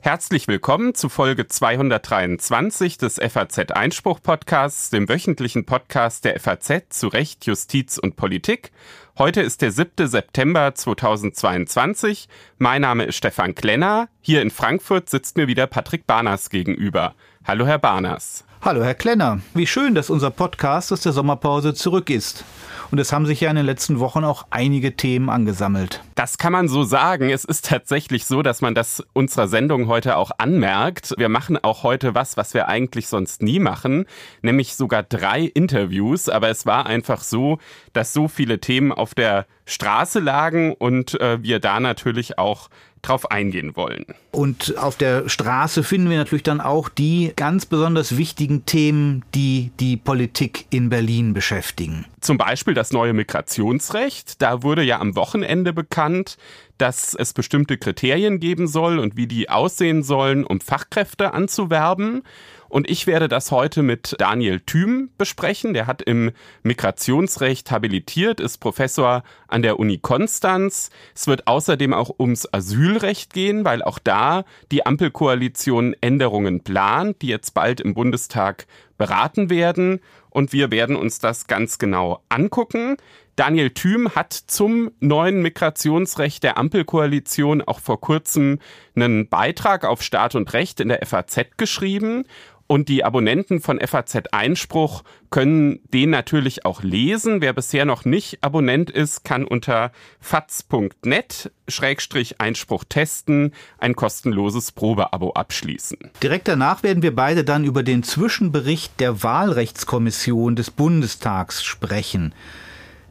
Herzlich willkommen zu Folge 223 des FAZ Einspruch Podcasts, dem wöchentlichen Podcast der FAZ zu Recht, Justiz und Politik. Heute ist der 7. September 2022. Mein Name ist Stefan Klenner. Hier in Frankfurt sitzt mir wieder Patrick Barners gegenüber. Hallo, Herr Barners. Hallo, Herr Klenner. Wie schön, dass unser Podcast aus der Sommerpause zurück ist. Und es haben sich ja in den letzten Wochen auch einige Themen angesammelt. Das kann man so sagen. Es ist tatsächlich so, dass man das unserer Sendung heute auch anmerkt. Wir machen auch heute was, was wir eigentlich sonst nie machen, nämlich sogar drei Interviews. Aber es war einfach so, dass so viele Themen auf der Straße lagen und äh, wir da natürlich auch drauf eingehen wollen. Und auf der Straße finden wir natürlich dann auch die ganz besonders wichtigen Themen, die die Politik in Berlin beschäftigen. Zum Beispiel das neue Migrationsrecht. Da wurde ja am Wochenende bekannt, dass es bestimmte Kriterien geben soll und wie die aussehen sollen, um Fachkräfte anzuwerben. Und ich werde das heute mit Daniel Thüm besprechen. Der hat im Migrationsrecht habilitiert, ist Professor an der Uni Konstanz. Es wird außerdem auch ums Asylrecht gehen, weil auch da die Ampelkoalition Änderungen plant, die jetzt bald im Bundestag beraten werden. Und wir werden uns das ganz genau angucken. Daniel Thüm hat zum neuen Migrationsrecht der Ampelkoalition auch vor kurzem einen Beitrag auf Staat und Recht in der FAZ geschrieben. Und die Abonnenten von FAZ Einspruch können den natürlich auch lesen. Wer bisher noch nicht Abonnent ist, kann unter faz.net Schrägstrich Einspruch testen ein kostenloses Probeabo abschließen. Direkt danach werden wir beide dann über den Zwischenbericht der Wahlrechtskommission des Bundestags sprechen.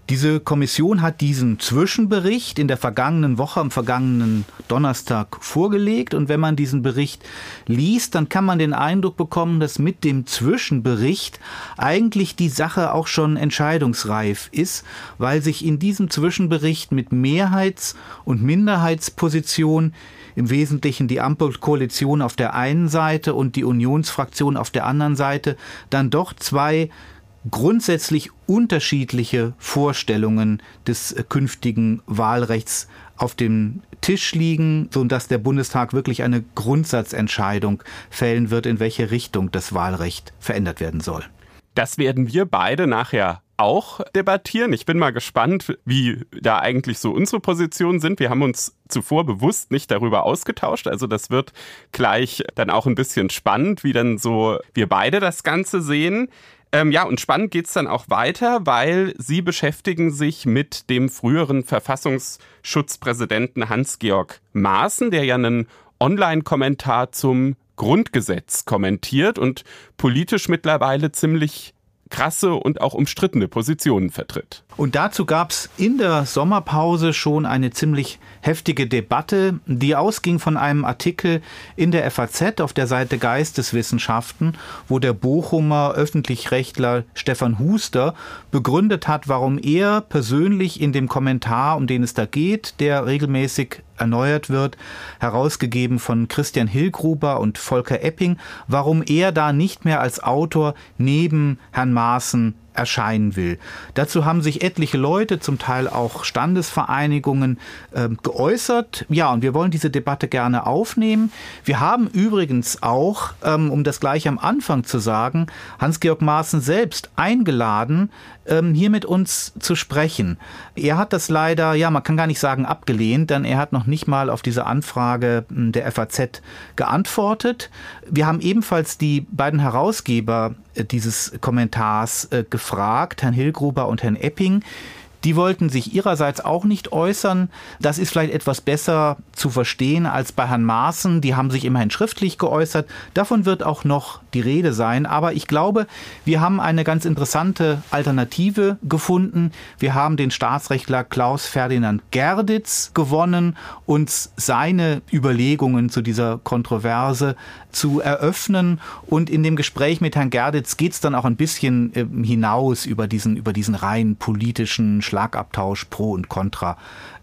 Diese Kommission hat diesen Zwischenbericht in der vergangenen Woche, am vergangenen Donnerstag vorgelegt. Und wenn man diesen Bericht liest, dann kann man den Eindruck bekommen, dass mit dem Zwischenbericht eigentlich die Sache auch schon entscheidungsreif ist, weil sich in diesem Zwischenbericht mit Mehrheits- und Minderheitsposition im Wesentlichen die Ampelkoalition auf der einen Seite und die Unionsfraktion auf der anderen Seite dann doch zwei grundsätzlich unterschiedliche Vorstellungen des äh, künftigen Wahlrechts auf dem Tisch liegen, so dass der Bundestag wirklich eine Grundsatzentscheidung fällen wird, in welche Richtung das Wahlrecht verändert werden soll. Das werden wir beide nachher auch debattieren. Ich bin mal gespannt, wie da eigentlich so unsere Positionen sind. Wir haben uns zuvor bewusst nicht darüber ausgetauscht. Also das wird gleich dann auch ein bisschen spannend, wie dann so wir beide das Ganze sehen. Ähm, ja, und spannend geht's dann auch weiter, weil Sie beschäftigen sich mit dem früheren Verfassungsschutzpräsidenten Hans-Georg Maaßen, der ja einen Online-Kommentar zum Grundgesetz kommentiert und politisch mittlerweile ziemlich krasse und auch umstrittene Positionen vertritt. Und dazu gab es in der Sommerpause schon eine ziemlich heftige Debatte, die ausging von einem Artikel in der FAZ auf der Seite Geisteswissenschaften, wo der Bochumer Öffentlichrechtler Stefan Huster begründet hat, warum er persönlich in dem Kommentar, um den es da geht, der regelmäßig erneuert wird, herausgegeben von Christian Hillgruber und Volker Epping, warum er da nicht mehr als Autor neben Herrn Maaßen erscheinen will. Dazu haben sich etliche Leute, zum Teil auch Standesvereinigungen, äh, geäußert. Ja, und wir wollen diese Debatte gerne aufnehmen. Wir haben übrigens auch, ähm, um das gleich am Anfang zu sagen, Hans-Georg Maaßen selbst eingeladen, ähm, hier mit uns zu sprechen. Er hat das leider, ja, man kann gar nicht sagen abgelehnt, denn er hat noch nicht mal auf diese Anfrage hm, der FAZ geantwortet. Wir haben ebenfalls die beiden Herausgeber äh, dieses Kommentars äh, gefragt, Herrn Hillgruber und Herrn Epping. Die wollten sich ihrerseits auch nicht äußern. Das ist vielleicht etwas besser zu verstehen als bei Herrn Maaßen. Die haben sich immerhin schriftlich geäußert. Davon wird auch noch die Rede sein. Aber ich glaube, wir haben eine ganz interessante Alternative gefunden. Wir haben den Staatsrechtler Klaus Ferdinand Gerditz gewonnen, uns seine Überlegungen zu dieser Kontroverse zu eröffnen. Und in dem Gespräch mit Herrn Gerditz geht es dann auch ein bisschen äh, hinaus über diesen, über diesen rein politischen Schlagabtausch pro und contra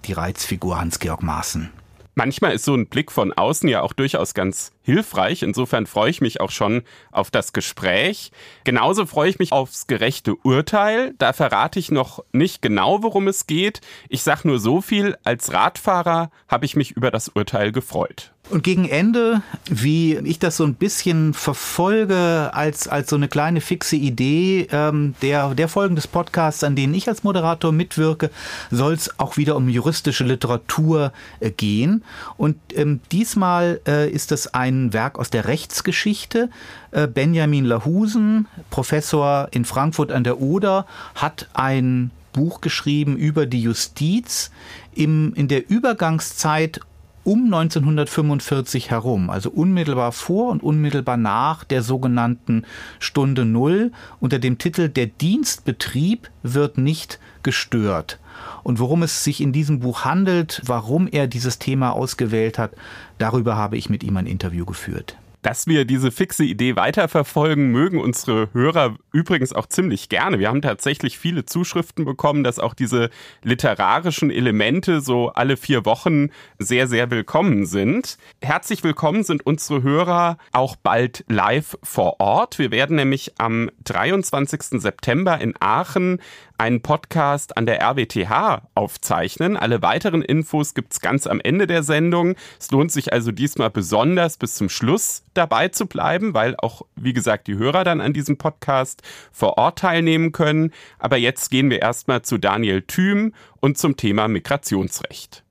die Reizfigur Hans-Georg Maaßen. Manchmal ist so ein Blick von außen ja auch durchaus ganz hilfreich. Insofern freue ich mich auch schon auf das Gespräch. Genauso freue ich mich aufs gerechte Urteil. Da verrate ich noch nicht genau, worum es geht. Ich sage nur so viel, als Radfahrer habe ich mich über das Urteil gefreut. Und gegen Ende, wie ich das so ein bisschen verfolge als, als so eine kleine fixe Idee ähm, der, der Folgen des Podcasts, an denen ich als Moderator mitwirke, soll es auch wieder um juristische Literatur äh, gehen. Und ähm, diesmal äh, ist es ein Werk aus der Rechtsgeschichte. Äh, Benjamin Lahusen, Professor in Frankfurt an der Oder, hat ein Buch geschrieben über die Justiz im, in der Übergangszeit um 1945 herum, also unmittelbar vor und unmittelbar nach der sogenannten Stunde Null unter dem Titel Der Dienstbetrieb wird nicht gestört. Und worum es sich in diesem Buch handelt, warum er dieses Thema ausgewählt hat, darüber habe ich mit ihm ein Interview geführt. Dass wir diese fixe Idee weiterverfolgen, mögen unsere Hörer übrigens auch ziemlich gerne. Wir haben tatsächlich viele Zuschriften bekommen, dass auch diese literarischen Elemente so alle vier Wochen sehr, sehr willkommen sind. Herzlich willkommen sind unsere Hörer auch bald live vor Ort. Wir werden nämlich am 23. September in Aachen einen Podcast an der RWTH aufzeichnen. Alle weiteren Infos gibt's ganz am Ende der Sendung. Es lohnt sich also diesmal besonders bis zum Schluss dabei zu bleiben, weil auch, wie gesagt, die Hörer dann an diesem Podcast vor Ort teilnehmen können. Aber jetzt gehen wir erstmal zu Daniel Thüm und zum Thema Migrationsrecht.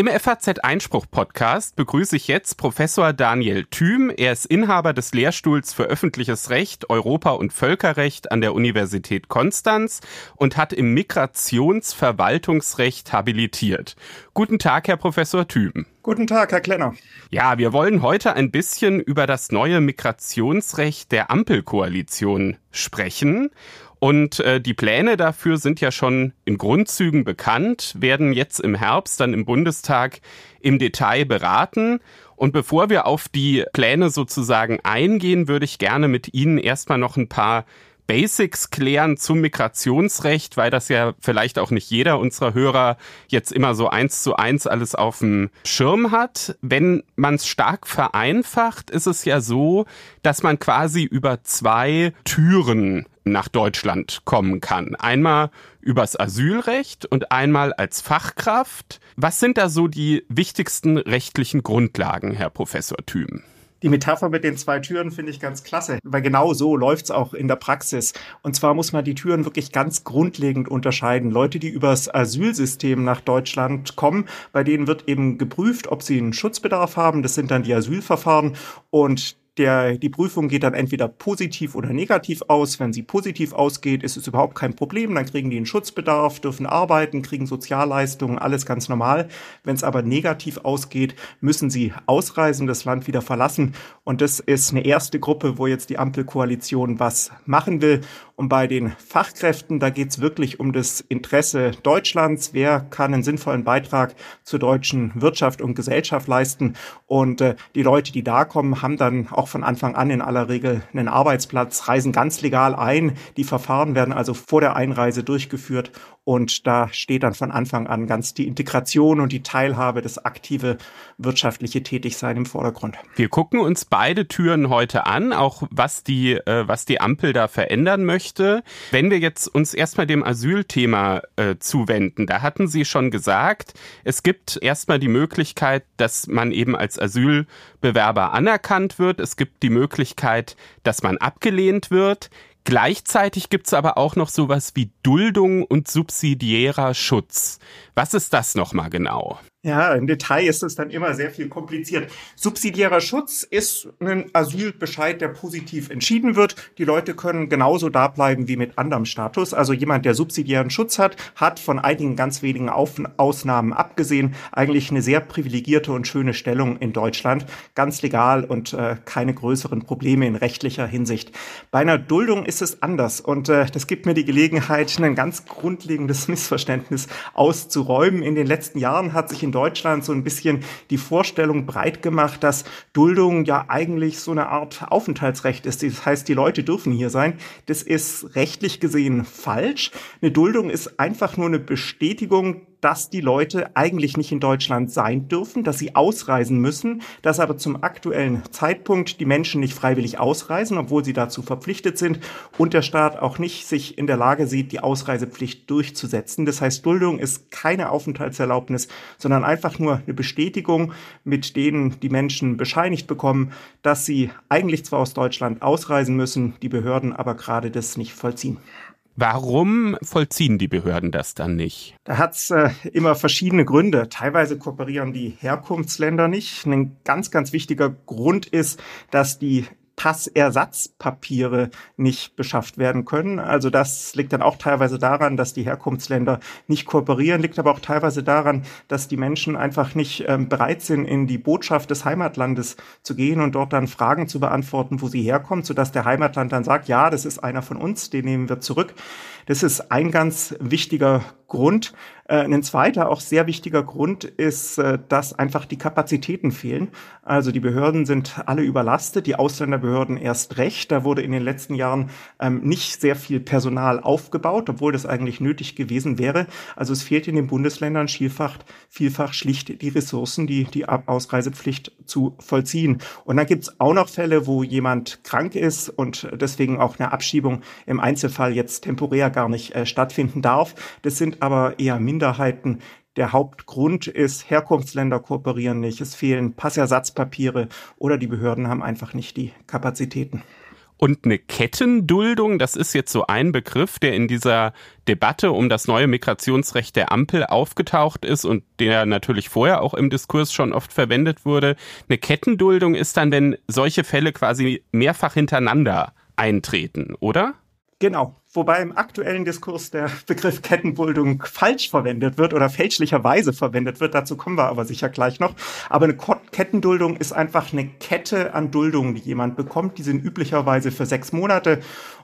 Im FAZ Einspruch Podcast begrüße ich jetzt Professor Daniel Thüm. Er ist Inhaber des Lehrstuhls für öffentliches Recht, Europa und Völkerrecht an der Universität Konstanz und hat im Migrationsverwaltungsrecht habilitiert. Guten Tag, Herr Professor Thüm. Guten Tag, Herr Klenner. Ja, wir wollen heute ein bisschen über das neue Migrationsrecht der Ampelkoalition sprechen. Und äh, die Pläne dafür sind ja schon in Grundzügen bekannt, werden jetzt im Herbst dann im Bundestag im Detail beraten. Und bevor wir auf die Pläne sozusagen eingehen, würde ich gerne mit Ihnen erstmal noch ein paar Basics klären zum Migrationsrecht, weil das ja vielleicht auch nicht jeder unserer Hörer jetzt immer so eins zu eins alles auf dem Schirm hat. Wenn man es stark vereinfacht, ist es ja so, dass man quasi über zwei Türen nach Deutschland kommen kann. Einmal übers Asylrecht und einmal als Fachkraft. Was sind da so die wichtigsten rechtlichen Grundlagen, Herr Professor Thüm? Die Metapher mit den zwei Türen finde ich ganz klasse, weil genau so läuft's auch in der Praxis. Und zwar muss man die Türen wirklich ganz grundlegend unterscheiden. Leute, die übers Asylsystem nach Deutschland kommen, bei denen wird eben geprüft, ob sie einen Schutzbedarf haben. Das sind dann die Asylverfahren. Und der, die Prüfung geht dann entweder positiv oder negativ aus. Wenn sie positiv ausgeht, ist es überhaupt kein Problem. Dann kriegen die einen Schutzbedarf, dürfen arbeiten, kriegen Sozialleistungen, alles ganz normal. Wenn es aber negativ ausgeht, müssen sie ausreisen, das Land wieder verlassen. Und das ist eine erste Gruppe, wo jetzt die Ampelkoalition was machen will. Und bei den Fachkräften, da geht es wirklich um das Interesse Deutschlands. Wer kann einen sinnvollen Beitrag zur deutschen Wirtschaft und Gesellschaft leisten? Und äh, die Leute, die da kommen, haben dann auch von Anfang an in aller Regel einen Arbeitsplatz, reisen ganz legal ein. Die Verfahren werden also vor der Einreise durchgeführt und da steht dann von Anfang an ganz die Integration und die Teilhabe, das aktive wirtschaftliche Tätigsein im Vordergrund. Wir gucken uns beide Türen heute an, auch was die, äh, was die Ampel da verändern möchte. Wenn wir jetzt uns erstmal dem Asylthema äh, zuwenden, da hatten Sie schon gesagt, es gibt erstmal die Möglichkeit, dass man eben als Asylbewerber anerkannt wird. Es gibt die Möglichkeit, dass man abgelehnt wird. Gleichzeitig gibt's aber auch noch sowas wie Duldung und subsidiärer Schutz. Was ist das nochmal genau? Ja, im Detail ist es dann immer sehr viel kompliziert. Subsidiärer Schutz ist ein Asylbescheid, der positiv entschieden wird. Die Leute können genauso da bleiben wie mit anderem Status. Also jemand, der subsidiären Schutz hat, hat von einigen ganz wenigen Auf Ausnahmen abgesehen eigentlich eine sehr privilegierte und schöne Stellung in Deutschland. Ganz legal und äh, keine größeren Probleme in rechtlicher Hinsicht. Bei einer Duldung ist es anders und äh, das gibt mir die Gelegenheit, ein ganz grundlegendes Missverständnis auszuräumen. In den letzten Jahren hat sich in in Deutschland so ein bisschen die Vorstellung breit gemacht, dass Duldung ja eigentlich so eine Art Aufenthaltsrecht ist. Das heißt, die Leute dürfen hier sein. Das ist rechtlich gesehen falsch. Eine Duldung ist einfach nur eine Bestätigung dass die Leute eigentlich nicht in Deutschland sein dürfen, dass sie ausreisen müssen, dass aber zum aktuellen Zeitpunkt die Menschen nicht freiwillig ausreisen, obwohl sie dazu verpflichtet sind und der Staat auch nicht sich in der Lage sieht, die Ausreisepflicht durchzusetzen. Das heißt, Duldung ist keine Aufenthaltserlaubnis, sondern einfach nur eine Bestätigung, mit denen die Menschen bescheinigt bekommen, dass sie eigentlich zwar aus Deutschland ausreisen müssen, die Behörden aber gerade das nicht vollziehen. Warum vollziehen die Behörden das dann nicht? Da hat's äh, immer verschiedene Gründe. Teilweise kooperieren die Herkunftsländer nicht. Ein ganz, ganz wichtiger Grund ist, dass die Passersatzpapiere nicht beschafft werden können. Also das liegt dann auch teilweise daran, dass die Herkunftsländer nicht kooperieren, liegt aber auch teilweise daran, dass die Menschen einfach nicht ähm, bereit sind, in die Botschaft des Heimatlandes zu gehen und dort dann Fragen zu beantworten, wo sie herkommt, sodass der Heimatland dann sagt, ja, das ist einer von uns, den nehmen wir zurück. Das ist ein ganz wichtiger Grund. Äh, ein zweiter, auch sehr wichtiger Grund ist, äh, dass einfach die Kapazitäten fehlen. Also die Behörden sind alle überlastet, die Ausländerbehörden erst recht. Da wurde in den letzten Jahren ähm, nicht sehr viel Personal aufgebaut, obwohl das eigentlich nötig gewesen wäre. Also es fehlt in den Bundesländern vielfach, vielfach schlicht die Ressourcen, die die Ausreisepflicht zu vollziehen. Und dann gibt es auch noch Fälle, wo jemand krank ist und deswegen auch eine Abschiebung im Einzelfall jetzt temporär gar nicht äh, stattfinden darf. Das sind aber eher Minderheiten. Der Hauptgrund ist, Herkunftsländer kooperieren nicht, es fehlen Passersatzpapiere oder die Behörden haben einfach nicht die Kapazitäten. Und eine Kettenduldung, das ist jetzt so ein Begriff, der in dieser Debatte um das neue Migrationsrecht der Ampel aufgetaucht ist und der natürlich vorher auch im Diskurs schon oft verwendet wurde. Eine Kettenduldung ist dann, wenn solche Fälle quasi mehrfach hintereinander eintreten, oder? Genau. Wobei im aktuellen Diskurs der Begriff Kettenbuldung falsch verwendet wird oder fälschlicherweise verwendet wird. Dazu kommen wir aber sicher gleich noch. Aber eine Kettenduldung ist einfach eine Kette an Duldungen, die jemand bekommt. Die sind üblicherweise für sechs Monate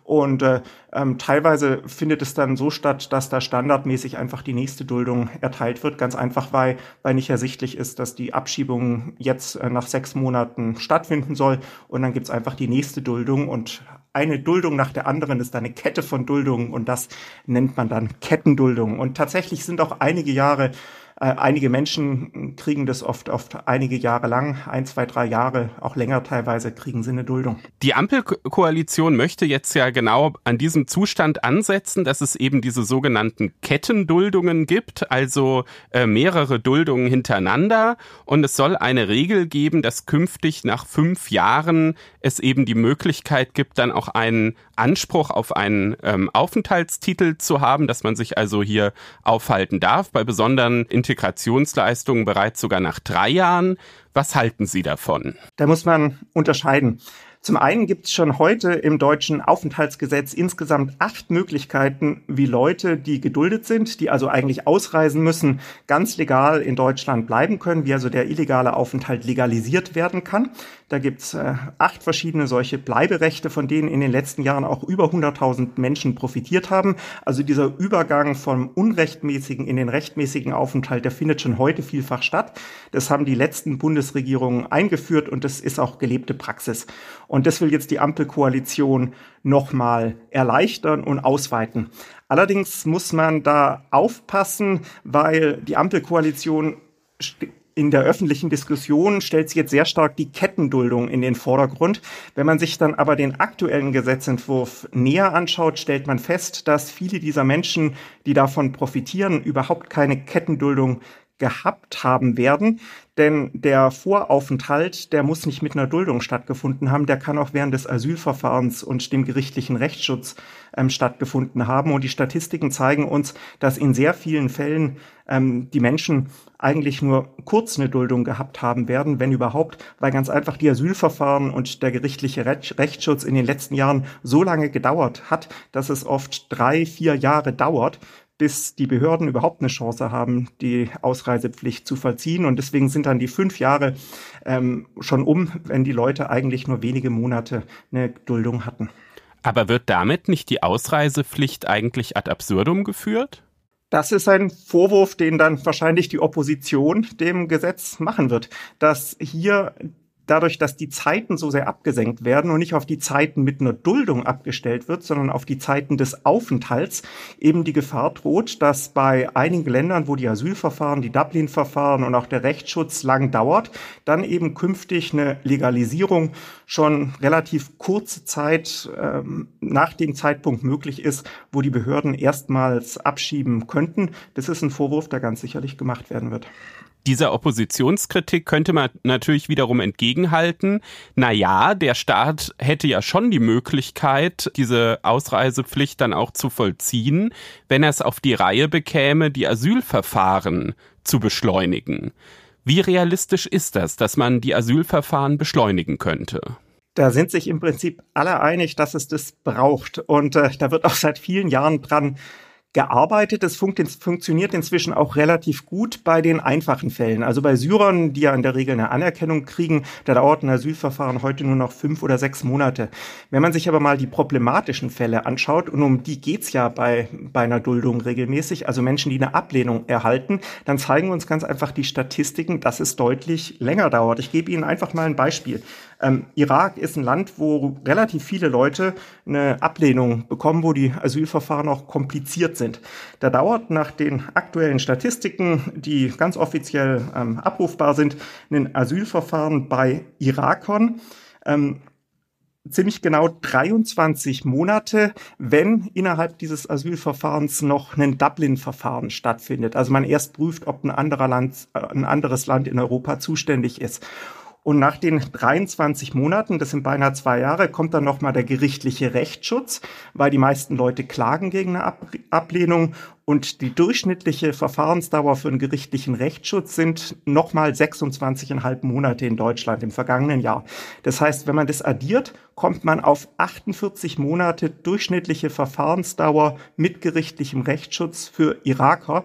und äh, ähm, teilweise findet es dann so statt, dass da standardmäßig einfach die nächste Duldung erteilt wird. Ganz einfach, weil, weil nicht ersichtlich ist, dass die Abschiebung jetzt äh, nach sechs Monaten stattfinden soll. Und dann gibt's einfach die nächste Duldung und eine Duldung nach der anderen ist eine Kette von Duldungen und das nennt man dann Kettenduldung. Und tatsächlich sind auch einige Jahre äh, einige Menschen kriegen das oft, oft einige Jahre lang, ein, zwei, drei Jahre, auch länger teilweise, kriegen sie eine Duldung. Die Ampelkoalition möchte jetzt ja genau an diesem Zustand ansetzen, dass es eben diese sogenannten Kettenduldungen gibt, also äh, mehrere Duldungen hintereinander. Und es soll eine Regel geben, dass künftig nach fünf Jahren es eben die Möglichkeit gibt, dann auch einen Anspruch auf einen ähm, Aufenthaltstitel zu haben, dass man sich also hier aufhalten darf, bei besonderen Integrationsleistungen bereits sogar nach drei Jahren. Was halten Sie davon? Da muss man unterscheiden. Zum einen gibt es schon heute im deutschen Aufenthaltsgesetz insgesamt acht Möglichkeiten, wie Leute, die geduldet sind, die also eigentlich ausreisen müssen, ganz legal in Deutschland bleiben können, wie also der illegale Aufenthalt legalisiert werden kann. Da gibt's äh, acht verschiedene solche Bleiberechte, von denen in den letzten Jahren auch über 100.000 Menschen profitiert haben. Also dieser Übergang vom unrechtmäßigen in den rechtmäßigen Aufenthalt, der findet schon heute vielfach statt. Das haben die letzten Bundesregierungen eingeführt und das ist auch gelebte Praxis. Das will jetzt die Ampelkoalition nochmal erleichtern und ausweiten. Allerdings muss man da aufpassen, weil die Ampelkoalition in der öffentlichen Diskussion stellt sich jetzt sehr stark die Kettenduldung in den Vordergrund. Wenn man sich dann aber den aktuellen Gesetzentwurf näher anschaut, stellt man fest, dass viele dieser Menschen, die davon profitieren, überhaupt keine Kettenduldung gehabt haben werden. Denn der Voraufenthalt, der muss nicht mit einer Duldung stattgefunden haben, der kann auch während des Asylverfahrens und dem gerichtlichen Rechtsschutz ähm, stattgefunden haben. Und die Statistiken zeigen uns, dass in sehr vielen Fällen ähm, die Menschen eigentlich nur kurz eine Duldung gehabt haben werden, wenn überhaupt, weil ganz einfach die Asylverfahren und der gerichtliche Rechtsschutz in den letzten Jahren so lange gedauert hat, dass es oft drei, vier Jahre dauert, bis die Behörden überhaupt eine Chance haben, die Ausreisepflicht zu vollziehen. Und deswegen sind dann die fünf Jahre ähm, schon um, wenn die Leute eigentlich nur wenige Monate eine Duldung hatten. Aber wird damit nicht die Ausreisepflicht eigentlich ad absurdum geführt? Das ist ein Vorwurf, den dann wahrscheinlich die Opposition dem Gesetz machen wird, dass hier dadurch, dass die Zeiten so sehr abgesenkt werden und nicht auf die Zeiten mit einer Duldung abgestellt wird, sondern auf die Zeiten des Aufenthalts, eben die Gefahr droht, dass bei einigen Ländern, wo die Asylverfahren, die Dublin-Verfahren und auch der Rechtsschutz lang dauert, dann eben künftig eine Legalisierung schon relativ kurze Zeit ähm, nach dem Zeitpunkt möglich ist, wo die Behörden erstmals abschieben könnten. Das ist ein Vorwurf, der ganz sicherlich gemacht werden wird. Dieser Oppositionskritik könnte man natürlich wiederum entgegenhalten. Na ja, der Staat hätte ja schon die Möglichkeit, diese Ausreisepflicht dann auch zu vollziehen, wenn er es auf die Reihe bekäme, die Asylverfahren zu beschleunigen. Wie realistisch ist das, dass man die Asylverfahren beschleunigen könnte? Da sind sich im Prinzip alle einig, dass es das braucht. Und äh, da wird auch seit vielen Jahren dran gearbeitet. Es funktioniert inzwischen auch relativ gut bei den einfachen Fällen. Also bei Syrern, die ja in der Regel eine Anerkennung kriegen, da dauert ein Asylverfahren heute nur noch fünf oder sechs Monate. Wenn man sich aber mal die problematischen Fälle anschaut, und um die geht's ja bei, bei einer Duldung regelmäßig, also Menschen, die eine Ablehnung erhalten, dann zeigen uns ganz einfach die Statistiken, dass es deutlich länger dauert. Ich gebe Ihnen einfach mal ein Beispiel. Ähm, Irak ist ein Land, wo relativ viele Leute eine Ablehnung bekommen, wo die Asylverfahren auch kompliziert sind. Da dauert nach den aktuellen Statistiken, die ganz offiziell ähm, abrufbar sind, ein Asylverfahren bei Irakern ähm, ziemlich genau 23 Monate, wenn innerhalb dieses Asylverfahrens noch ein Dublin-Verfahren stattfindet. Also man erst prüft, ob ein, anderer Land, äh, ein anderes Land in Europa zuständig ist. Und nach den 23 Monaten, das sind beinahe zwei Jahre, kommt dann nochmal der gerichtliche Rechtsschutz, weil die meisten Leute klagen gegen eine Ablehnung. Und die durchschnittliche Verfahrensdauer für einen gerichtlichen Rechtsschutz sind nochmal 26,5 Monate in Deutschland im vergangenen Jahr. Das heißt, wenn man das addiert, kommt man auf 48 Monate durchschnittliche Verfahrensdauer mit gerichtlichem Rechtsschutz für Iraker.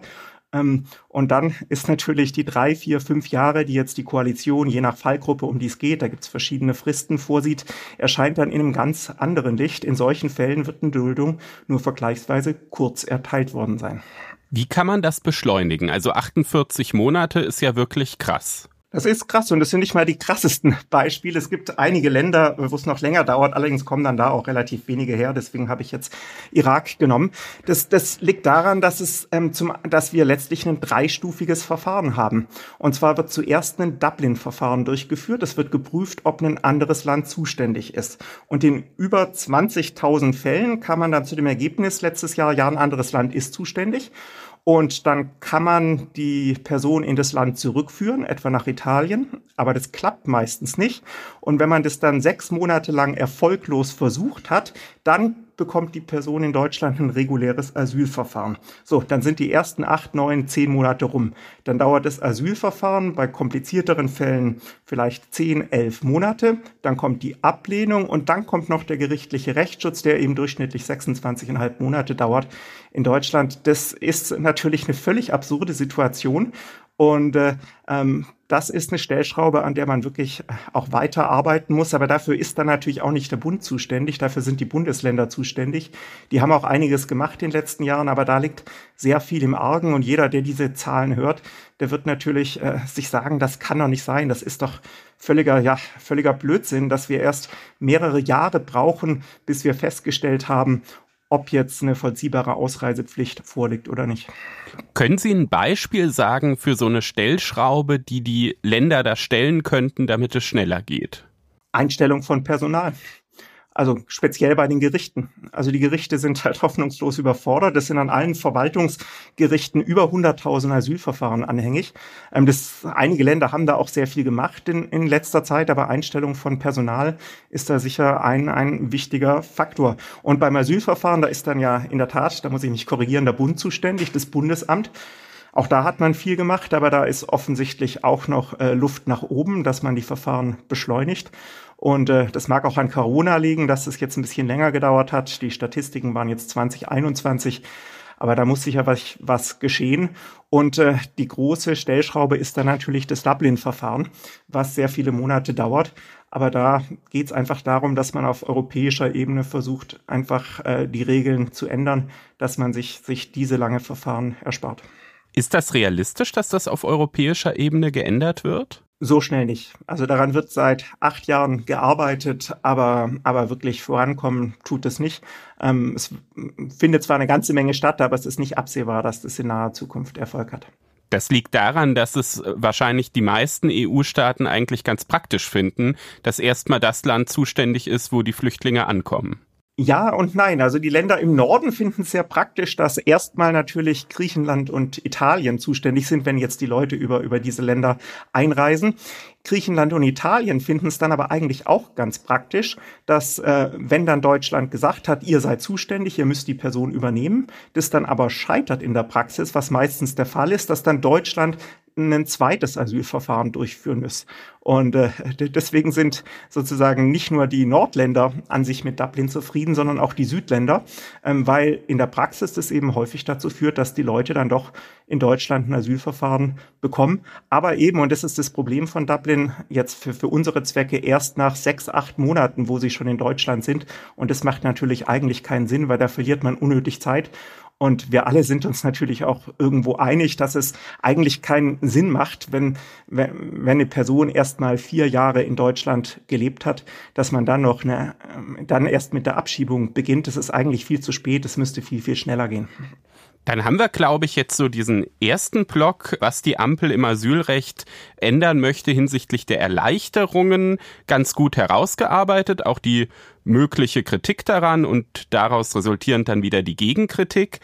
Ähm, und dann ist natürlich die drei, vier, fünf Jahre, die jetzt die Koalition, je nach Fallgruppe, um die es geht, da gibt es verschiedene Fristen vorsieht, erscheint dann in einem ganz anderen Licht. In solchen Fällen wird eine Duldung nur vergleichsweise kurz erteilt worden sein. Wie kann man das beschleunigen? Also 48 Monate ist ja wirklich krass. Das ist krass und das sind nicht mal die krassesten Beispiele. Es gibt einige Länder, wo es noch länger dauert, allerdings kommen dann da auch relativ wenige her. Deswegen habe ich jetzt Irak genommen. Das, das liegt daran, dass es ähm, zum, dass wir letztlich ein dreistufiges Verfahren haben. Und zwar wird zuerst ein Dublin-Verfahren durchgeführt. Es wird geprüft, ob ein anderes Land zuständig ist. Und in über 20.000 Fällen kam man dann zu dem Ergebnis letztes Jahr, ja, ein anderes Land ist zuständig. Und dann kann man die Person in das Land zurückführen, etwa nach Italien. Aber das klappt meistens nicht. Und wenn man das dann sechs Monate lang erfolglos versucht hat, dann bekommt die Person in Deutschland ein reguläres Asylverfahren. So, dann sind die ersten acht, neun, zehn Monate rum. Dann dauert das Asylverfahren bei komplizierteren Fällen vielleicht zehn, elf Monate. Dann kommt die Ablehnung und dann kommt noch der gerichtliche Rechtsschutz, der eben durchschnittlich 26,5 Monate dauert in Deutschland. Das ist natürlich eine völlig absurde Situation. Und äh, ähm, das ist eine Stellschraube, an der man wirklich äh, auch weiter arbeiten muss. Aber dafür ist dann natürlich auch nicht der Bund zuständig. Dafür sind die Bundesländer zuständig. Die haben auch einiges gemacht in den letzten Jahren, aber da liegt sehr viel im Argen. Und jeder, der diese Zahlen hört, der wird natürlich äh, sich sagen, das kann doch nicht sein. Das ist doch völliger, ja, völliger Blödsinn, dass wir erst mehrere Jahre brauchen, bis wir festgestellt haben, ob jetzt eine vollziehbare Ausreisepflicht vorliegt oder nicht. Können Sie ein Beispiel sagen für so eine Stellschraube, die die Länder da stellen könnten, damit es schneller geht? Einstellung von Personal. Also speziell bei den Gerichten. Also die Gerichte sind halt hoffnungslos überfordert. Das sind an allen Verwaltungsgerichten über 100.000 Asylverfahren anhängig. Ähm, das, einige Länder haben da auch sehr viel gemacht in, in letzter Zeit, aber Einstellung von Personal ist da sicher ein, ein wichtiger Faktor. Und beim Asylverfahren, da ist dann ja in der Tat, da muss ich mich korrigieren, der Bund zuständig, das Bundesamt. Auch da hat man viel gemacht, aber da ist offensichtlich auch noch äh, Luft nach oben, dass man die Verfahren beschleunigt. Und äh, das mag auch an Corona liegen, dass es jetzt ein bisschen länger gedauert hat. Die Statistiken waren jetzt 2021. Aber da muss sicher was, was geschehen. Und äh, die große Stellschraube ist dann natürlich das Dublin-Verfahren, was sehr viele Monate dauert. Aber da geht es einfach darum, dass man auf europäischer Ebene versucht, einfach äh, die Regeln zu ändern, dass man sich, sich diese lange Verfahren erspart. Ist das realistisch, dass das auf europäischer Ebene geändert wird? So schnell nicht. Also daran wird seit acht Jahren gearbeitet, aber, aber wirklich vorankommen tut es nicht. Ähm, es findet zwar eine ganze Menge statt, aber es ist nicht absehbar, dass das in naher Zukunft Erfolg hat. Das liegt daran, dass es wahrscheinlich die meisten EU-Staaten eigentlich ganz praktisch finden, dass erstmal das Land zuständig ist, wo die Flüchtlinge ankommen. Ja und nein. Also die Länder im Norden finden es sehr praktisch, dass erstmal natürlich Griechenland und Italien zuständig sind, wenn jetzt die Leute über, über diese Länder einreisen. Griechenland und Italien finden es dann aber eigentlich auch ganz praktisch, dass äh, wenn dann Deutschland gesagt hat, ihr seid zuständig, ihr müsst die Person übernehmen, das dann aber scheitert in der Praxis, was meistens der Fall ist, dass dann Deutschland ein zweites Asylverfahren durchführen muss. Und äh, deswegen sind sozusagen nicht nur die Nordländer an sich mit Dublin zufrieden, sondern auch die Südländer, ähm, weil in der Praxis das eben häufig dazu führt, dass die Leute dann doch in Deutschland ein Asylverfahren bekommen. Aber eben, und das ist das Problem von Dublin, jetzt für, für unsere Zwecke erst nach sechs, acht Monaten, wo sie schon in Deutschland sind. Und das macht natürlich eigentlich keinen Sinn, weil da verliert man unnötig Zeit. Und wir alle sind uns natürlich auch irgendwo einig, dass es eigentlich keinen Sinn macht, wenn, wenn, eine Person erst mal vier Jahre in Deutschland gelebt hat, dass man dann noch eine, dann erst mit der Abschiebung beginnt. Das ist eigentlich viel zu spät. Es müsste viel, viel schneller gehen. Dann haben wir, glaube ich, jetzt so diesen ersten Block, was die Ampel im Asylrecht ändern möchte hinsichtlich der Erleichterungen, ganz gut herausgearbeitet. Auch die mögliche Kritik daran und daraus resultierend dann wieder die Gegenkritik.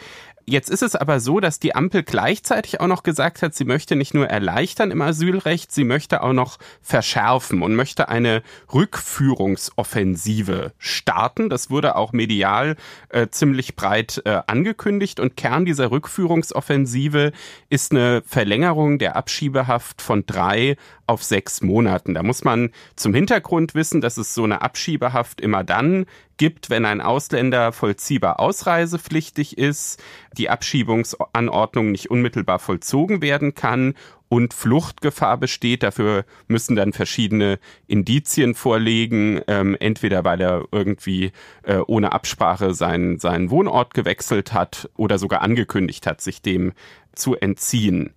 Jetzt ist es aber so, dass die Ampel gleichzeitig auch noch gesagt hat, sie möchte nicht nur erleichtern im Asylrecht, sie möchte auch noch verschärfen und möchte eine Rückführungsoffensive starten. Das wurde auch medial äh, ziemlich breit äh, angekündigt und Kern dieser Rückführungsoffensive ist eine Verlängerung der Abschiebehaft von drei auf sechs Monaten. Da muss man zum Hintergrund wissen, dass es so eine Abschiebehaft immer dann gibt, wenn ein Ausländer vollziehbar ausreisepflichtig ist, die Abschiebungsanordnung nicht unmittelbar vollzogen werden kann und Fluchtgefahr besteht. Dafür müssen dann verschiedene Indizien vorlegen, ähm, entweder weil er irgendwie äh, ohne Absprache seinen, seinen Wohnort gewechselt hat oder sogar angekündigt hat, sich dem zu entziehen.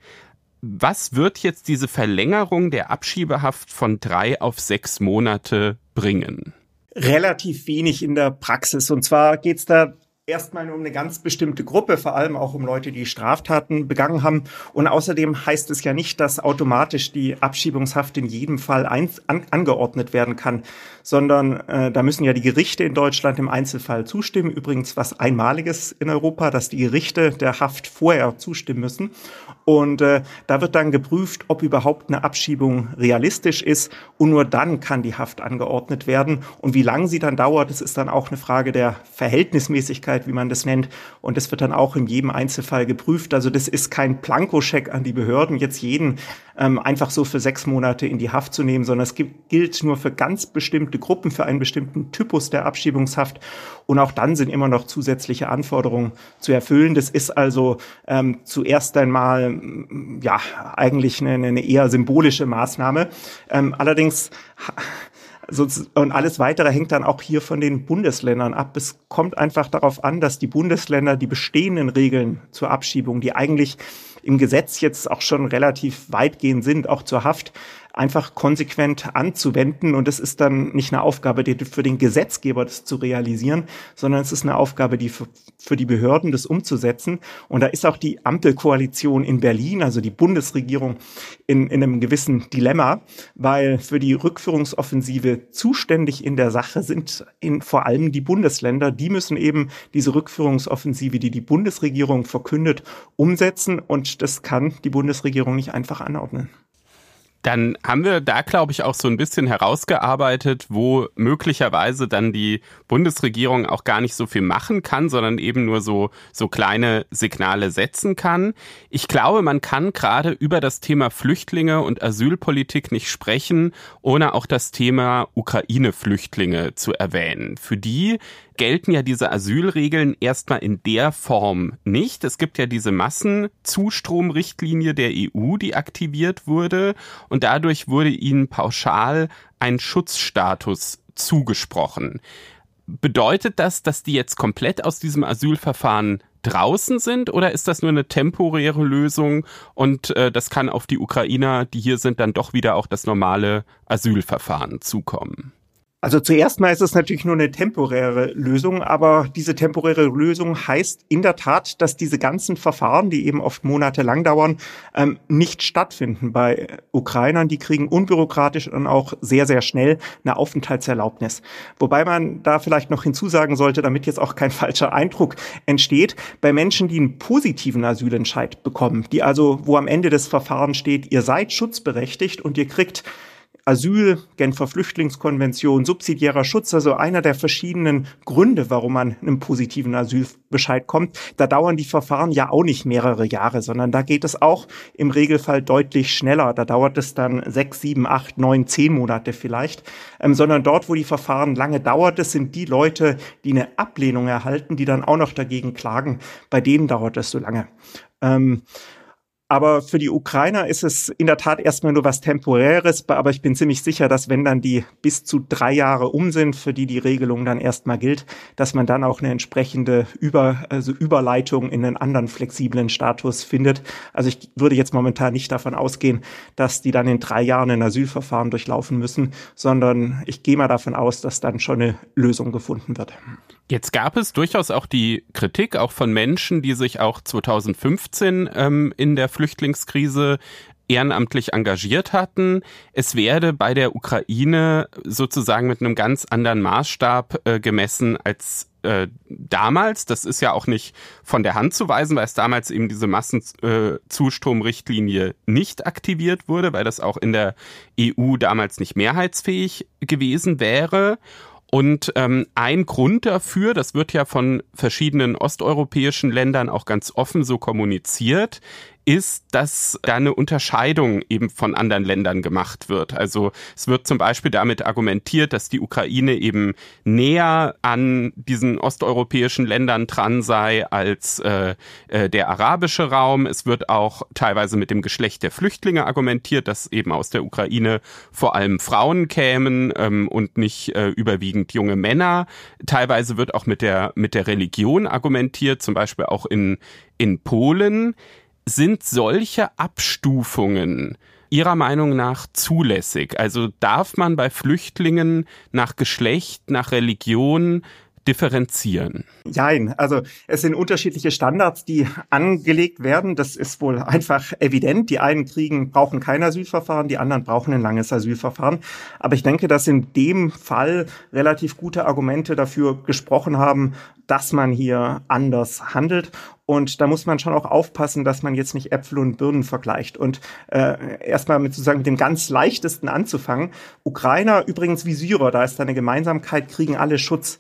Was wird jetzt diese Verlängerung der Abschiebehaft von drei auf sechs Monate bringen? Relativ wenig in der Praxis. Und zwar geht es da erstmal nur um eine ganz bestimmte Gruppe, vor allem auch um Leute, die Straftaten begangen haben. Und außerdem heißt es ja nicht, dass automatisch die Abschiebungshaft in jedem Fall ein, an, angeordnet werden kann, sondern äh, da müssen ja die Gerichte in Deutschland im Einzelfall zustimmen. Übrigens was Einmaliges in Europa, dass die Gerichte der Haft vorher zustimmen müssen. Und äh, da wird dann geprüft, ob überhaupt eine Abschiebung realistisch ist. Und nur dann kann die Haft angeordnet werden. Und wie lange sie dann dauert, das ist dann auch eine Frage der Verhältnismäßigkeit, wie man das nennt. Und das wird dann auch in jedem Einzelfall geprüft. Also das ist kein Plankoscheck an die Behörden, jetzt jeden ähm, einfach so für sechs Monate in die Haft zu nehmen, sondern es gibt, gilt nur für ganz bestimmte Gruppen, für einen bestimmten Typus der Abschiebungshaft. Und auch dann sind immer noch zusätzliche Anforderungen zu erfüllen. Das ist also ähm, zuerst einmal ja eigentlich eine, eine eher symbolische Maßnahme. Ähm, allerdings und alles weitere hängt dann auch hier von den Bundesländern ab. Es kommt einfach darauf an, dass die Bundesländer die bestehenden Regeln zur Abschiebung, die eigentlich im Gesetz jetzt auch schon relativ weitgehend sind, auch zur Haft, einfach konsequent anzuwenden. Und es ist dann nicht eine Aufgabe für den Gesetzgeber, das zu realisieren, sondern es ist eine Aufgabe, die für, für die Behörden, das umzusetzen. Und da ist auch die Ampelkoalition in Berlin, also die Bundesregierung, in, in einem gewissen Dilemma, weil für die Rückführungsoffensive zuständig in der Sache sind in, vor allem die Bundesländer. Die müssen eben diese Rückführungsoffensive, die die Bundesregierung verkündet, umsetzen. Und das kann die Bundesregierung nicht einfach anordnen dann haben wir da, glaube ich, auch so ein bisschen herausgearbeitet, wo möglicherweise dann die Bundesregierung auch gar nicht so viel machen kann, sondern eben nur so, so kleine Signale setzen kann. Ich glaube, man kann gerade über das Thema Flüchtlinge und Asylpolitik nicht sprechen, ohne auch das Thema Ukraine-Flüchtlinge zu erwähnen. Für die gelten ja diese Asylregeln erstmal in der Form nicht. Es gibt ja diese Massenzustromrichtlinie der EU, die aktiviert wurde und dadurch wurde ihnen pauschal ein Schutzstatus zugesprochen. Bedeutet das, dass die jetzt komplett aus diesem Asylverfahren draußen sind oder ist das nur eine temporäre Lösung und äh, das kann auf die Ukrainer, die hier sind, dann doch wieder auch das normale Asylverfahren zukommen? Also zuerst mal ist es natürlich nur eine temporäre Lösung, aber diese temporäre Lösung heißt in der Tat, dass diese ganzen Verfahren, die eben oft monatelang dauern, ähm, nicht stattfinden bei Ukrainern. Die kriegen unbürokratisch und auch sehr, sehr schnell eine Aufenthaltserlaubnis. Wobei man da vielleicht noch hinzusagen sollte, damit jetzt auch kein falscher Eindruck entsteht, bei Menschen, die einen positiven Asylentscheid bekommen, die also, wo am Ende des Verfahrens steht, ihr seid schutzberechtigt und ihr kriegt Asyl, Genfer Flüchtlingskonvention, subsidiärer Schutz, also einer der verschiedenen Gründe, warum man einem positiven Asylbescheid kommt. Da dauern die Verfahren ja auch nicht mehrere Jahre, sondern da geht es auch im Regelfall deutlich schneller. Da dauert es dann sechs, sieben, acht, neun, zehn Monate vielleicht. Ähm, sondern dort, wo die Verfahren lange dauert, das sind die Leute, die eine Ablehnung erhalten, die dann auch noch dagegen klagen. Bei denen dauert es so lange. Ähm, aber für die Ukrainer ist es in der Tat erstmal nur was Temporäres. Aber ich bin ziemlich sicher, dass wenn dann die bis zu drei Jahre um sind, für die die Regelung dann erstmal gilt, dass man dann auch eine entsprechende Über, also Überleitung in einen anderen flexiblen Status findet. Also ich würde jetzt momentan nicht davon ausgehen, dass die dann in drei Jahren ein Asylverfahren durchlaufen müssen, sondern ich gehe mal davon aus, dass dann schon eine Lösung gefunden wird. Jetzt gab es durchaus auch die Kritik, auch von Menschen, die sich auch 2015 ähm, in der Flüchtlingskrise ehrenamtlich engagiert hatten. Es werde bei der Ukraine sozusagen mit einem ganz anderen Maßstab äh, gemessen als äh, damals. Das ist ja auch nicht von der Hand zu weisen, weil es damals eben diese Massenzustromrichtlinie äh, nicht aktiviert wurde, weil das auch in der EU damals nicht mehrheitsfähig gewesen wäre. Und ähm, ein Grund dafür, das wird ja von verschiedenen osteuropäischen Ländern auch ganz offen so kommuniziert, ist, dass da eine Unterscheidung eben von anderen Ländern gemacht wird. Also es wird zum Beispiel damit argumentiert, dass die Ukraine eben näher an diesen osteuropäischen Ländern dran sei als äh, äh, der arabische Raum. Es wird auch teilweise mit dem Geschlecht der Flüchtlinge argumentiert, dass eben aus der Ukraine vor allem Frauen kämen ähm, und nicht äh, überwiegend junge Männer. Teilweise wird auch mit der mit der Religion argumentiert, zum Beispiel auch in in Polen sind solche Abstufungen Ihrer Meinung nach zulässig? Also darf man bei Flüchtlingen nach Geschlecht, nach Religion differenzieren? Nein, also es sind unterschiedliche Standards, die angelegt werden. Das ist wohl einfach evident. Die einen kriegen, brauchen kein Asylverfahren, die anderen brauchen ein langes Asylverfahren. Aber ich denke, dass in dem Fall relativ gute Argumente dafür gesprochen haben, dass man hier anders handelt. Und da muss man schon auch aufpassen, dass man jetzt nicht Äpfel und Birnen vergleicht. Und äh, erstmal mit sozusagen mit dem ganz leichtesten anzufangen. Ukrainer übrigens wie Syrer, da ist eine Gemeinsamkeit, kriegen alle Schutz.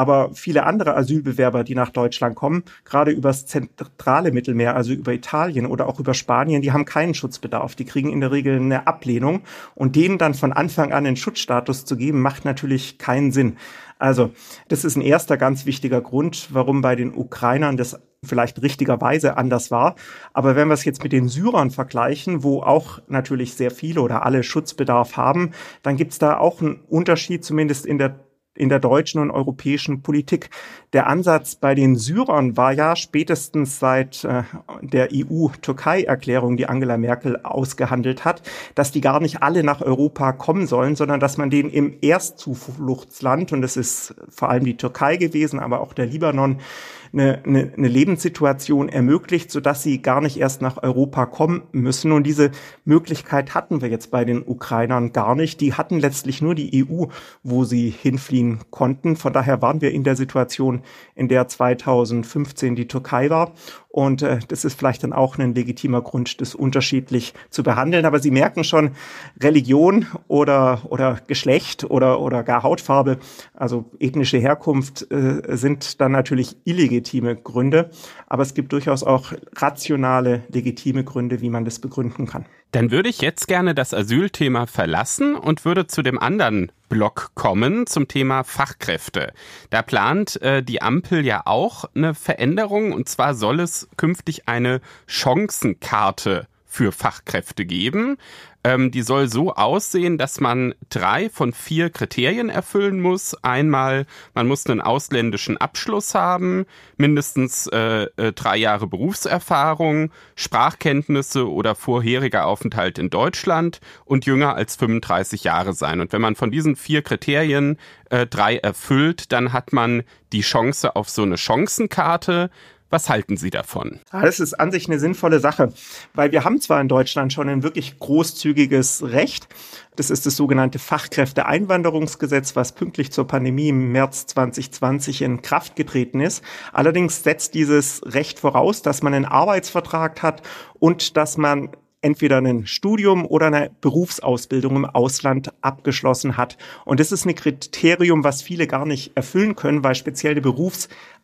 Aber viele andere Asylbewerber, die nach Deutschland kommen, gerade übers zentrale Mittelmeer, also über Italien oder auch über Spanien, die haben keinen Schutzbedarf. Die kriegen in der Regel eine Ablehnung. Und denen dann von Anfang an einen Schutzstatus zu geben, macht natürlich keinen Sinn. Also, das ist ein erster ganz wichtiger Grund, warum bei den Ukrainern das vielleicht richtigerweise anders war. Aber wenn wir es jetzt mit den Syrern vergleichen, wo auch natürlich sehr viele oder alle Schutzbedarf haben, dann gibt es da auch einen Unterschied, zumindest in der in der deutschen und europäischen Politik. Der Ansatz bei den Syrern war ja spätestens seit äh, der EU-Türkei-Erklärung, die Angela Merkel ausgehandelt hat, dass die gar nicht alle nach Europa kommen sollen, sondern dass man denen im Erstzufluchtsland, und das ist vor allem die Türkei gewesen, aber auch der Libanon, eine, eine, eine Lebenssituation ermöglicht, sodass sie gar nicht erst nach Europa kommen müssen. Und diese Möglichkeit hatten wir jetzt bei den Ukrainern gar nicht. Die hatten letztlich nur die EU, wo sie hinfliehen konnten. Von daher waren wir in der Situation, in der 2015 die Türkei war. Und äh, das ist vielleicht dann auch ein legitimer Grund, das unterschiedlich zu behandeln. Aber Sie merken schon, Religion oder, oder Geschlecht oder, oder gar Hautfarbe, also ethnische Herkunft, äh, sind dann natürlich illegitime Gründe. Aber es gibt durchaus auch rationale, legitime Gründe, wie man das begründen kann. Dann würde ich jetzt gerne das Asylthema verlassen und würde zu dem anderen Block kommen, zum Thema Fachkräfte. Da plant äh, die Ampel ja auch eine Veränderung und zwar soll es künftig eine Chancenkarte für Fachkräfte geben. Ähm, die soll so aussehen, dass man drei von vier Kriterien erfüllen muss. Einmal, man muss einen ausländischen Abschluss haben, mindestens äh, äh, drei Jahre Berufserfahrung, Sprachkenntnisse oder vorheriger Aufenthalt in Deutschland und jünger als 35 Jahre sein. Und wenn man von diesen vier Kriterien äh, drei erfüllt, dann hat man die Chance auf so eine Chancenkarte. Was halten Sie davon? Das ist an sich eine sinnvolle Sache, weil wir haben zwar in Deutschland schon ein wirklich großzügiges Recht. Das ist das sogenannte Fachkräfteeinwanderungsgesetz, was pünktlich zur Pandemie im März 2020 in Kraft getreten ist. Allerdings setzt dieses Recht voraus, dass man einen Arbeitsvertrag hat und dass man entweder ein Studium oder eine Berufsausbildung im Ausland abgeschlossen hat. Und das ist ein Kriterium, was viele gar nicht erfüllen können, weil speziell die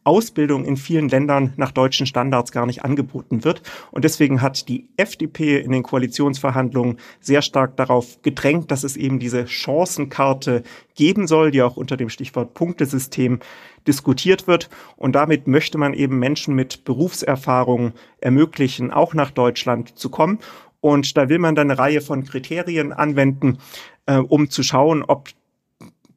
Berufsausbildung in vielen Ländern nach deutschen Standards gar nicht angeboten wird. Und deswegen hat die FDP in den Koalitionsverhandlungen sehr stark darauf gedrängt, dass es eben diese Chancenkarte geben soll, die auch unter dem Stichwort Punktesystem diskutiert wird. Und damit möchte man eben Menschen mit Berufserfahrung ermöglichen, auch nach Deutschland zu kommen. Und da will man dann eine Reihe von Kriterien anwenden, äh, um zu schauen, ob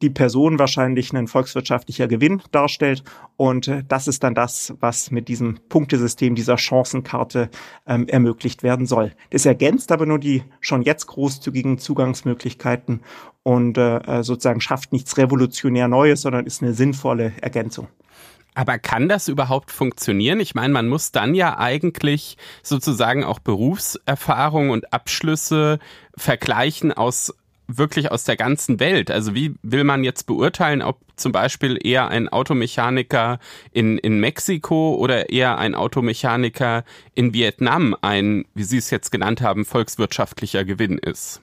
die Person wahrscheinlich ein volkswirtschaftlicher Gewinn darstellt. Und äh, das ist dann das, was mit diesem Punktesystem, dieser Chancenkarte ähm, ermöglicht werden soll. Das ergänzt aber nur die schon jetzt großzügigen Zugangsmöglichkeiten und äh, äh sozusagen schafft nichts revolutionär Neues, sondern ist eine sinnvolle Ergänzung. Aber kann das überhaupt funktionieren? Ich meine, man muss dann ja eigentlich sozusagen auch Berufserfahrung und Abschlüsse vergleichen aus wirklich aus der ganzen Welt. Also wie will man jetzt beurteilen, ob zum Beispiel eher ein Automechaniker in, in Mexiko oder eher ein Automechaniker in Vietnam ein, wie Sie es jetzt genannt haben, volkswirtschaftlicher Gewinn ist?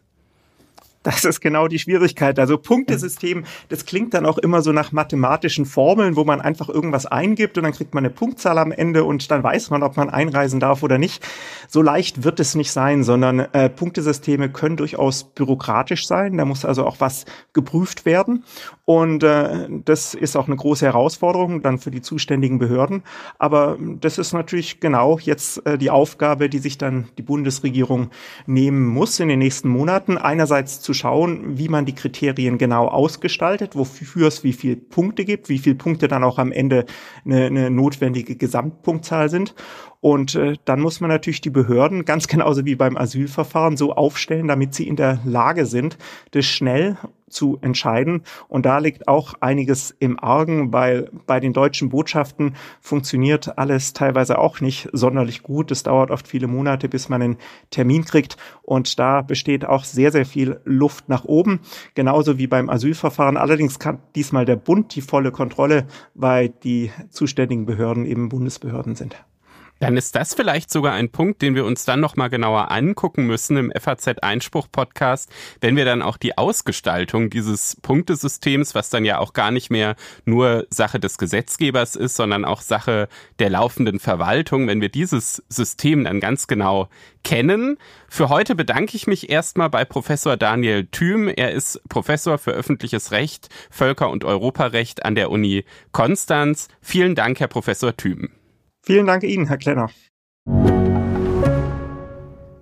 Das ist genau die Schwierigkeit. Also Punktesystem, das klingt dann auch immer so nach mathematischen Formeln, wo man einfach irgendwas eingibt und dann kriegt man eine Punktzahl am Ende und dann weiß man, ob man einreisen darf oder nicht. So leicht wird es nicht sein, sondern äh, Punktesysteme können durchaus bürokratisch sein. Da muss also auch was geprüft werden. Und äh, das ist auch eine große Herausforderung dann für die zuständigen Behörden. Aber das ist natürlich genau jetzt äh, die Aufgabe, die sich dann die Bundesregierung nehmen muss in den nächsten Monaten. Einerseits zu schauen, wie man die Kriterien genau ausgestaltet, wofür es wie viel Punkte gibt, wie viele Punkte dann auch am Ende eine, eine notwendige Gesamtpunktzahl sind. Und äh, dann muss man natürlich die Behörden ganz genauso wie beim Asylverfahren so aufstellen, damit sie in der Lage sind, das schnell zu entscheiden. Und da liegt auch einiges im Argen, weil bei den deutschen Botschaften funktioniert alles teilweise auch nicht sonderlich gut. Es dauert oft viele Monate, bis man einen Termin kriegt. Und da besteht auch sehr, sehr viel Luft nach oben. Genauso wie beim Asylverfahren. Allerdings kann diesmal der Bund die volle Kontrolle, weil die zuständigen Behörden eben Bundesbehörden sind. Dann ist das vielleicht sogar ein Punkt, den wir uns dann nochmal genauer angucken müssen im FAZ-Einspruch-Podcast, wenn wir dann auch die Ausgestaltung dieses Punktesystems, was dann ja auch gar nicht mehr nur Sache des Gesetzgebers ist, sondern auch Sache der laufenden Verwaltung, wenn wir dieses System dann ganz genau kennen. Für heute bedanke ich mich erstmal bei Professor Daniel Thüm. Er ist Professor für öffentliches Recht, Völker- und Europarecht an der Uni Konstanz. Vielen Dank, Herr Professor Thüm. Vielen Dank Ihnen, Herr Klenner.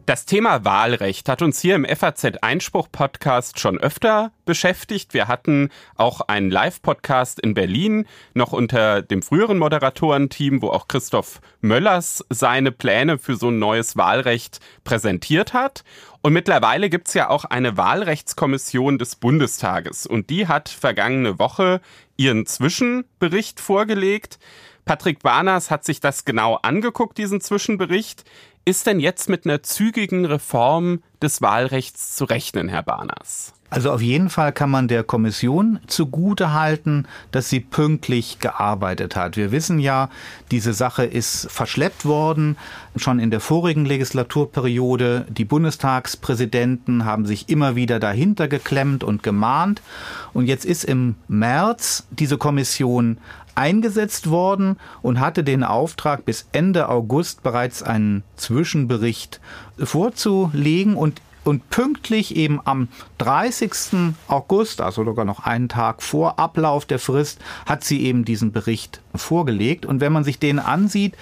Das Thema Wahlrecht hat uns hier im FAZ Einspruch Podcast schon öfter beschäftigt. Wir hatten auch einen Live-Podcast in Berlin, noch unter dem früheren Moderatorenteam, wo auch Christoph Möllers seine Pläne für so ein neues Wahlrecht präsentiert hat. Und mittlerweile gibt's ja auch eine Wahlrechtskommission des Bundestages. Und die hat vergangene Woche ihren Zwischenbericht vorgelegt. Patrick Barners hat sich das genau angeguckt, diesen Zwischenbericht. Ist denn jetzt mit einer zügigen Reform des Wahlrechts zu rechnen, Herr Barners? Also auf jeden Fall kann man der Kommission zugute halten, dass sie pünktlich gearbeitet hat. Wir wissen ja, diese Sache ist verschleppt worden. Schon in der vorigen Legislaturperiode, die Bundestagspräsidenten haben sich immer wieder dahinter geklemmt und gemahnt. Und jetzt ist im März diese Kommission eingesetzt worden und hatte den Auftrag, bis Ende August bereits einen Zwischenbericht vorzulegen und und pünktlich eben am 30. August, also sogar noch einen Tag vor Ablauf der Frist, hat sie eben diesen Bericht vorgelegt. Und wenn man sich den ansieht,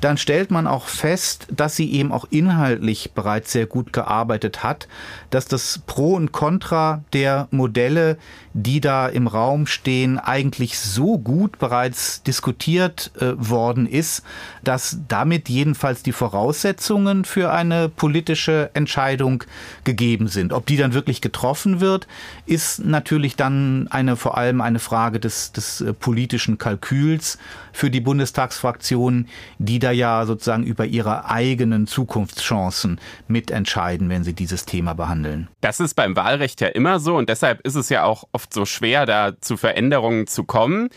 dann stellt man auch fest, dass sie eben auch inhaltlich bereits sehr gut gearbeitet hat, dass das Pro und Contra der Modelle, die da im Raum stehen, eigentlich so gut bereits diskutiert äh, worden ist, dass damit jedenfalls die Voraussetzungen für eine politische Entscheidung gegeben sind. Ob die dann wirklich getroffen wird, ist natürlich dann eine vor allem eine Frage des, des äh, politischen Kalküls für die Bundestagsfraktionen, die da ja sozusagen über ihre eigenen Zukunftschancen mitentscheiden, wenn sie dieses Thema behandeln. Das ist beim Wahlrecht ja immer so und deshalb ist es ja auch oft so schwer, da zu Veränderungen zu kommen.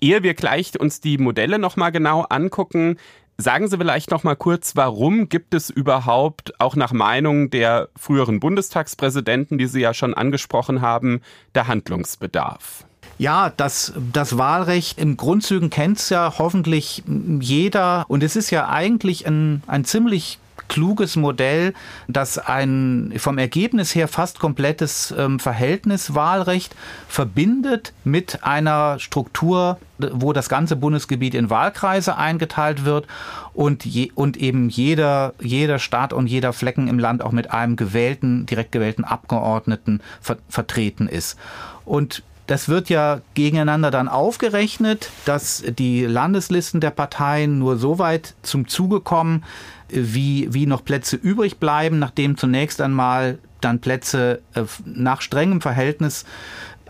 Ehe wir gleich uns die Modelle nochmal genau angucken, Sagen Sie vielleicht noch mal kurz, warum gibt es überhaupt auch nach Meinung der früheren Bundestagspräsidenten, die Sie ja schon angesprochen haben, der Handlungsbedarf? Ja, das, das Wahlrecht im Grundzügen kennt es ja hoffentlich jeder. Und es ist ja eigentlich ein, ein ziemlich kluges Modell, das ein vom Ergebnis her fast komplettes ähm, Verhältniswahlrecht verbindet mit einer Struktur, wo das ganze Bundesgebiet in Wahlkreise eingeteilt wird und, je, und eben jeder, jeder Staat und jeder Flecken im Land auch mit einem gewählten, direkt gewählten Abgeordneten ver vertreten ist. Und das wird ja gegeneinander dann aufgerechnet, dass die Landeslisten der Parteien nur so weit zum Zuge kommen, wie, wie noch Plätze übrig bleiben, nachdem zunächst einmal dann Plätze äh, nach strengem Verhältnis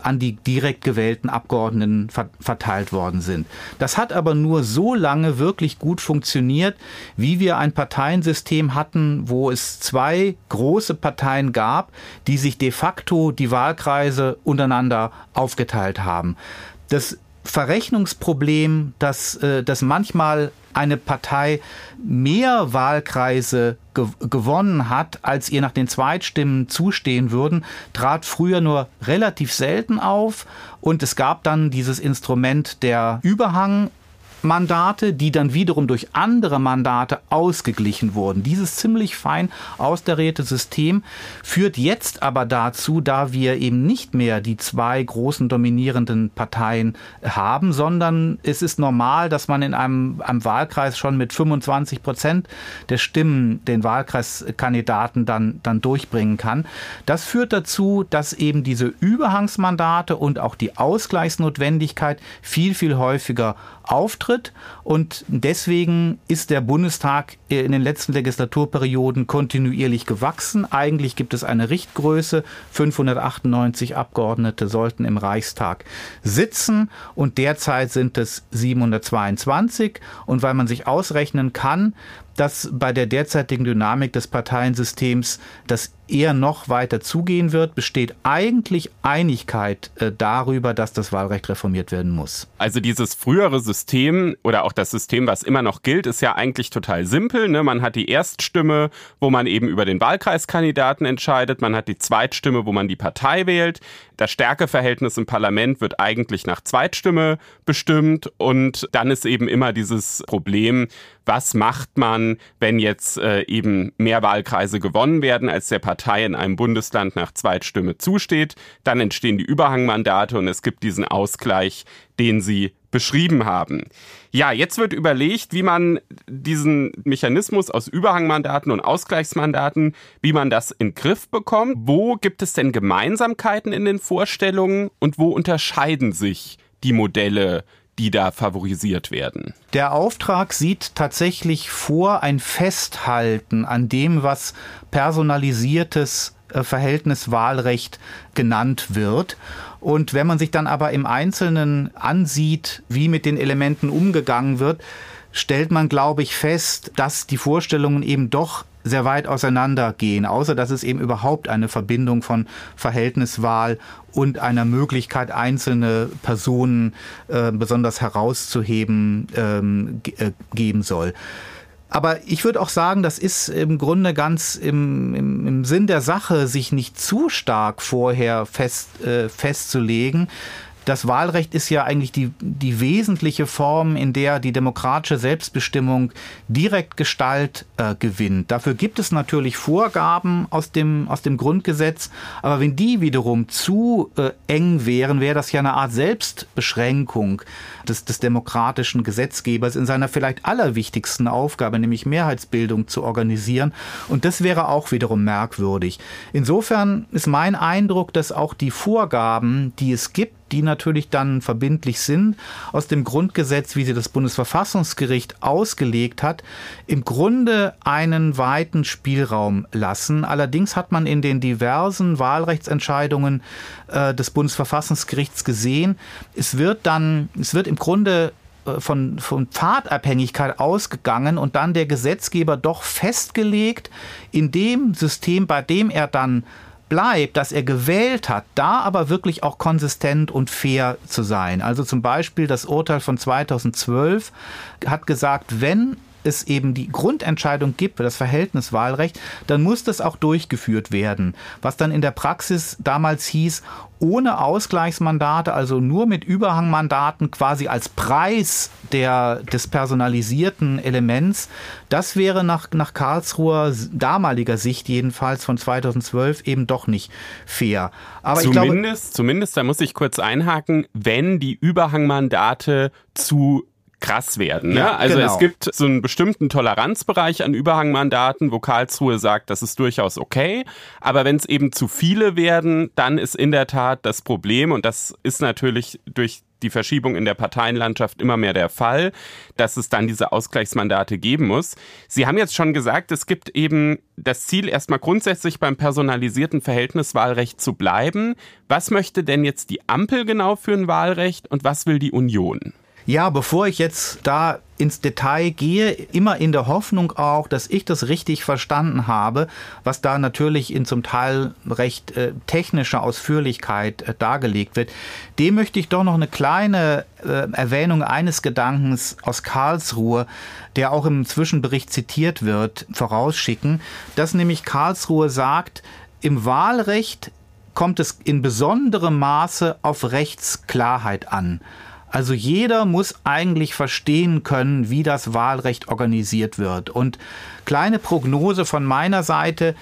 an die direkt gewählten Abgeordneten verteilt worden sind. Das hat aber nur so lange wirklich gut funktioniert, wie wir ein Parteiensystem hatten, wo es zwei große Parteien gab, die sich de facto die Wahlkreise untereinander aufgeteilt haben. Das Verrechnungsproblem, dass, äh, dass manchmal eine Partei mehr Wahlkreise ge gewonnen hat, als ihr nach den Zweitstimmen zustehen würden, trat früher nur relativ selten auf. Und es gab dann dieses Instrument der Überhang Mandate, die dann wiederum durch andere Mandate ausgeglichen wurden. Dieses ziemlich fein austarierte System führt jetzt aber dazu, da wir eben nicht mehr die zwei großen dominierenden Parteien haben, sondern es ist normal, dass man in einem, einem Wahlkreis schon mit 25 Prozent der Stimmen den Wahlkreiskandidaten dann, dann durchbringen kann. Das führt dazu, dass eben diese Überhangsmandate und auch die Ausgleichsnotwendigkeit viel, viel häufiger auftritt. Und deswegen ist der Bundestag in den letzten Legislaturperioden kontinuierlich gewachsen. Eigentlich gibt es eine Richtgröße. 598 Abgeordnete sollten im Reichstag sitzen und derzeit sind es 722. Und weil man sich ausrechnen kann, dass bei der derzeitigen Dynamik des Parteiensystems das eher noch weiter zugehen wird, besteht eigentlich Einigkeit äh, darüber, dass das Wahlrecht reformiert werden muss. Also dieses frühere System oder auch das System, was immer noch gilt, ist ja eigentlich total simpel. Ne? Man hat die Erststimme, wo man eben über den Wahlkreiskandidaten entscheidet. Man hat die Zweitstimme, wo man die Partei wählt. Das Stärkeverhältnis im Parlament wird eigentlich nach Zweitstimme bestimmt. Und dann ist eben immer dieses Problem, was macht man, wenn jetzt äh, eben mehr Wahlkreise gewonnen werden, als der Partei in einem Bundesland nach Zweitstimme zusteht. Dann entstehen die Überhangmandate und es gibt diesen Ausgleich, den Sie beschrieben haben. Ja, jetzt wird überlegt, wie man diesen Mechanismus aus Überhangmandaten und Ausgleichsmandaten, wie man das in Griff bekommt. Wo gibt es denn Gemeinsamkeiten in den Vorstellungen und wo unterscheiden sich die Modelle die da favorisiert werden. Der Auftrag sieht tatsächlich vor ein Festhalten an dem, was personalisiertes äh, Verhältniswahlrecht genannt wird. Und wenn man sich dann aber im Einzelnen ansieht, wie mit den Elementen umgegangen wird, stellt man, glaube ich, fest, dass die Vorstellungen eben doch sehr weit auseinandergehen, außer dass es eben überhaupt eine Verbindung von Verhältniswahl und einer Möglichkeit, einzelne Personen äh, besonders herauszuheben, ähm, äh, geben soll. Aber ich würde auch sagen, das ist im Grunde ganz im, im, im Sinn der Sache, sich nicht zu stark vorher fest, äh, festzulegen, das Wahlrecht ist ja eigentlich die, die wesentliche Form, in der die demokratische Selbstbestimmung direkt Gestalt äh, gewinnt. Dafür gibt es natürlich Vorgaben aus dem, aus dem Grundgesetz, aber wenn die wiederum zu äh, eng wären, wäre das ja eine Art Selbstbeschränkung des, des demokratischen Gesetzgebers in seiner vielleicht allerwichtigsten Aufgabe, nämlich Mehrheitsbildung zu organisieren. Und das wäre auch wiederum merkwürdig. Insofern ist mein Eindruck, dass auch die Vorgaben, die es gibt, die natürlich dann verbindlich sind, aus dem Grundgesetz, wie sie das Bundesverfassungsgericht ausgelegt hat, im Grunde einen weiten Spielraum lassen. Allerdings hat man in den diversen Wahlrechtsentscheidungen äh, des Bundesverfassungsgerichts gesehen, es wird dann, es wird im Grunde äh, von, von Pfadabhängigkeit ausgegangen und dann der Gesetzgeber doch festgelegt, in dem System, bei dem er dann bleibt, das er gewählt hat, da aber wirklich auch konsistent und fair zu sein. Also zum Beispiel das Urteil von 2012 hat gesagt, wenn es eben die Grundentscheidung gibt für das Verhältniswahlrecht, dann muss das auch durchgeführt werden. Was dann in der Praxis damals hieß, ohne Ausgleichsmandate, also nur mit Überhangmandaten quasi als Preis der, des personalisierten Elements, das wäre nach, nach Karlsruher damaliger Sicht jedenfalls von 2012 eben doch nicht fair. Aber zumindest, ich glaube, zumindest, da muss ich kurz einhaken, wenn die Überhangmandate zu krass werden. Ne? Ja, also genau. es gibt so einen bestimmten Toleranzbereich an Überhangmandaten, wo Karlsruhe sagt, das ist durchaus okay. Aber wenn es eben zu viele werden, dann ist in der Tat das Problem, und das ist natürlich durch die Verschiebung in der Parteienlandschaft immer mehr der Fall, dass es dann diese Ausgleichsmandate geben muss. Sie haben jetzt schon gesagt, es gibt eben das Ziel, erstmal grundsätzlich beim personalisierten Verhältniswahlrecht zu bleiben. Was möchte denn jetzt die Ampel genau für ein Wahlrecht und was will die Union? Ja, bevor ich jetzt da ins Detail gehe, immer in der Hoffnung auch, dass ich das richtig verstanden habe, was da natürlich in zum Teil recht äh, technischer Ausführlichkeit äh, dargelegt wird, dem möchte ich doch noch eine kleine äh, Erwähnung eines Gedankens aus Karlsruhe, der auch im Zwischenbericht zitiert wird, vorausschicken, dass nämlich Karlsruhe sagt, im Wahlrecht kommt es in besonderem Maße auf Rechtsklarheit an. Also jeder muss eigentlich verstehen können, wie das Wahlrecht organisiert wird. Und kleine Prognose von meiner Seite,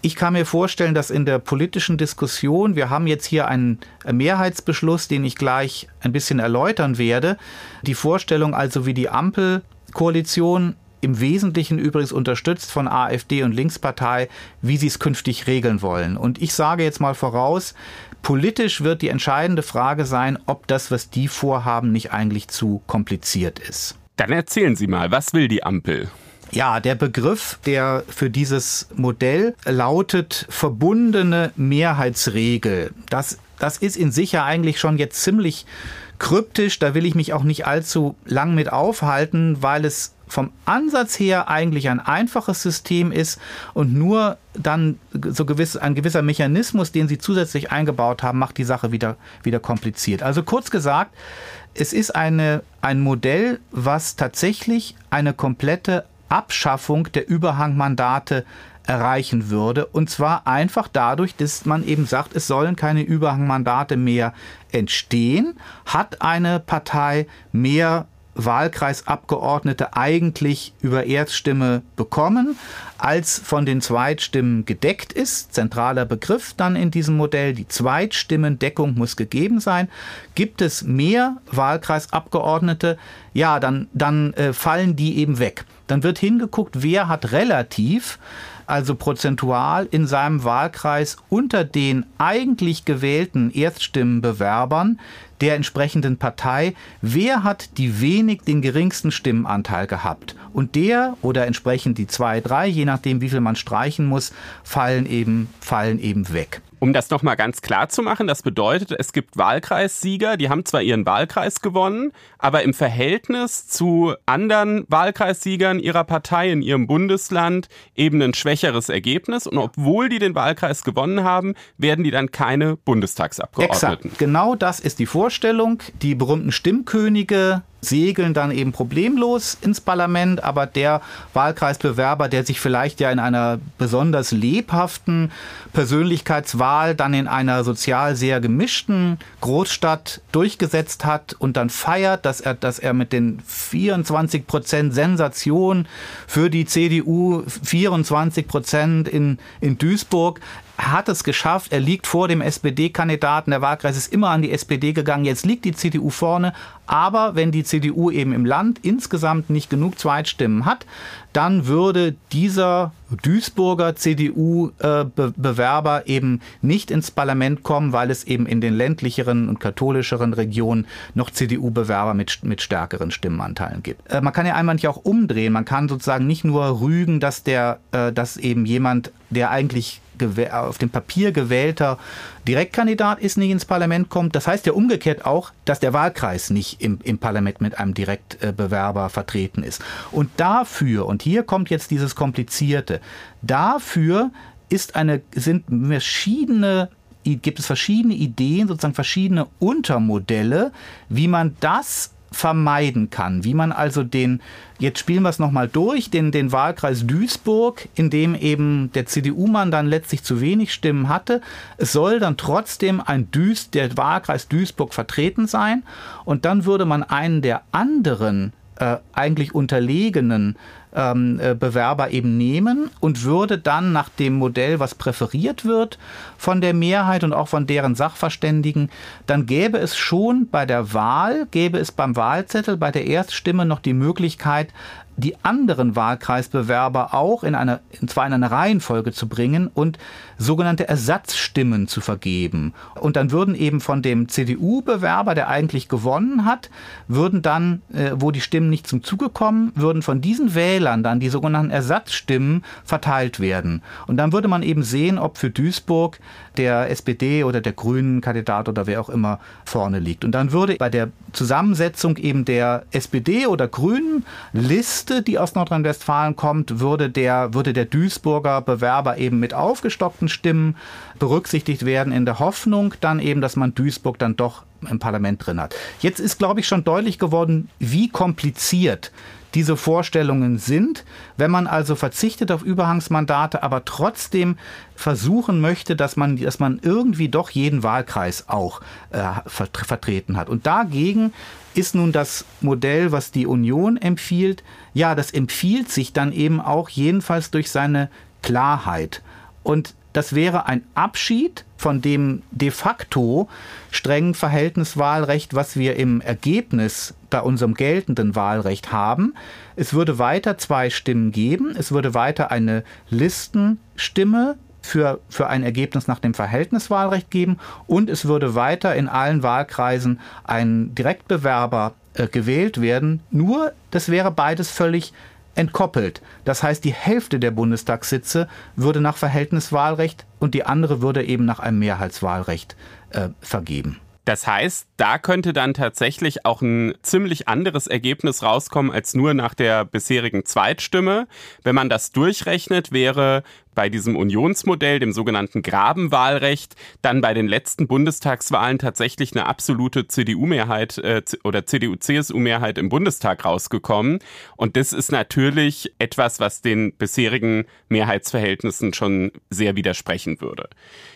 ich kann mir vorstellen, dass in der politischen Diskussion, wir haben jetzt hier einen Mehrheitsbeschluss, den ich gleich ein bisschen erläutern werde, die Vorstellung also, wie die Ampelkoalition im Wesentlichen übrigens unterstützt von AfD und Linkspartei, wie sie es künftig regeln wollen. Und ich sage jetzt mal voraus, Politisch wird die entscheidende Frage sein, ob das, was die vorhaben, nicht eigentlich zu kompliziert ist. Dann erzählen Sie mal, was will die Ampel? Ja, der Begriff, der für dieses Modell lautet verbundene Mehrheitsregel. Das, das ist in sich ja eigentlich schon jetzt ziemlich kryptisch. Da will ich mich auch nicht allzu lang mit aufhalten, weil es vom Ansatz her eigentlich ein einfaches System ist und nur dann so gewiss, ein gewisser Mechanismus, den sie zusätzlich eingebaut haben, macht die Sache wieder, wieder kompliziert. Also kurz gesagt, es ist eine, ein Modell, was tatsächlich eine komplette Abschaffung der Überhangmandate erreichen würde. Und zwar einfach dadurch, dass man eben sagt, es sollen keine Überhangmandate mehr entstehen, hat eine Partei mehr Wahlkreisabgeordnete eigentlich über Erststimme bekommen, als von den Zweitstimmen gedeckt ist. Zentraler Begriff dann in diesem Modell. Die Zweitstimmendeckung muss gegeben sein. Gibt es mehr Wahlkreisabgeordnete? Ja, dann, dann äh, fallen die eben weg. Dann wird hingeguckt, wer hat relativ also prozentual in seinem Wahlkreis unter den eigentlich gewählten Erststimmenbewerbern der entsprechenden Partei, wer hat die wenig den geringsten Stimmenanteil gehabt. Und der oder entsprechend die zwei, drei, je nachdem wie viel man streichen muss, fallen eben, fallen eben weg. Um das nochmal ganz klar zu machen, das bedeutet, es gibt Wahlkreissieger, die haben zwar ihren Wahlkreis gewonnen, aber im Verhältnis zu anderen Wahlkreissiegern ihrer Partei in ihrem Bundesland eben ein schwächeres Ergebnis. Und obwohl die den Wahlkreis gewonnen haben, werden die dann keine Bundestagsabgeordneten. Exakt. Genau das ist die Vorstellung. Die berühmten Stimmkönige segeln dann eben problemlos ins Parlament, aber der Wahlkreisbewerber, der sich vielleicht ja in einer besonders lebhaften Persönlichkeitswahl dann in einer sozial sehr gemischten Großstadt durchgesetzt hat und dann feiert, dass er, dass er mit den 24 Prozent Sensation für die CDU, 24 Prozent in, in Duisburg, hat es geschafft, er liegt vor dem SPD-Kandidaten, der Wahlkreis ist immer an die SPD gegangen, jetzt liegt die CDU vorne, aber wenn die CDU eben im Land insgesamt nicht genug Zweitstimmen hat, dann würde dieser Duisburger CDU-Bewerber eben nicht ins Parlament kommen, weil es eben in den ländlicheren und katholischeren Regionen noch CDU-Bewerber mit, mit stärkeren Stimmenanteilen gibt. Äh, man kann ja einmal nicht auch umdrehen. Man kann sozusagen nicht nur rügen, dass der, äh, dass eben jemand, der eigentlich auf dem Papier gewählter Direktkandidat ist, nicht ins Parlament kommt. Das heißt ja umgekehrt auch, dass der Wahlkreis nicht im, im Parlament mit einem Direktbewerber vertreten ist. Und dafür, und hier kommt jetzt dieses Komplizierte, dafür ist eine, sind verschiedene gibt es verschiedene Ideen, sozusagen verschiedene Untermodelle, wie man das vermeiden kann. Wie man also den, jetzt spielen wir es nochmal durch, den, den Wahlkreis Duisburg, in dem eben der CDU-Mann dann letztlich zu wenig Stimmen hatte. Es soll dann trotzdem ein Duis, der Wahlkreis Duisburg vertreten sein. Und dann würde man einen der anderen äh, eigentlich unterlegenen ähm, äh, Bewerber eben nehmen und würde dann nach dem Modell, was präferiert wird von der Mehrheit und auch von deren Sachverständigen, dann gäbe es schon bei der Wahl, gäbe es beim Wahlzettel, bei der Erststimme noch die Möglichkeit, die anderen Wahlkreisbewerber auch in einer, zwar in einer Reihenfolge zu bringen und sogenannte Ersatzstimmen zu vergeben. Und dann würden eben von dem CDU-Bewerber, der eigentlich gewonnen hat, würden dann, äh, wo die Stimmen nicht zum Zuge kommen, würden von diesen Wählern dann die sogenannten Ersatzstimmen verteilt werden. Und dann würde man eben sehen, ob für Duisburg der SPD oder der Grünen Kandidat oder wer auch immer vorne liegt. Und dann würde bei der Zusammensetzung eben der SPD oder Grünen Liste, die aus Nordrhein-Westfalen kommt, würde der, würde der Duisburger Bewerber eben mit aufgestockten Stimmen berücksichtigt werden in der Hoffnung dann eben, dass man Duisburg dann doch im Parlament drin hat. Jetzt ist, glaube ich, schon deutlich geworden, wie kompliziert diese Vorstellungen sind. Wenn man also verzichtet auf Überhangsmandate, aber trotzdem versuchen möchte, dass man, dass man irgendwie doch jeden Wahlkreis auch äh, vertreten hat. Und dagegen ist nun das Modell, was die Union empfiehlt, ja, das empfiehlt sich dann eben auch jedenfalls durch seine Klarheit. Und das wäre ein Abschied von dem de facto strengen Verhältniswahlrecht, was wir im Ergebnis bei unserem geltenden Wahlrecht haben. Es würde weiter zwei Stimmen geben. Es würde weiter eine Listenstimme für, für ein Ergebnis nach dem Verhältniswahlrecht geben und es würde weiter in allen Wahlkreisen ein Direktbewerber äh, gewählt werden. Nur, das wäre beides völlig entkoppelt. Das heißt, die Hälfte der Bundestagssitze würde nach Verhältniswahlrecht und die andere würde eben nach einem Mehrheitswahlrecht äh, vergeben. Das heißt, da könnte dann tatsächlich auch ein ziemlich anderes Ergebnis rauskommen als nur nach der bisherigen Zweitstimme. Wenn man das durchrechnet, wäre bei diesem Unionsmodell, dem sogenannten Grabenwahlrecht, dann bei den letzten Bundestagswahlen tatsächlich eine absolute CDU-Mehrheit äh, oder CDU-CSU-Mehrheit im Bundestag rausgekommen. Und das ist natürlich etwas, was den bisherigen Mehrheitsverhältnissen schon sehr widersprechen würde.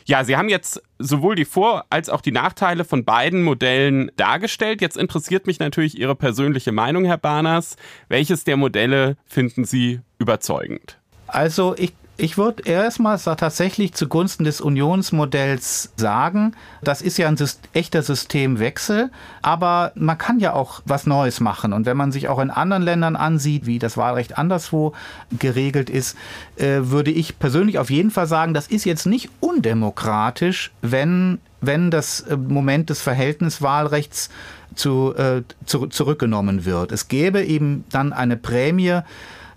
Ja, Sie haben jetzt sowohl die Vor- als auch die Nachteile von beiden Modellen dargestellt. Jetzt interessiert mich natürlich Ihre persönliche Meinung, Herr Barners. Welches der Modelle finden Sie überzeugend? Also ich ich würde erstmal tatsächlich zugunsten des Unionsmodells sagen, das ist ja ein echter Systemwechsel, aber man kann ja auch was Neues machen. Und wenn man sich auch in anderen Ländern ansieht, wie das Wahlrecht anderswo geregelt ist, äh, würde ich persönlich auf jeden Fall sagen, das ist jetzt nicht undemokratisch, wenn, wenn das äh, Moment des Verhältniswahlrechts zu, äh, zu, zurückgenommen wird. Es gäbe eben dann eine Prämie,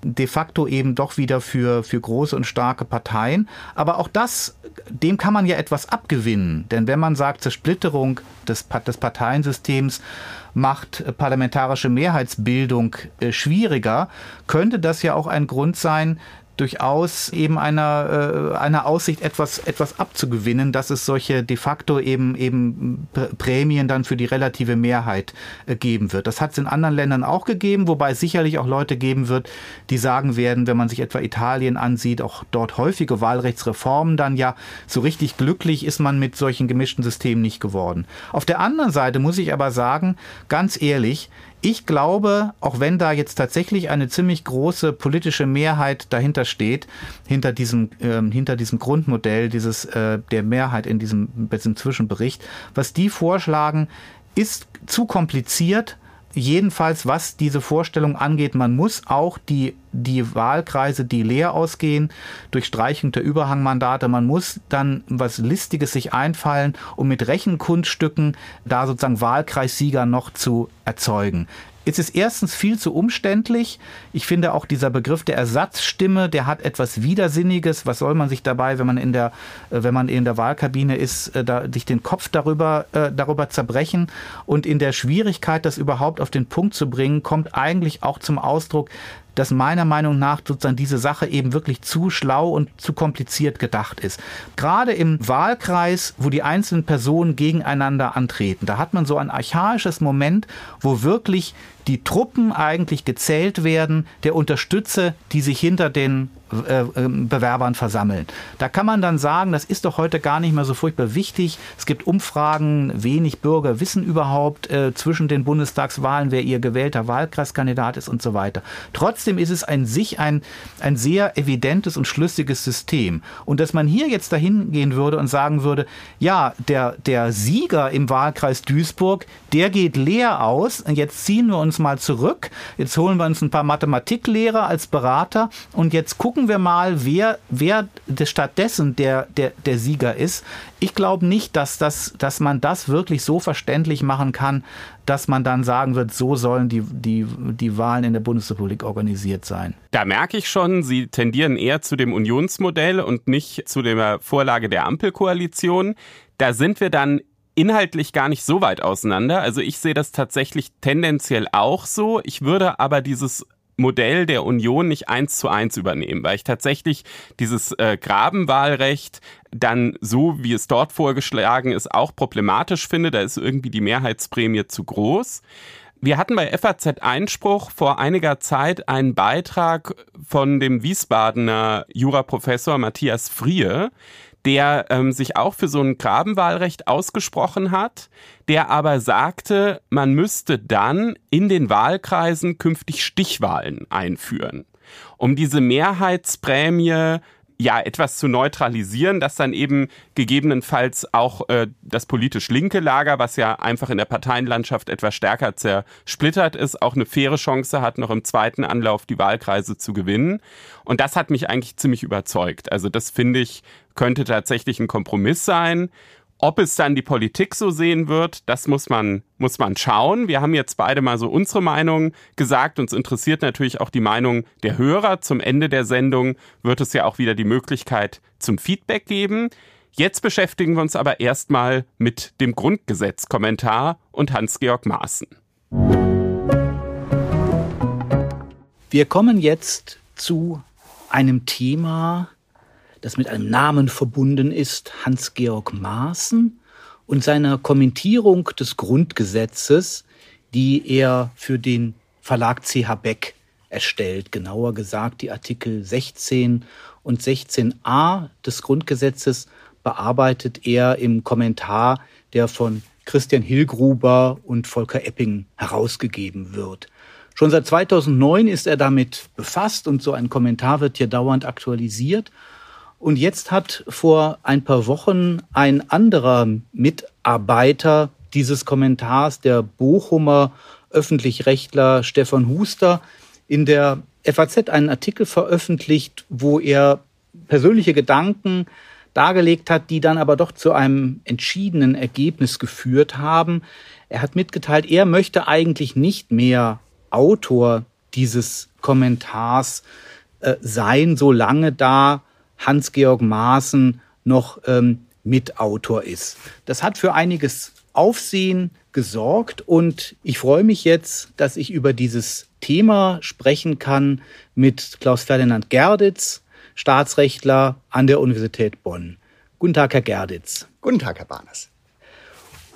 de facto eben doch wieder für, für große und starke Parteien. Aber auch das, dem kann man ja etwas abgewinnen. Denn wenn man sagt, Zersplitterung des, des Parteiensystems macht parlamentarische Mehrheitsbildung äh, schwieriger, könnte das ja auch ein Grund sein, durchaus eben einer, äh, einer Aussicht etwas, etwas abzugewinnen, dass es solche de facto eben, eben Prämien dann für die relative Mehrheit äh, geben wird. Das hat es in anderen Ländern auch gegeben, wobei es sicherlich auch Leute geben wird, die sagen werden, wenn man sich etwa Italien ansieht, auch dort häufige Wahlrechtsreformen, dann ja, so richtig glücklich ist man mit solchen gemischten Systemen nicht geworden. Auf der anderen Seite muss ich aber sagen, ganz ehrlich, ich glaube, auch wenn da jetzt tatsächlich eine ziemlich große politische Mehrheit dahinter steht, hinter diesem, äh, hinter diesem Grundmodell dieses, äh, der Mehrheit in diesem, diesem Zwischenbericht, was die vorschlagen, ist zu kompliziert jedenfalls, was diese Vorstellung angeht, man muss auch die, die Wahlkreise, die leer ausgehen, durch Streichung der Überhangmandate, man muss dann was Listiges sich einfallen, um mit Rechenkunststücken da sozusagen Wahlkreissieger noch zu erzeugen. Es ist erstens viel zu umständlich. Ich finde auch dieser Begriff der Ersatzstimme, der hat etwas Widersinniges. Was soll man sich dabei, wenn man in der, äh, wenn man in der Wahlkabine ist, äh, da, sich den Kopf darüber, äh, darüber zerbrechen? Und in der Schwierigkeit, das überhaupt auf den Punkt zu bringen, kommt eigentlich auch zum Ausdruck, dass meiner Meinung nach sozusagen diese Sache eben wirklich zu schlau und zu kompliziert gedacht ist. Gerade im Wahlkreis, wo die einzelnen Personen gegeneinander antreten, da hat man so ein archaisches Moment, wo wirklich die Truppen eigentlich gezählt werden, der Unterstützer, die sich hinter den äh, ähm, Bewerbern versammeln. Da kann man dann sagen, das ist doch heute gar nicht mehr so furchtbar wichtig. Es gibt Umfragen, wenig Bürger wissen überhaupt äh, zwischen den Bundestagswahlen, wer ihr gewählter Wahlkreiskandidat ist und so weiter. Trotzdem ist es ein sich ein, ein sehr evidentes und schlüssiges System. Und dass man hier jetzt dahin gehen würde und sagen würde, ja, der, der Sieger im Wahlkreis Duisburg, der geht leer aus. Und jetzt ziehen wir uns mal zurück. Jetzt holen wir uns ein paar Mathematiklehrer als Berater und jetzt gucken gucken wir mal, wer, wer stattdessen der, der, der Sieger ist. Ich glaube nicht, dass, das, dass man das wirklich so verständlich machen kann, dass man dann sagen wird, so sollen die, die, die Wahlen in der Bundesrepublik organisiert sein. Da merke ich schon, Sie tendieren eher zu dem Unionsmodell und nicht zu der Vorlage der Ampelkoalition. Da sind wir dann inhaltlich gar nicht so weit auseinander. Also ich sehe das tatsächlich tendenziell auch so. Ich würde aber dieses Modell der Union nicht eins zu eins übernehmen, weil ich tatsächlich dieses äh, Grabenwahlrecht dann so, wie es dort vorgeschlagen ist, auch problematisch finde. Da ist irgendwie die Mehrheitsprämie zu groß. Wir hatten bei FAZ Einspruch vor einiger Zeit einen Beitrag von dem Wiesbadener Juraprofessor Matthias Frie, der ähm, sich auch für so ein Grabenwahlrecht ausgesprochen hat, der aber sagte, man müsste dann in den Wahlkreisen künftig Stichwahlen einführen, um diese Mehrheitsprämie ja etwas zu neutralisieren, dass dann eben gegebenenfalls auch äh, das politisch linke Lager, was ja einfach in der Parteienlandschaft etwas stärker zersplittert ist, auch eine faire Chance hat, noch im zweiten Anlauf die Wahlkreise zu gewinnen. Und das hat mich eigentlich ziemlich überzeugt. Also das finde ich könnte tatsächlich ein Kompromiss sein. Ob es dann die Politik so sehen wird, das muss man, muss man schauen. Wir haben jetzt beide mal so unsere Meinung gesagt. Uns interessiert natürlich auch die Meinung der Hörer. Zum Ende der Sendung wird es ja auch wieder die Möglichkeit zum Feedback geben. Jetzt beschäftigen wir uns aber erstmal mit dem Grundgesetzkommentar und Hans-Georg Maaßen. Wir kommen jetzt zu einem Thema, das mit einem Namen verbunden ist, Hans-Georg Maaßen, und seiner Kommentierung des Grundgesetzes, die er für den Verlag CH Beck erstellt. Genauer gesagt, die Artikel 16 und 16a des Grundgesetzes bearbeitet er im Kommentar, der von Christian Hillgruber und Volker Epping herausgegeben wird. Schon seit 2009 ist er damit befasst und so ein Kommentar wird hier dauernd aktualisiert. Und jetzt hat vor ein paar Wochen ein anderer Mitarbeiter dieses Kommentars, der Bochumer Öffentlichrechtler Stefan Huster, in der FAZ einen Artikel veröffentlicht, wo er persönliche Gedanken dargelegt hat, die dann aber doch zu einem entschiedenen Ergebnis geführt haben. Er hat mitgeteilt, er möchte eigentlich nicht mehr Autor dieses Kommentars äh, sein, solange da Hans-Georg Maaßen noch ähm, Mitautor ist. Das hat für einiges Aufsehen gesorgt und ich freue mich jetzt, dass ich über dieses Thema sprechen kann mit Klaus Ferdinand Gerditz, Staatsrechtler an der Universität Bonn. Guten Tag, Herr Gerditz. Guten Tag, Herr Barnes.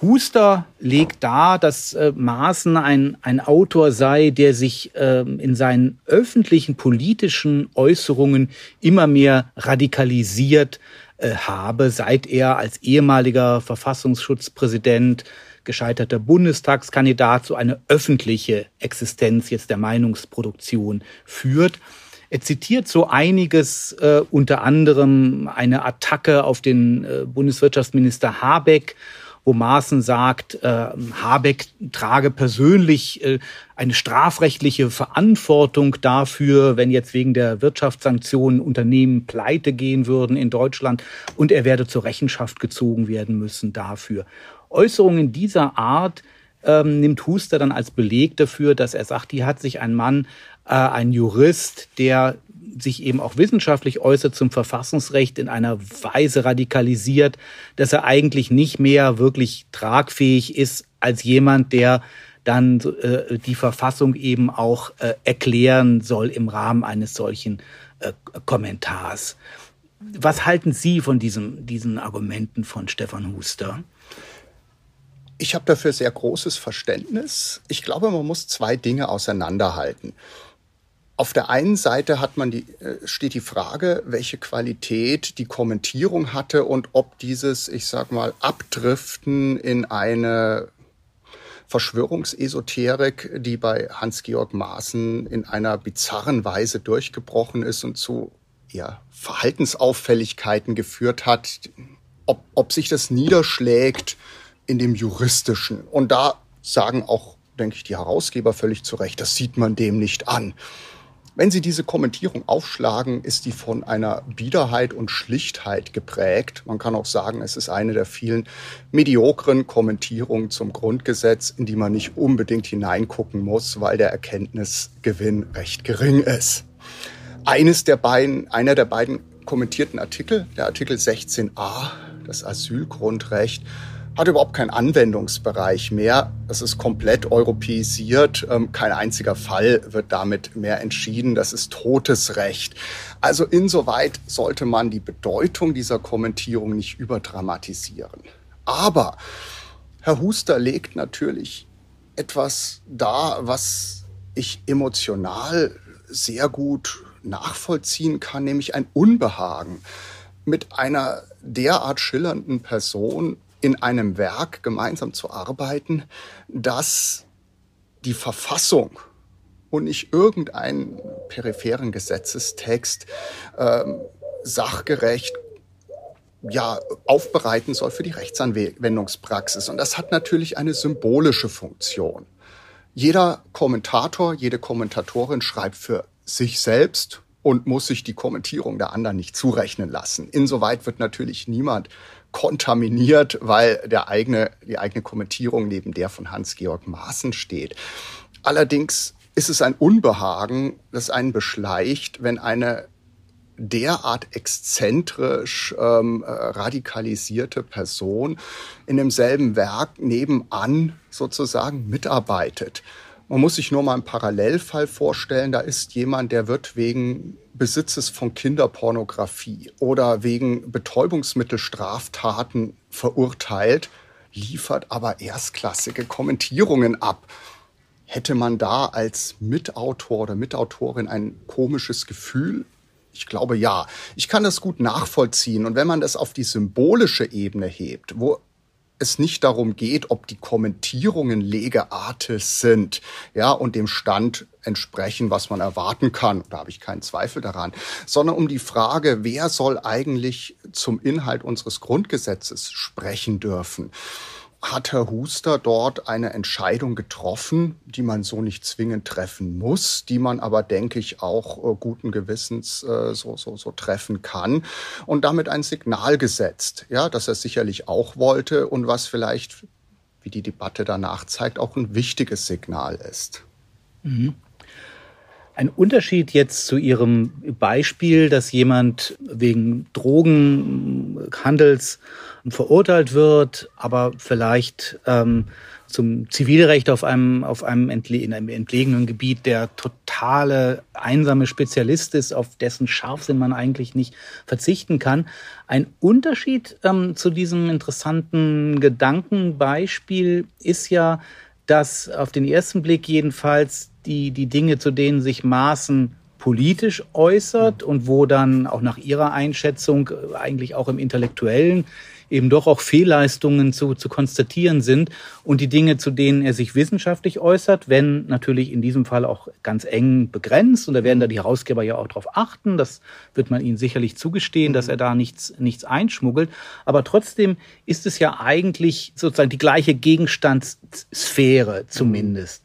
Huster legt dar, dass äh, Maaßen ein, ein Autor sei, der sich ähm, in seinen öffentlichen politischen Äußerungen immer mehr radikalisiert äh, habe, seit er als ehemaliger Verfassungsschutzpräsident gescheiterter Bundestagskandidat so eine öffentliche Existenz jetzt der Meinungsproduktion führt. Er zitiert so einiges, äh, unter anderem eine Attacke auf den äh, Bundeswirtschaftsminister Habeck, wo Maaßen sagt, äh, Habeck trage persönlich äh, eine strafrechtliche Verantwortung dafür, wenn jetzt wegen der Wirtschaftssanktionen Unternehmen pleite gehen würden in Deutschland und er werde zur Rechenschaft gezogen werden müssen dafür. Äußerungen dieser Art ähm, nimmt Huster dann als Beleg dafür, dass er sagt, die hat sich ein Mann, äh, ein Jurist, der sich eben auch wissenschaftlich äußert zum Verfassungsrecht in einer Weise radikalisiert, dass er eigentlich nicht mehr wirklich tragfähig ist als jemand, der dann äh, die Verfassung eben auch äh, erklären soll im Rahmen eines solchen äh, Kommentars. Was halten Sie von diesem, diesen Argumenten von Stefan Huster? Ich habe dafür sehr großes Verständnis. Ich glaube, man muss zwei Dinge auseinanderhalten. Auf der einen Seite hat man die, äh, steht die Frage, welche Qualität die Kommentierung hatte und ob dieses, ich sag mal, Abdriften in eine Verschwörungsesoterik, die bei Hans-Georg Maaßen in einer bizarren Weise durchgebrochen ist und zu ja, Verhaltensauffälligkeiten geführt hat, ob, ob sich das niederschlägt in dem Juristischen. Und da sagen auch, denke ich, die Herausgeber völlig zu Recht, das sieht man dem nicht an. Wenn Sie diese Kommentierung aufschlagen, ist die von einer Biederheit und Schlichtheit geprägt. Man kann auch sagen, es ist eine der vielen mediokren Kommentierungen zum Grundgesetz, in die man nicht unbedingt hineingucken muss, weil der Erkenntnisgewinn recht gering ist. Eines der beiden, einer der beiden kommentierten Artikel, der Artikel 16a, das Asylgrundrecht, hat überhaupt keinen Anwendungsbereich mehr. Es ist komplett europäisiert. Ähm, kein einziger Fall wird damit mehr entschieden. Das ist totes Recht. Also insoweit sollte man die Bedeutung dieser Kommentierung nicht überdramatisieren. Aber Herr Huster legt natürlich etwas dar, was ich emotional sehr gut nachvollziehen kann, nämlich ein Unbehagen mit einer derart schillernden Person in einem Werk gemeinsam zu arbeiten, das die Verfassung und nicht irgendeinen peripheren Gesetzestext ähm, sachgerecht ja, aufbereiten soll für die Rechtsanwendungspraxis. Und das hat natürlich eine symbolische Funktion. Jeder Kommentator, jede Kommentatorin schreibt für sich selbst und muss sich die Kommentierung der anderen nicht zurechnen lassen. Insoweit wird natürlich niemand kontaminiert, weil der eigene, die eigene Kommentierung neben der von Hans-Georg Maaßen steht. Allerdings ist es ein Unbehagen, das einen beschleicht, wenn eine derart exzentrisch ähm, äh, radikalisierte Person in demselben Werk nebenan sozusagen mitarbeitet. Man muss sich nur mal einen Parallelfall vorstellen. Da ist jemand, der wird wegen Besitzes von Kinderpornografie oder wegen Betäubungsmittelstraftaten verurteilt, liefert aber erstklassige Kommentierungen ab. Hätte man da als Mitautor oder Mitautorin ein komisches Gefühl? Ich glaube ja. Ich kann das gut nachvollziehen. Und wenn man das auf die symbolische Ebene hebt, wo es nicht darum geht, ob die Kommentierungen lege artis sind, ja, und dem Stand entsprechen, was man erwarten kann. Da habe ich keinen Zweifel daran, sondern um die Frage, wer soll eigentlich zum Inhalt unseres Grundgesetzes sprechen dürfen? Hat Herr Huster dort eine Entscheidung getroffen, die man so nicht zwingend treffen muss, die man aber, denke ich, auch äh, guten Gewissens äh, so, so, so treffen kann und damit ein Signal gesetzt, ja, dass er sicherlich auch wollte und was vielleicht, wie die Debatte danach zeigt, auch ein wichtiges Signal ist. Mhm. Ein Unterschied jetzt zu Ihrem Beispiel, dass jemand wegen Drogenhandels verurteilt wird, aber vielleicht ähm, zum Zivilrecht auf einem, auf einem, entle in einem entlegenen Gebiet der totale einsame Spezialist ist, auf dessen Scharfsinn man eigentlich nicht verzichten kann. Ein Unterschied ähm, zu diesem interessanten Gedankenbeispiel ist ja, dass auf den ersten Blick jedenfalls die, die Dinge, zu denen sich Maßen politisch äußert und wo dann auch nach ihrer Einschätzung eigentlich auch im intellektuellen eben doch auch Fehlleistungen zu, zu konstatieren sind und die Dinge, zu denen er sich wissenschaftlich äußert, wenn natürlich in diesem Fall auch ganz eng begrenzt. Und da werden da die Herausgeber ja auch darauf achten, das wird man ihnen sicherlich zugestehen, dass er da nichts, nichts einschmuggelt, aber trotzdem ist es ja eigentlich sozusagen die gleiche Gegenstandssphäre zumindest.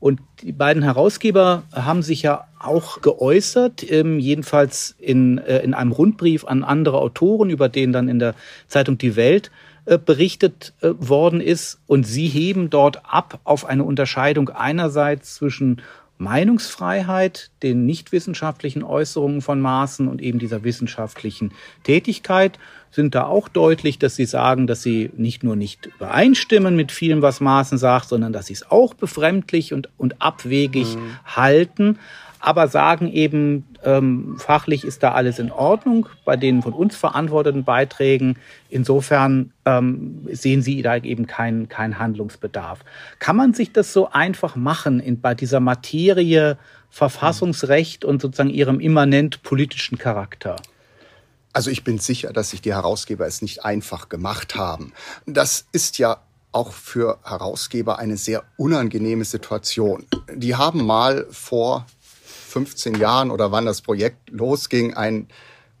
Und die beiden Herausgeber haben sich ja auch geäußert, ähm, jedenfalls in, äh, in einem Rundbrief an andere Autoren, über den dann in der Zeitung Die Welt äh, berichtet äh, worden ist. Und sie heben dort ab auf eine Unterscheidung einerseits zwischen Meinungsfreiheit, den nichtwissenschaftlichen Äußerungen von Maßen und eben dieser wissenschaftlichen Tätigkeit sind da auch deutlich, dass sie sagen, dass sie nicht nur nicht übereinstimmen mit vielem, was Maaßen sagt, sondern dass sie es auch befremdlich und, und abwegig mhm. halten aber sagen eben, ähm, fachlich ist da alles in Ordnung bei den von uns verantworteten Beiträgen. Insofern ähm, sehen Sie da eben keinen keinen Handlungsbedarf. Kann man sich das so einfach machen in, bei dieser Materie Verfassungsrecht und sozusagen ihrem immanent politischen Charakter? Also ich bin sicher, dass sich die Herausgeber es nicht einfach gemacht haben. Das ist ja auch für Herausgeber eine sehr unangenehme Situation. Die haben mal vor 15 Jahren oder wann das Projekt losging, einen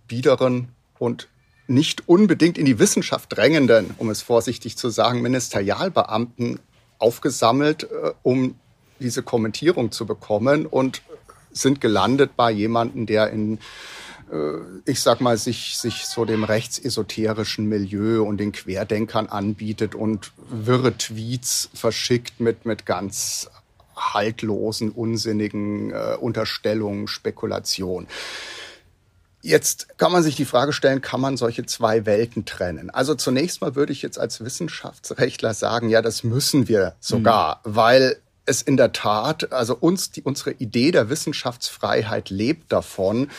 biederen und nicht unbedingt in die Wissenschaft drängenden, um es vorsichtig zu sagen, Ministerialbeamten aufgesammelt, äh, um diese Kommentierung zu bekommen und sind gelandet bei jemandem, der in ich sag mal, sich, sich so dem rechtsesoterischen Milieu und den Querdenkern anbietet und wirre Tweets verschickt mit, mit ganz haltlosen, unsinnigen äh, Unterstellungen, Spekulationen. Jetzt kann man sich die Frage stellen, kann man solche zwei Welten trennen? Also zunächst mal würde ich jetzt als Wissenschaftsrechtler sagen, ja, das müssen wir sogar, mhm. weil es in der Tat, also uns, die, unsere Idee der Wissenschaftsfreiheit lebt davon,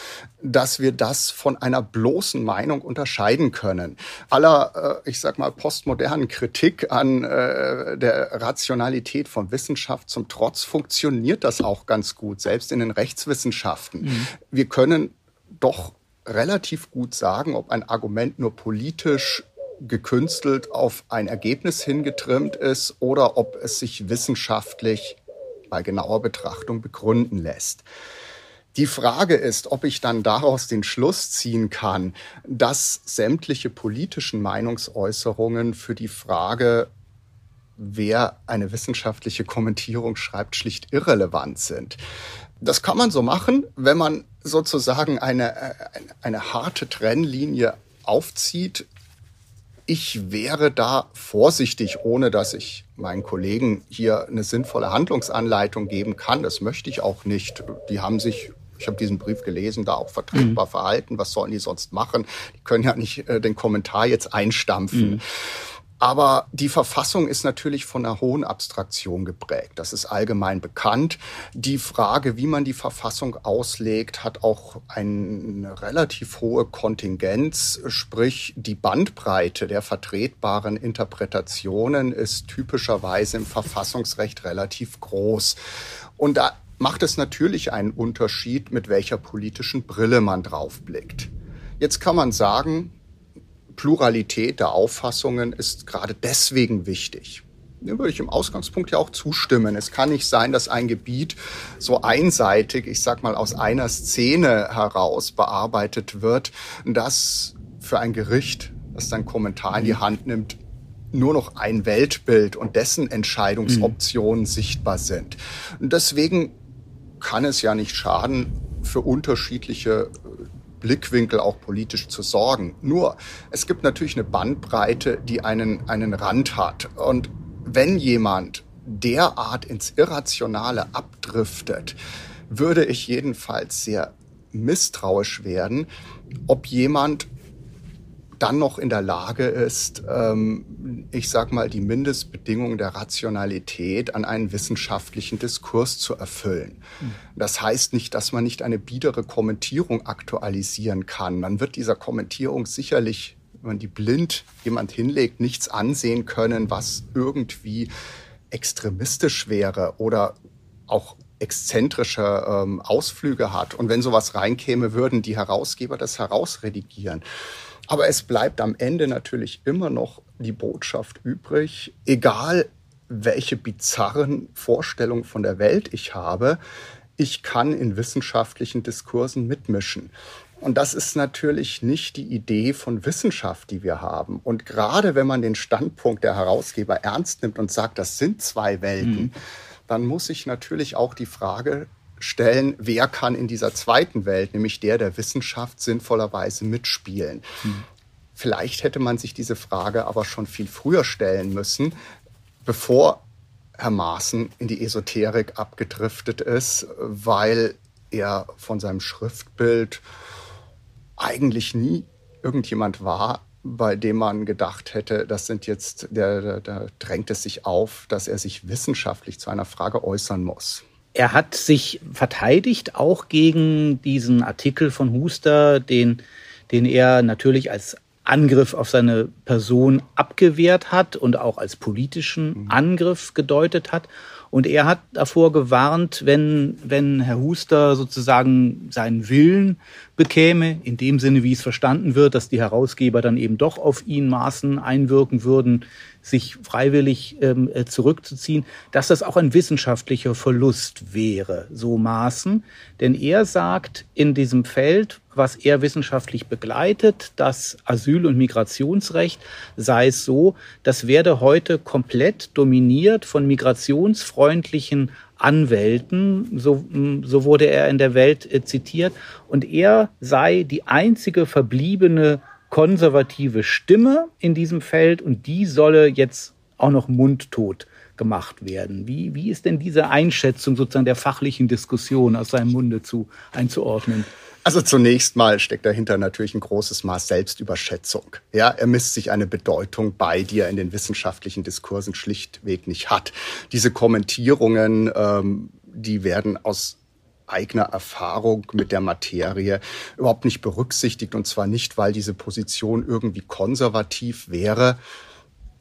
dass wir das von einer bloßen Meinung unterscheiden können. Aller, äh, ich sag mal, postmodernen Kritik an äh, der Rationalität von Wissenschaft zum Trotz funktioniert das auch ganz gut, selbst in den Rechtswissenschaften. Mhm. Wir können doch relativ gut sagen, ob ein Argument nur politisch gekünstelt auf ein Ergebnis hingetrimmt ist oder ob es sich wissenschaftlich bei genauer Betrachtung begründen lässt. Die Frage ist, ob ich dann daraus den Schluss ziehen kann, dass sämtliche politischen Meinungsäußerungen für die Frage, wer eine wissenschaftliche Kommentierung schreibt, schlicht irrelevant sind. Das kann man so machen, wenn man sozusagen eine, eine, eine harte Trennlinie aufzieht ich wäre da vorsichtig, ohne dass ich meinen Kollegen hier eine sinnvolle Handlungsanleitung geben kann. Das möchte ich auch nicht. Die haben sich ich habe diesen Brief gelesen, da auch vertretbar mhm. verhalten. Was sollen die sonst machen? Die können ja nicht äh, den Kommentar jetzt einstampfen. Mhm. Aber die Verfassung ist natürlich von einer hohen Abstraktion geprägt. Das ist allgemein bekannt. Die Frage, wie man die Verfassung auslegt, hat auch eine relativ hohe Kontingenz. Sprich, die Bandbreite der vertretbaren Interpretationen ist typischerweise im Verfassungsrecht relativ groß. Und da macht es natürlich einen Unterschied, mit welcher politischen Brille man draufblickt. Jetzt kann man sagen, Pluralität der Auffassungen ist gerade deswegen wichtig. Dem würde ich im Ausgangspunkt ja auch zustimmen. Es kann nicht sein, dass ein Gebiet so einseitig, ich sag mal, aus einer Szene heraus bearbeitet wird, dass für ein Gericht, das dann Kommentar in die Hand nimmt, nur noch ein Weltbild und dessen Entscheidungsoptionen mhm. sichtbar sind. Und deswegen kann es ja nicht schaden, für unterschiedliche Blickwinkel auch politisch zu sorgen. Nur, es gibt natürlich eine Bandbreite, die einen, einen Rand hat. Und wenn jemand derart ins Irrationale abdriftet, würde ich jedenfalls sehr misstrauisch werden, ob jemand dann noch in der Lage ist, ähm, ich sag mal, die Mindestbedingungen der Rationalität an einen wissenschaftlichen Diskurs zu erfüllen. Mhm. Das heißt nicht, dass man nicht eine biedere Kommentierung aktualisieren kann. Man wird dieser Kommentierung sicherlich, wenn man die blind jemand hinlegt, nichts ansehen können, was irgendwie extremistisch wäre oder auch exzentrische ähm, Ausflüge hat. Und wenn sowas reinkäme, würden die Herausgeber das herausredigieren. Aber es bleibt am Ende natürlich immer noch die Botschaft übrig, egal welche bizarren Vorstellungen von der Welt ich habe, ich kann in wissenschaftlichen Diskursen mitmischen. Und das ist natürlich nicht die Idee von Wissenschaft, die wir haben. Und gerade wenn man den Standpunkt der Herausgeber ernst nimmt und sagt, das sind zwei Welten, mhm. dann muss ich natürlich auch die Frage stellen, wer kann in dieser zweiten Welt, nämlich der der Wissenschaft, sinnvollerweise mitspielen. Hm. Vielleicht hätte man sich diese Frage aber schon viel früher stellen müssen, bevor Herr Maaßen in die Esoterik abgedriftet ist, weil er von seinem Schriftbild eigentlich nie irgendjemand war, bei dem man gedacht hätte, das sind jetzt, da drängt es sich auf, dass er sich wissenschaftlich zu einer Frage äußern muss. Er hat sich verteidigt auch gegen diesen Artikel von Huster, den, den er natürlich als Angriff auf seine Person abgewehrt hat und auch als politischen mhm. Angriff gedeutet hat. Und er hat davor gewarnt, wenn, wenn Herr Huster sozusagen seinen Willen bekäme, in dem Sinne, wie es verstanden wird, dass die Herausgeber dann eben doch auf ihn Maßen einwirken würden, sich freiwillig ähm, äh, zurückzuziehen, dass das auch ein wissenschaftlicher Verlust wäre, so Maßen. Denn er sagt, in diesem Feld, was er wissenschaftlich begleitet, das Asyl- und Migrationsrecht, sei es so, das werde heute komplett dominiert von migrationsfreundlichen Anwälten, so, so wurde er in der Welt äh, zitiert, und er sei die einzige verbliebene konservative Stimme in diesem Feld und die solle jetzt auch noch mundtot gemacht werden. Wie, wie ist denn diese Einschätzung sozusagen der fachlichen Diskussion aus seinem Munde zu einzuordnen? Also zunächst mal steckt dahinter natürlich ein großes Maß Selbstüberschätzung. Ja, er misst sich eine Bedeutung bei, die er in den wissenschaftlichen Diskursen schlichtweg nicht hat. Diese Kommentierungen, ähm, die werden aus eigener Erfahrung mit der Materie überhaupt nicht berücksichtigt. Und zwar nicht, weil diese Position irgendwie konservativ wäre,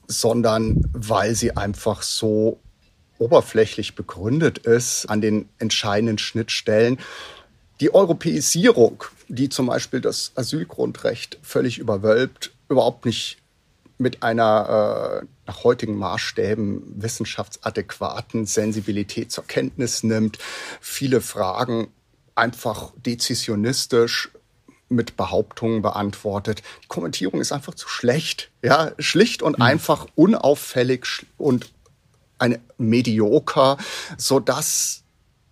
sondern weil sie einfach so oberflächlich begründet ist an den entscheidenden Schnittstellen. Die Europäisierung, die zum Beispiel das Asylgrundrecht völlig überwölbt, überhaupt nicht mit einer äh, nach heutigen Maßstäben wissenschaftsadäquaten Sensibilität zur Kenntnis nimmt, viele Fragen einfach dezisionistisch mit Behauptungen beantwortet. Die Kommentierung ist einfach zu schlecht. Ja, schlicht und mhm. einfach unauffällig und eine medioker, so dass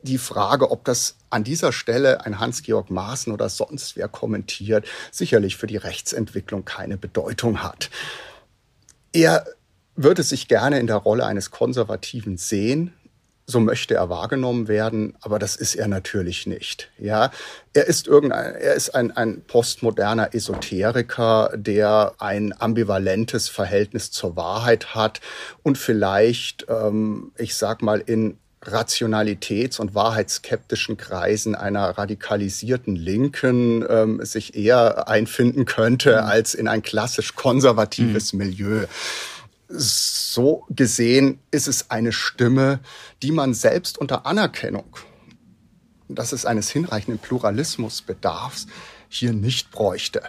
die Frage, ob das an dieser Stelle ein Hans-Georg Maaßen oder sonst wer kommentiert, sicherlich für die Rechtsentwicklung keine Bedeutung hat. Er würde sich gerne in der Rolle eines Konservativen sehen. So möchte er wahrgenommen werden, aber das ist er natürlich nicht. Ja, er ist irgendein, er ist ein, ein postmoderner Esoteriker, der ein ambivalentes Verhältnis zur Wahrheit hat und vielleicht, ähm, ich sag mal, in rationalitäts- und wahrheitsskeptischen Kreisen einer radikalisierten Linken ähm, sich eher einfinden könnte mhm. als in ein klassisch konservatives mhm. Milieu so gesehen ist es eine Stimme, die man selbst unter Anerkennung, dass es eines hinreichenden Pluralismus bedarf, hier nicht bräuchte.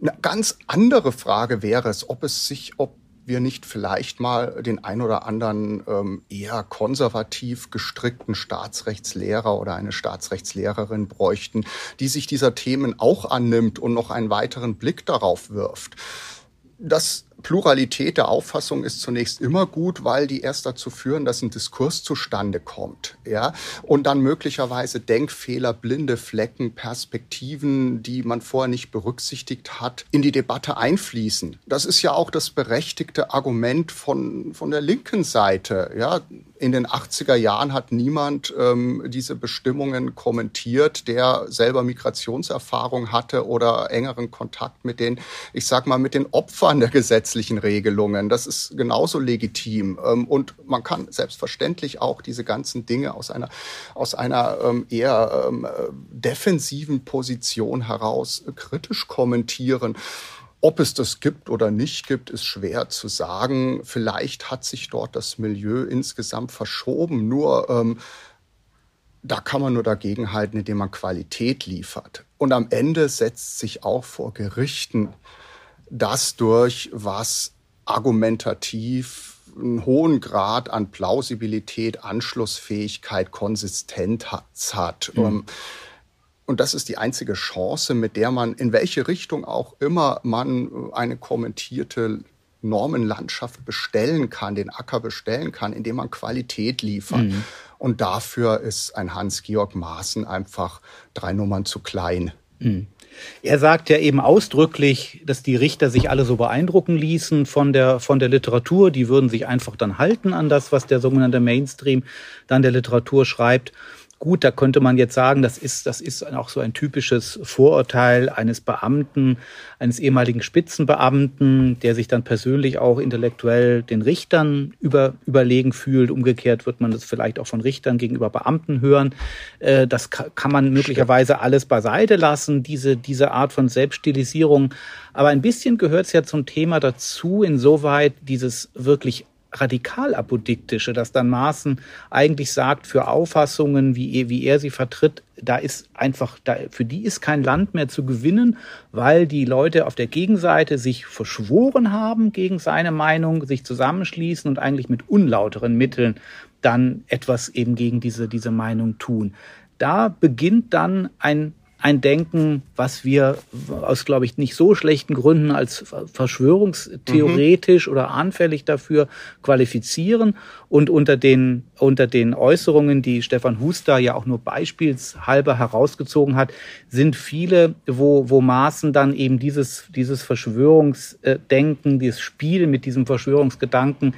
Eine ganz andere Frage wäre es, ob es sich, ob wir nicht vielleicht mal den ein oder anderen ähm, eher konservativ gestrickten Staatsrechtslehrer oder eine Staatsrechtslehrerin bräuchten, die sich dieser Themen auch annimmt und noch einen weiteren Blick darauf wirft. Das Pluralität der Auffassung ist zunächst immer gut, weil die erst dazu führen, dass ein Diskurs zustande kommt, ja, und dann möglicherweise Denkfehler, blinde Flecken, Perspektiven, die man vorher nicht berücksichtigt hat, in die Debatte einfließen. Das ist ja auch das berechtigte Argument von von der linken Seite, ja in den 80er Jahren hat niemand ähm, diese Bestimmungen kommentiert, der selber Migrationserfahrung hatte oder engeren Kontakt mit den, ich sag mal, mit den Opfern der gesetzlichen Regelungen. Das ist genauso legitim. Ähm, und man kann selbstverständlich auch diese ganzen Dinge aus einer, aus einer ähm, eher ähm, defensiven Position heraus kritisch kommentieren. Ob es das gibt oder nicht gibt, ist schwer zu sagen. Vielleicht hat sich dort das Milieu insgesamt verschoben. Nur ähm, da kann man nur dagegenhalten, indem man Qualität liefert. Und am Ende setzt sich auch vor Gerichten das durch, was argumentativ einen hohen Grad an Plausibilität, Anschlussfähigkeit, Konsistenz hat. Mhm. Und das ist die einzige Chance, mit der man, in welche Richtung auch immer man äh, eine kommentierte Normenlandschaft bestellen kann, den Acker bestellen kann, indem man Qualität liefert. Mhm. Und dafür ist ein Hans-Georg Maaßen einfach drei Nummern zu klein. Mhm. Er sagt ja eben ausdrücklich, dass die Richter sich alle so beeindrucken ließen von der, von der Literatur. Die würden sich einfach dann halten an das, was der sogenannte Mainstream dann der Literatur schreibt. Gut, da könnte man jetzt sagen, das ist, das ist auch so ein typisches Vorurteil eines Beamten, eines ehemaligen Spitzenbeamten, der sich dann persönlich auch intellektuell den Richtern über, überlegen fühlt. Umgekehrt wird man das vielleicht auch von Richtern gegenüber Beamten hören. Äh, das kann man möglicherweise alles beiseite lassen, diese, diese Art von Selbststilisierung. Aber ein bisschen gehört es ja zum Thema dazu, insoweit dieses wirklich radikal-apodiktische, das dann Maaßen eigentlich sagt, für Auffassungen, wie, wie er sie vertritt, da ist einfach, da, für die ist kein Land mehr zu gewinnen, weil die Leute auf der Gegenseite sich verschworen haben gegen seine Meinung, sich zusammenschließen und eigentlich mit unlauteren Mitteln dann etwas eben gegen diese, diese Meinung tun. Da beginnt dann ein ein Denken, was wir aus, glaube ich, nicht so schlechten Gründen als verschwörungstheoretisch mhm. oder anfällig dafür qualifizieren. Und unter den, unter den Äußerungen, die Stefan Huster ja auch nur beispielshalber herausgezogen hat, sind viele, wo, wo Maßen dann eben dieses, dieses Verschwörungsdenken, dieses Spiel mit diesem Verschwörungsgedanken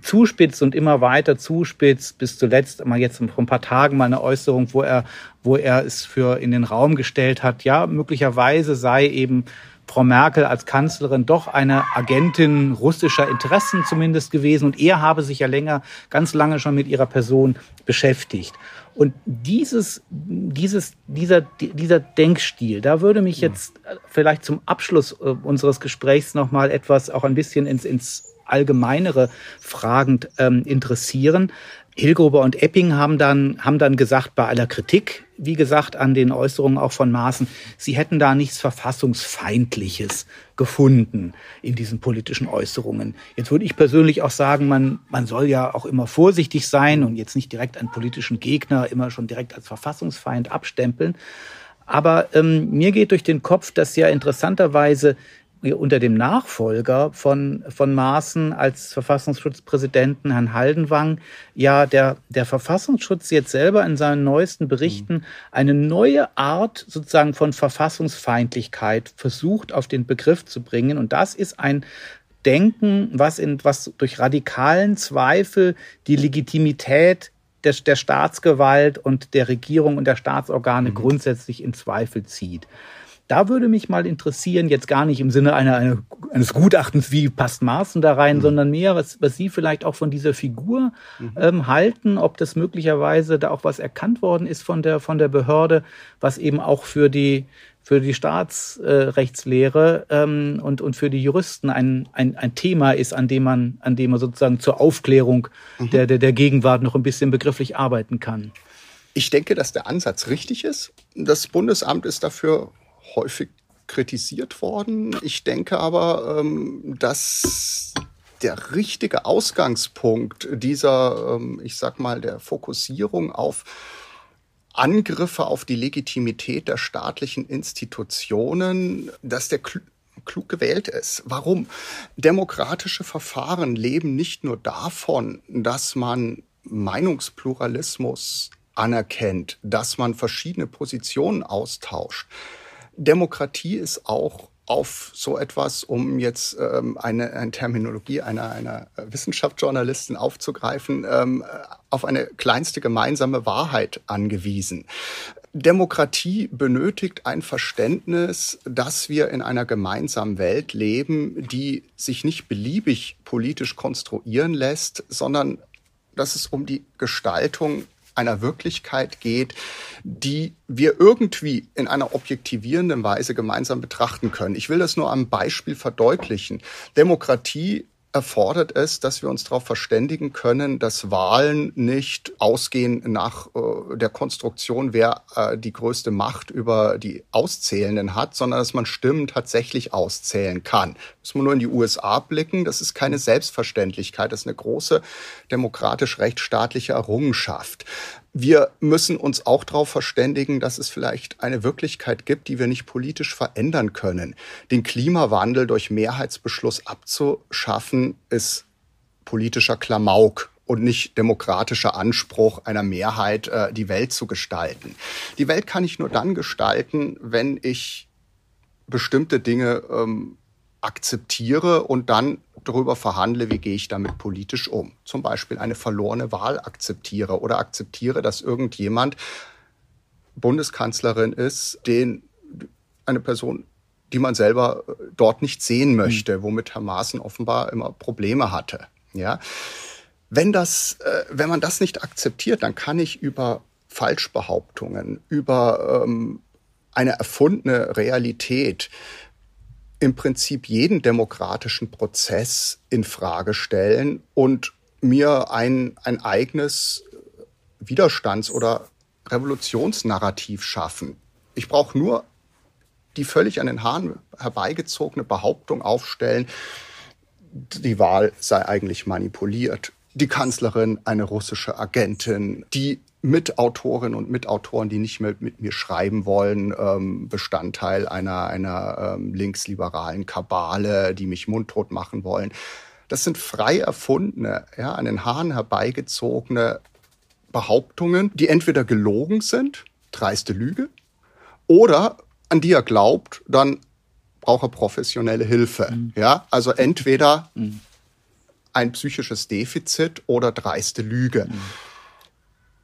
zuspitzt und immer weiter zuspitzt, bis zuletzt mal jetzt vor ein paar Tagen mal eine Äußerung, wo er, wo er es für in den Raum gestellt hat, ja, möglicherweise sei eben Frau Merkel als Kanzlerin doch eine Agentin russischer Interessen zumindest gewesen und er habe sich ja länger, ganz lange schon mit ihrer Person beschäftigt. Und dieses, dieses, dieser, dieser Denkstil, da würde mich jetzt vielleicht zum Abschluss äh, unseres Gesprächs nochmal etwas auch ein bisschen ins, ins allgemeinere Fragen ähm, interessieren. Hilgruber und Epping haben dann, haben dann gesagt, bei aller Kritik, wie gesagt, an den Äußerungen auch von Maaßen, sie hätten da nichts Verfassungsfeindliches gefunden in diesen politischen Äußerungen. Jetzt würde ich persönlich auch sagen, man, man soll ja auch immer vorsichtig sein und jetzt nicht direkt einen politischen Gegner immer schon direkt als Verfassungsfeind abstempeln. Aber ähm, mir geht durch den Kopf, dass ja interessanterweise unter dem Nachfolger von, von Maaßen als Verfassungsschutzpräsidenten, Herrn Haldenwang, ja der, der Verfassungsschutz jetzt selber in seinen neuesten Berichten eine neue Art sozusagen von Verfassungsfeindlichkeit versucht auf den Begriff zu bringen. Und das ist ein Denken, was, in, was durch radikalen Zweifel die Legitimität der, der Staatsgewalt und der Regierung und der Staatsorgane mhm. grundsätzlich in Zweifel zieht. Da würde mich mal interessieren, jetzt gar nicht im Sinne einer, einer eines Gutachtens, wie passt Maaßen da rein, mhm. sondern mehr, was, was Sie vielleicht auch von dieser Figur mhm. ähm, halten, ob das möglicherweise da auch was erkannt worden ist von der, von der Behörde, was eben auch für die, für die Staatsrechtslehre äh, ähm, und, und für die Juristen ein, ein, ein Thema ist, an dem man, an dem man sozusagen zur Aufklärung mhm. der, der, der Gegenwart noch ein bisschen begrifflich arbeiten kann. Ich denke, dass der Ansatz richtig ist. Das Bundesamt ist dafür häufig kritisiert worden. Ich denke aber, ähm, dass der richtige Ausgangspunkt dieser, ähm, ich sag mal, der Fokussierung auf Angriffe auf die Legitimität der staatlichen Institutionen, dass der klug gewählt ist. Warum? Demokratische Verfahren leben nicht nur davon, dass man Meinungspluralismus anerkennt, dass man verschiedene Positionen austauscht. Demokratie ist auch auf so etwas, um jetzt ähm, eine, eine Terminologie einer, einer Wissenschaftsjournalistin aufzugreifen, ähm, auf eine kleinste gemeinsame Wahrheit angewiesen. Demokratie benötigt ein Verständnis, dass wir in einer gemeinsamen Welt leben, die sich nicht beliebig politisch konstruieren lässt, sondern dass es um die Gestaltung einer Wirklichkeit geht, die wir irgendwie in einer objektivierenden Weise gemeinsam betrachten können. Ich will das nur am Beispiel verdeutlichen. Demokratie erfordert es, dass wir uns darauf verständigen können, dass Wahlen nicht ausgehen nach äh, der Konstruktion, wer äh, die größte Macht über die Auszählenden hat, sondern dass man Stimmen tatsächlich auszählen kann. Muss man nur in die USA blicken, das ist keine Selbstverständlichkeit, das ist eine große demokratisch-rechtsstaatliche Errungenschaft wir müssen uns auch darauf verständigen, dass es vielleicht eine Wirklichkeit gibt, die wir nicht politisch verändern können. Den Klimawandel durch Mehrheitsbeschluss abzuschaffen, ist politischer Klamauk und nicht demokratischer Anspruch einer Mehrheit, äh, die Welt zu gestalten. Die Welt kann ich nur dann gestalten, wenn ich bestimmte Dinge ähm, akzeptiere und dann darüber verhandle, wie gehe ich damit politisch um. Zum Beispiel eine verlorene Wahl akzeptiere oder akzeptiere, dass irgendjemand Bundeskanzlerin ist, den eine Person, die man selber äh, dort nicht sehen hm. möchte, womit Herr Maaßen offenbar immer Probleme hatte. Ja, wenn das, äh, wenn man das nicht akzeptiert, dann kann ich über Falschbehauptungen, über ähm, eine erfundene Realität, im Prinzip jeden demokratischen Prozess in Frage stellen und mir ein, ein eigenes Widerstands- oder Revolutionsnarrativ schaffen. Ich brauche nur die völlig an den Haaren herbeigezogene Behauptung aufstellen, die Wahl sei eigentlich manipuliert. Die Kanzlerin eine russische Agentin, die Mitautorinnen und Mitautoren, die nicht mehr mit mir schreiben wollen, ähm, Bestandteil einer, einer ähm, linksliberalen Kabale, die mich mundtot machen wollen. Das sind frei erfundene, ja, an den Haaren herbeigezogene Behauptungen, die entweder gelogen sind, dreiste Lüge, oder an die er glaubt, dann braucht er professionelle Hilfe. Mhm. Ja, also entweder mhm. ein psychisches Defizit oder dreiste Lüge. Mhm.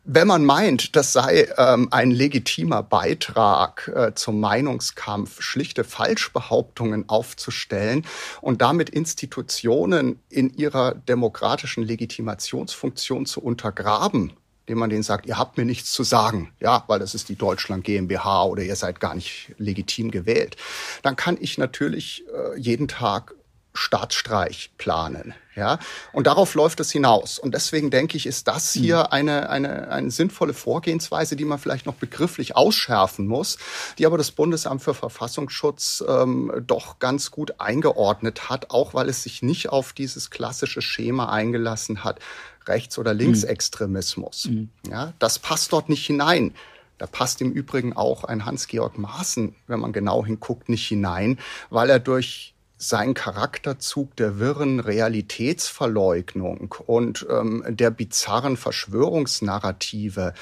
Wenn man meint, das sei ähm, ein legitimer Beitrag äh, zum Meinungskampf, schlichte Falschbehauptungen aufzustellen und damit Institutionen in ihrer demokratischen Legitimationsfunktion zu untergraben, indem man denen sagt, ihr habt mir nichts zu sagen, ja, weil das ist die Deutschland GmbH oder ihr seid gar nicht legitim gewählt, dann kann ich natürlich äh, jeden Tag Staatsstreich planen. Ja, und darauf läuft es hinaus. Und deswegen denke ich, ist das hier mhm. eine, eine, eine sinnvolle Vorgehensweise, die man vielleicht noch begrifflich ausschärfen muss, die aber das Bundesamt für Verfassungsschutz ähm, doch ganz gut eingeordnet hat, auch weil es sich nicht auf dieses klassische Schema eingelassen hat, Rechts- oder Linksextremismus. Mhm. Ja, das passt dort nicht hinein. Da passt im Übrigen auch ein Hans-Georg Maaßen, wenn man genau hinguckt, nicht hinein, weil er durch sein Charakterzug der wirren Realitätsverleugnung und ähm, der bizarren Verschwörungsnarrative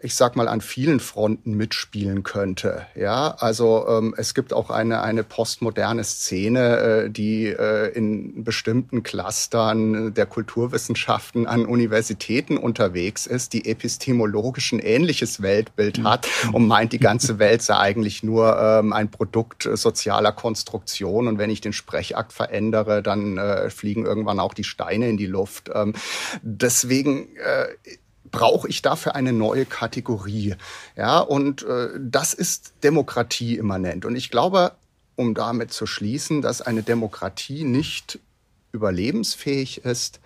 ich sag mal, an vielen Fronten mitspielen könnte. Ja, also ähm, es gibt auch eine, eine postmoderne Szene, äh, die äh, in bestimmten Clustern der Kulturwissenschaften an Universitäten unterwegs ist, die epistemologisch ein ähnliches Weltbild mhm. hat und meint, die ganze Welt sei eigentlich nur ähm, ein Produkt sozialer Konstruktion und wenn ich den Sprechakt verändere, dann äh, fliegen irgendwann auch die Steine in die Luft. Ähm, deswegen äh, brauche ich dafür eine neue Kategorie. Ja, und äh, das ist Demokratie immanent. Und ich glaube, um damit zu schließen, dass eine Demokratie nicht überlebensfähig ist,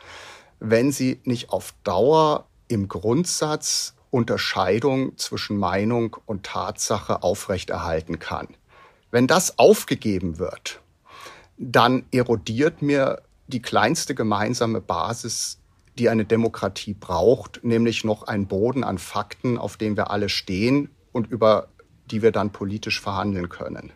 wenn sie nicht auf Dauer im Grundsatz Unterscheidung zwischen Meinung und Tatsache aufrechterhalten kann. Wenn das aufgegeben wird, dann erodiert mir die kleinste gemeinsame Basis die eine Demokratie braucht, nämlich noch ein Boden an Fakten, auf dem wir alle stehen und über die wir dann politisch verhandeln können.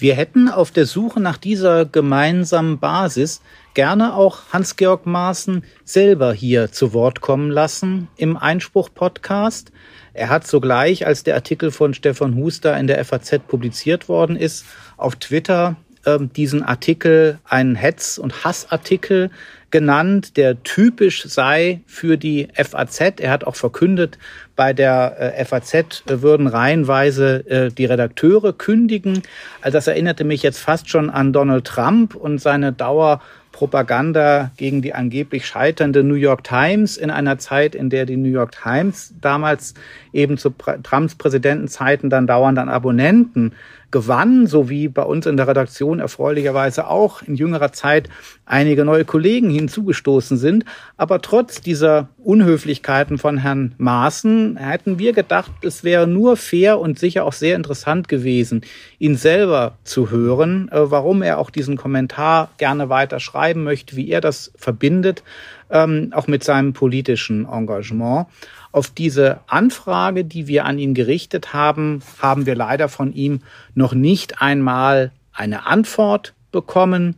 Wir hätten auf der Suche nach dieser gemeinsamen Basis gerne auch Hans-Georg Maaßen selber hier zu Wort kommen lassen im Einspruch-Podcast. Er hat sogleich, als der Artikel von Stefan Huster in der FAZ publiziert worden ist, auf Twitter äh, diesen Artikel einen Hetz- und Hassartikel genannt, der typisch sei für die FAZ. Er hat auch verkündet, bei der äh, FAZ würden reihenweise äh, die Redakteure kündigen. Also das erinnerte mich jetzt fast schon an Donald Trump und seine Dauer Propaganda gegen die angeblich scheiternde New York Times in einer Zeit, in der die New York Times damals eben zu Trumps Präsidentenzeiten dann dauernd an Abonnenten gewann, sowie bei uns in der Redaktion erfreulicherweise auch in jüngerer Zeit einige neue Kollegen hinzugestoßen sind. Aber trotz dieser Unhöflichkeiten von Herrn Maaßen hätten wir gedacht, es wäre nur fair und sicher auch sehr interessant gewesen, ihn selber zu hören, äh, warum er auch diesen Kommentar gerne weiter schreiben möchte, wie er das verbindet, ähm, auch mit seinem politischen Engagement. Auf diese Anfrage, die wir an ihn gerichtet haben, haben wir leider von ihm noch nicht einmal eine Antwort bekommen.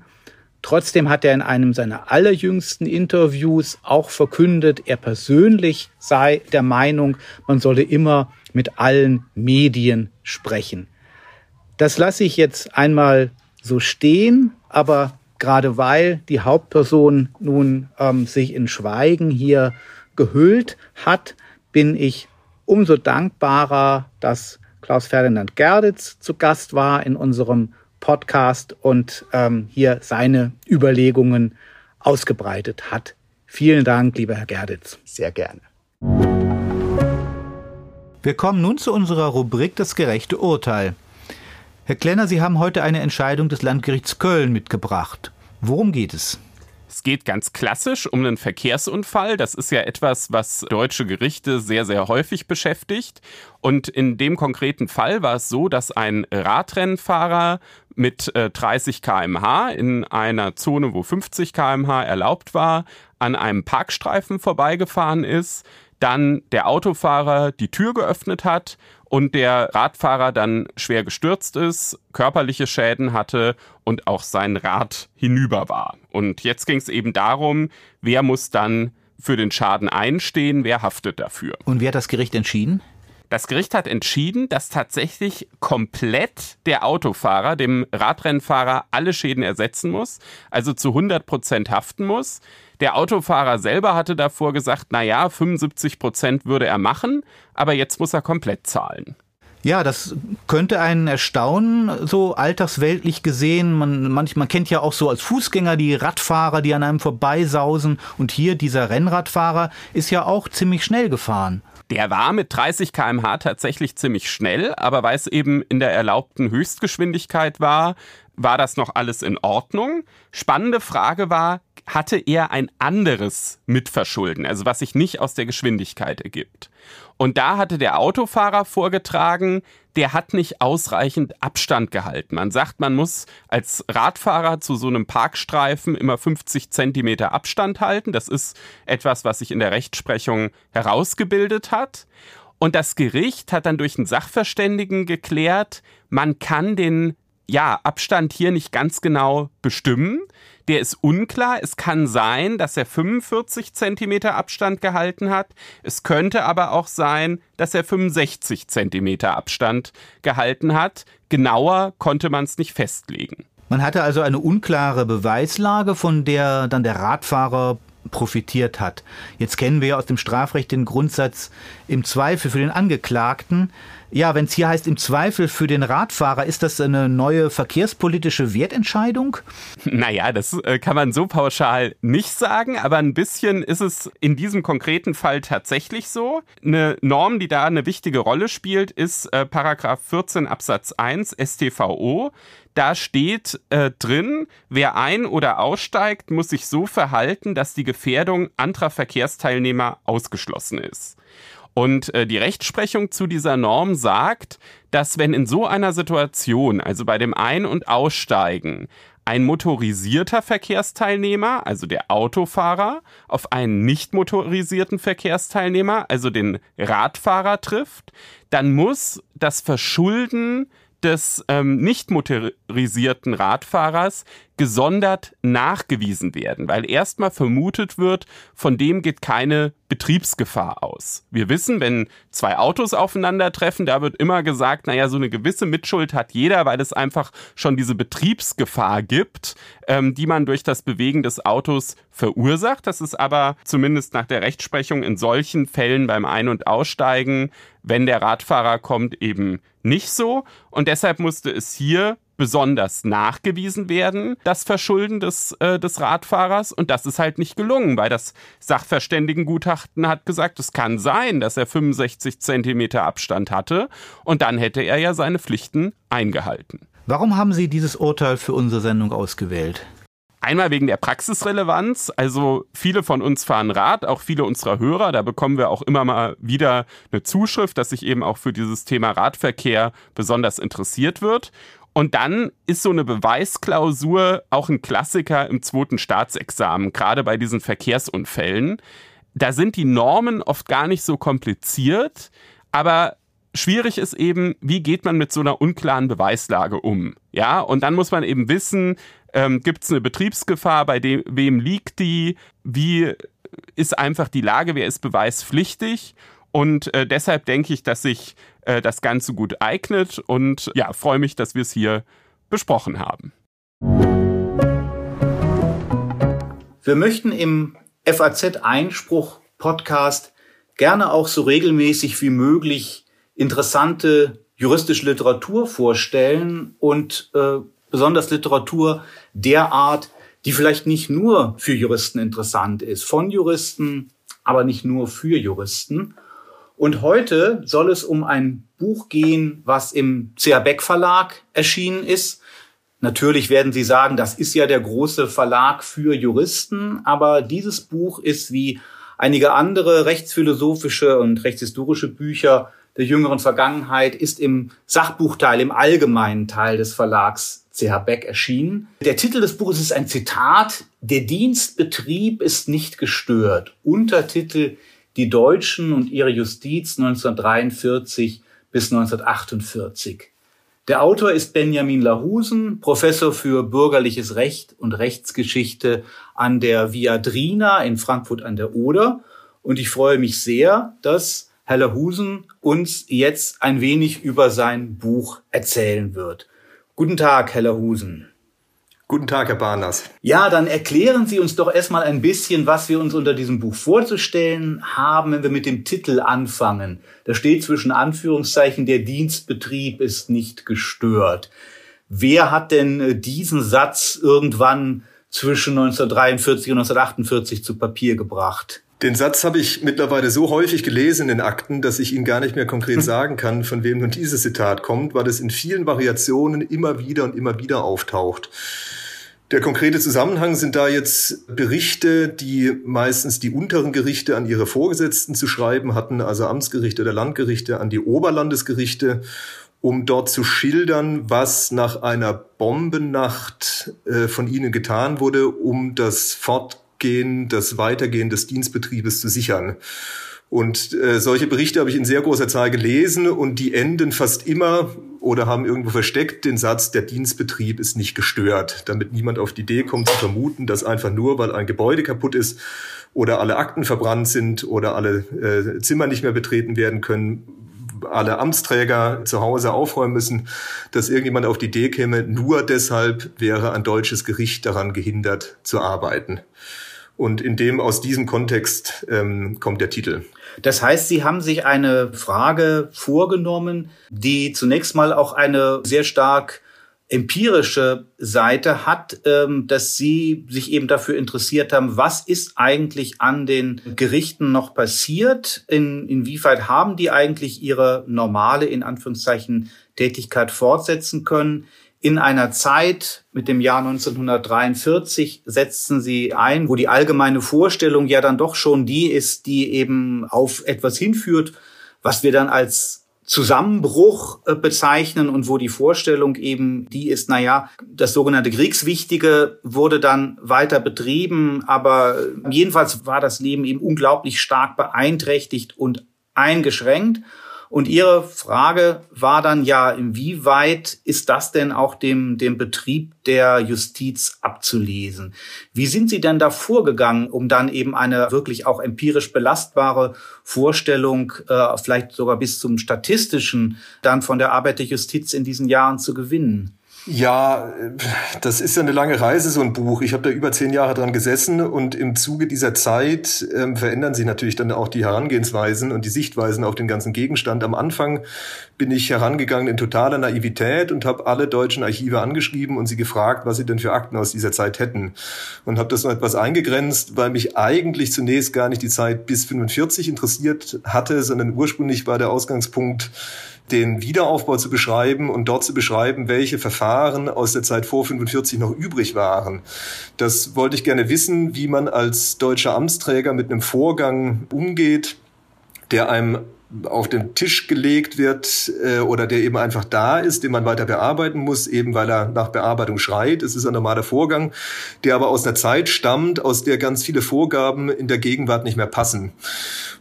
Trotzdem hat er in einem seiner allerjüngsten Interviews auch verkündet, er persönlich sei der Meinung, man solle immer mit allen Medien sprechen. Das lasse ich jetzt einmal so stehen, aber gerade weil die Hauptperson nun ähm, sich in Schweigen hier gehüllt hat, bin ich umso dankbarer, dass Klaus Ferdinand Gerditz zu Gast war in unserem Podcast und ähm, hier seine Überlegungen ausgebreitet hat. Vielen Dank, lieber Herr Gerditz. Sehr gerne. Wir kommen nun zu unserer Rubrik Das gerechte Urteil. Herr Klenner, Sie haben heute eine Entscheidung des Landgerichts Köln mitgebracht. Worum geht es? Es geht ganz klassisch um einen Verkehrsunfall. Das ist ja etwas, was deutsche Gerichte sehr, sehr häufig beschäftigt. Und in dem konkreten Fall war es so, dass ein Radrennfahrer mit 30 kmh in einer Zone, wo 50 kmh erlaubt war, an einem Parkstreifen vorbeigefahren ist, dann der Autofahrer die Tür geöffnet hat und der Radfahrer dann schwer gestürzt ist, körperliche Schäden hatte und auch sein Rad hinüber war. Und jetzt ging es eben darum, wer muss dann für den Schaden einstehen, wer haftet dafür. Und wie hat das Gericht entschieden? Das Gericht hat entschieden, dass tatsächlich komplett der Autofahrer dem Radrennfahrer alle Schäden ersetzen muss, also zu 100 Prozent haften muss. Der Autofahrer selber hatte davor gesagt, na ja, 75 Prozent würde er machen, aber jetzt muss er komplett zahlen. Ja, das könnte einen erstaunen, so alltagsweltlich gesehen. Man, manchmal kennt ja auch so als Fußgänger die Radfahrer, die an einem vorbeisausen. Und hier dieser Rennradfahrer ist ja auch ziemlich schnell gefahren. Der war mit 30 km/h tatsächlich ziemlich schnell, aber weil es eben in der erlaubten Höchstgeschwindigkeit war, war das noch alles in Ordnung. Spannende Frage war, hatte er ein anderes Mitverschulden, also was sich nicht aus der Geschwindigkeit ergibt. Und da hatte der Autofahrer vorgetragen, der hat nicht ausreichend Abstand gehalten. Man sagt, man muss als Radfahrer zu so einem Parkstreifen immer 50 Zentimeter Abstand halten. Das ist etwas, was sich in der Rechtsprechung herausgebildet hat. Und das Gericht hat dann durch einen Sachverständigen geklärt, man kann den ja, Abstand hier nicht ganz genau bestimmen. Der ist unklar. Es kann sein, dass er 45 Zentimeter Abstand gehalten hat. Es könnte aber auch sein, dass er 65 Zentimeter Abstand gehalten hat. Genauer konnte man es nicht festlegen. Man hatte also eine unklare Beweislage, von der dann der Radfahrer profitiert hat. Jetzt kennen wir ja aus dem Strafrecht den Grundsatz im Zweifel für den Angeklagten. Ja, wenn es hier heißt im Zweifel für den Radfahrer, ist das eine neue verkehrspolitische Wertentscheidung? Naja, das äh, kann man so pauschal nicht sagen, aber ein bisschen ist es in diesem konkreten Fall tatsächlich so. Eine Norm, die da eine wichtige Rolle spielt, ist äh, Paragraph 14 Absatz 1 StVO. Da steht äh, drin, wer ein- oder aussteigt, muss sich so verhalten, dass die Gefährdung anderer Verkehrsteilnehmer ausgeschlossen ist. Und äh, die Rechtsprechung zu dieser Norm sagt, dass wenn in so einer Situation, also bei dem Ein- und Aussteigen, ein motorisierter Verkehrsteilnehmer, also der Autofahrer, auf einen nicht motorisierten Verkehrsteilnehmer, also den Radfahrer trifft, dann muss das Verschulden des ähm, nicht motorisierten Radfahrers gesondert nachgewiesen werden, weil erstmal vermutet wird, von dem geht keine Betriebsgefahr aus. Wir wissen, wenn zwei Autos aufeinandertreffen, da wird immer gesagt, naja, so eine gewisse Mitschuld hat jeder, weil es einfach schon diese Betriebsgefahr gibt, ähm, die man durch das Bewegen des Autos verursacht. Das ist aber zumindest nach der Rechtsprechung in solchen Fällen beim Ein- und Aussteigen, wenn der Radfahrer kommt, eben nicht so. Und deshalb musste es hier besonders nachgewiesen werden, das Verschulden des, äh, des Radfahrers. Und das ist halt nicht gelungen, weil das Sachverständigengutachten hat gesagt, es kann sein, dass er 65 Zentimeter Abstand hatte. Und dann hätte er ja seine Pflichten eingehalten. Warum haben Sie dieses Urteil für unsere Sendung ausgewählt? Einmal wegen der Praxisrelevanz. Also viele von uns fahren Rad, auch viele unserer Hörer. Da bekommen wir auch immer mal wieder eine Zuschrift, dass sich eben auch für dieses Thema Radverkehr besonders interessiert wird. Und dann ist so eine Beweisklausur auch ein Klassiker im zweiten Staatsexamen, gerade bei diesen Verkehrsunfällen. Da sind die Normen oft gar nicht so kompliziert, aber schwierig ist eben, wie geht man mit so einer unklaren Beweislage um? Ja, und dann muss man eben wissen, ähm, gibt es eine Betriebsgefahr, bei dem, wem liegt die, wie ist einfach die Lage, wer ist beweispflichtig? Und äh, deshalb denke ich, dass sich äh, das Ganze gut eignet und ja, freue mich, dass wir es hier besprochen haben. Wir möchten im FAZ Einspruch Podcast gerne auch so regelmäßig wie möglich interessante juristische Literatur vorstellen und äh, besonders Literatur der Art, die vielleicht nicht nur für Juristen interessant ist, von Juristen, aber nicht nur für Juristen. Und heute soll es um ein Buch gehen, was im CH Beck Verlag erschienen ist. Natürlich werden Sie sagen, das ist ja der große Verlag für Juristen, aber dieses Buch ist wie einige andere rechtsphilosophische und rechtshistorische Bücher der jüngeren Vergangenheit, ist im Sachbuchteil, im allgemeinen Teil des Verlags CH Beck erschienen. Der Titel des Buches ist ein Zitat, Der Dienstbetrieb ist nicht gestört. Untertitel Die Deutschen und ihre Justiz 1943 bis 1948. Der Autor ist Benjamin Lahusen, Professor für bürgerliches Recht und Rechtsgeschichte an der Viadrina in Frankfurt an der Oder. Und ich freue mich sehr, dass Herr Lahusen uns jetzt ein wenig über sein Buch erzählen wird. Guten Tag, Herr Lahusen. Guten Tag, Herr Barnas. Ja, dann erklären Sie uns doch erstmal ein bisschen, was wir uns unter diesem Buch vorzustellen haben, wenn wir mit dem Titel anfangen. Da steht zwischen Anführungszeichen, der Dienstbetrieb ist nicht gestört. Wer hat denn äh, diesen Satz irgendwann zwischen 1943 und 1948 zu Papier gebracht? Den Satz habe ich mittlerweile so häufig gelesen in den Akten, dass ich Ihnen gar nicht mehr konkret sagen kann, von wem nun dieses Zitat kommt, weil es in vielen Variationen immer wieder und immer wieder auftaucht. Der konkrete Zusammenhang sind da jetzt Berichte, die meistens die unteren Gerichte an ihre Vorgesetzten zu schreiben hatten, also Amtsgerichte oder Landgerichte an die Oberlandesgerichte, um dort zu schildern, was nach einer Bombennacht äh, von ihnen getan wurde, um das Fortgehen, das Weitergehen des Dienstbetriebes zu sichern. Und äh, solche Berichte habe ich in sehr großer Zahl gelesen und die enden fast immer oder haben irgendwo versteckt den Satz, der Dienstbetrieb ist nicht gestört, damit niemand auf die Idee kommt zu vermuten, dass einfach nur, weil ein Gebäude kaputt ist oder alle Akten verbrannt sind oder alle äh, Zimmer nicht mehr betreten werden können, alle Amtsträger zu Hause aufräumen müssen, dass irgendjemand auf die Idee käme, nur deshalb wäre ein deutsches Gericht daran gehindert zu arbeiten. Und in dem, aus diesem Kontext ähm, kommt der Titel. Das heißt, Sie haben sich eine Frage vorgenommen, die zunächst mal auch eine sehr stark empirische Seite hat, ähm, dass Sie sich eben dafür interessiert haben, was ist eigentlich an den Gerichten noch passiert? In, inwieweit haben die eigentlich ihre normale, in Anführungszeichen, Tätigkeit fortsetzen können? In einer Zeit mit dem Jahr 1943 setzten sie ein, wo die allgemeine Vorstellung ja dann doch schon die ist, die eben auf etwas hinführt, was wir dann als Zusammenbruch äh, bezeichnen und wo die Vorstellung eben die ist, na ja, das sogenannte Kriegswichtige wurde dann weiter betrieben, aber jedenfalls war das Leben eben unglaublich stark beeinträchtigt und eingeschränkt. Und Ihre Frage war dann ja, inwieweit ist das denn auch dem, dem Betrieb der Justiz abzulesen? Wie sind Sie denn da vorgegangen, um dann eben eine wirklich auch empirisch belastbare Vorstellung, äh, vielleicht sogar bis zum statistischen, dann von der Arbeit der Justiz in diesen Jahren zu gewinnen? Ja, das ist ja eine lange Reise, so ein Buch. Ich habe da über zehn Jahre dran gesessen und im Zuge dieser Zeit ähm, verändern sich natürlich dann auch die Herangehensweisen und die Sichtweisen auf den ganzen Gegenstand. Am Anfang bin ich herangegangen in totaler Naivität und habe alle deutschen Archive angeschrieben und sie gefragt, was sie denn für Akten aus dieser Zeit hätten. Und habe das noch etwas eingegrenzt, weil mich eigentlich zunächst gar nicht die Zeit bis 45 interessiert hatte, sondern ursprünglich war der Ausgangspunkt, den Wiederaufbau zu beschreiben und dort zu beschreiben, welche Verfahren aus der Zeit vor 45 noch übrig waren. Das wollte ich gerne wissen, wie man als deutscher Amtsträger mit einem Vorgang umgeht, der einem auf den Tisch gelegt wird äh, oder der eben einfach da ist, den man weiter bearbeiten muss, eben weil er nach Bearbeitung schreit. Es ist ein normaler Vorgang, der aber aus einer Zeit stammt, aus der ganz viele Vorgaben in der Gegenwart nicht mehr passen.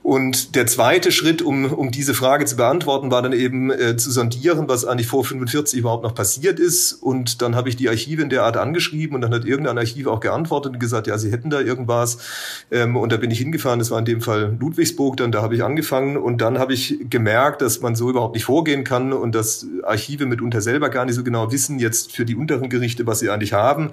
Und der zweite Schritt, um, um diese Frage zu beantworten, war dann eben äh, zu sondieren, was eigentlich vor 45 überhaupt noch passiert ist. Und dann habe ich die Archive in der Art angeschrieben und dann hat irgendein Archiv auch geantwortet und gesagt, ja, sie hätten da irgendwas. Ähm, und da bin ich hingefahren, das war in dem Fall Ludwigsburg, dann da habe ich angefangen und dann habe ich gemerkt, dass man so überhaupt nicht vorgehen kann und dass Archive mitunter selber gar nicht so genau wissen, jetzt für die unteren Gerichte, was sie eigentlich haben.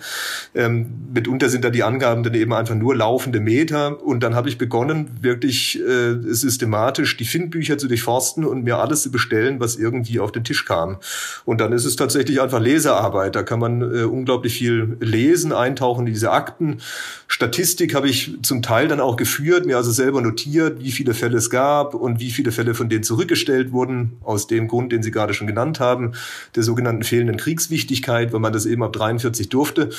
Ähm, mitunter sind da die Angaben dann eben einfach nur laufende Meter. Und dann habe ich begonnen, wirklich äh, systematisch die Findbücher zu durchforsten und mir alles zu bestellen, was irgendwie auf den Tisch kam. Und dann ist es tatsächlich einfach Lesearbeit. Da kann man äh, unglaublich viel lesen, eintauchen in diese Akten. Statistik habe ich zum Teil dann auch geführt, mir also selber notiert, wie viele Fälle es gab und wie viele Fälle von denen zurückgestellt wurden, aus dem Grund, den Sie gerade schon genannt haben, der sogenannten fehlenden Kriegswichtigkeit, weil man das eben ab 43 durfte.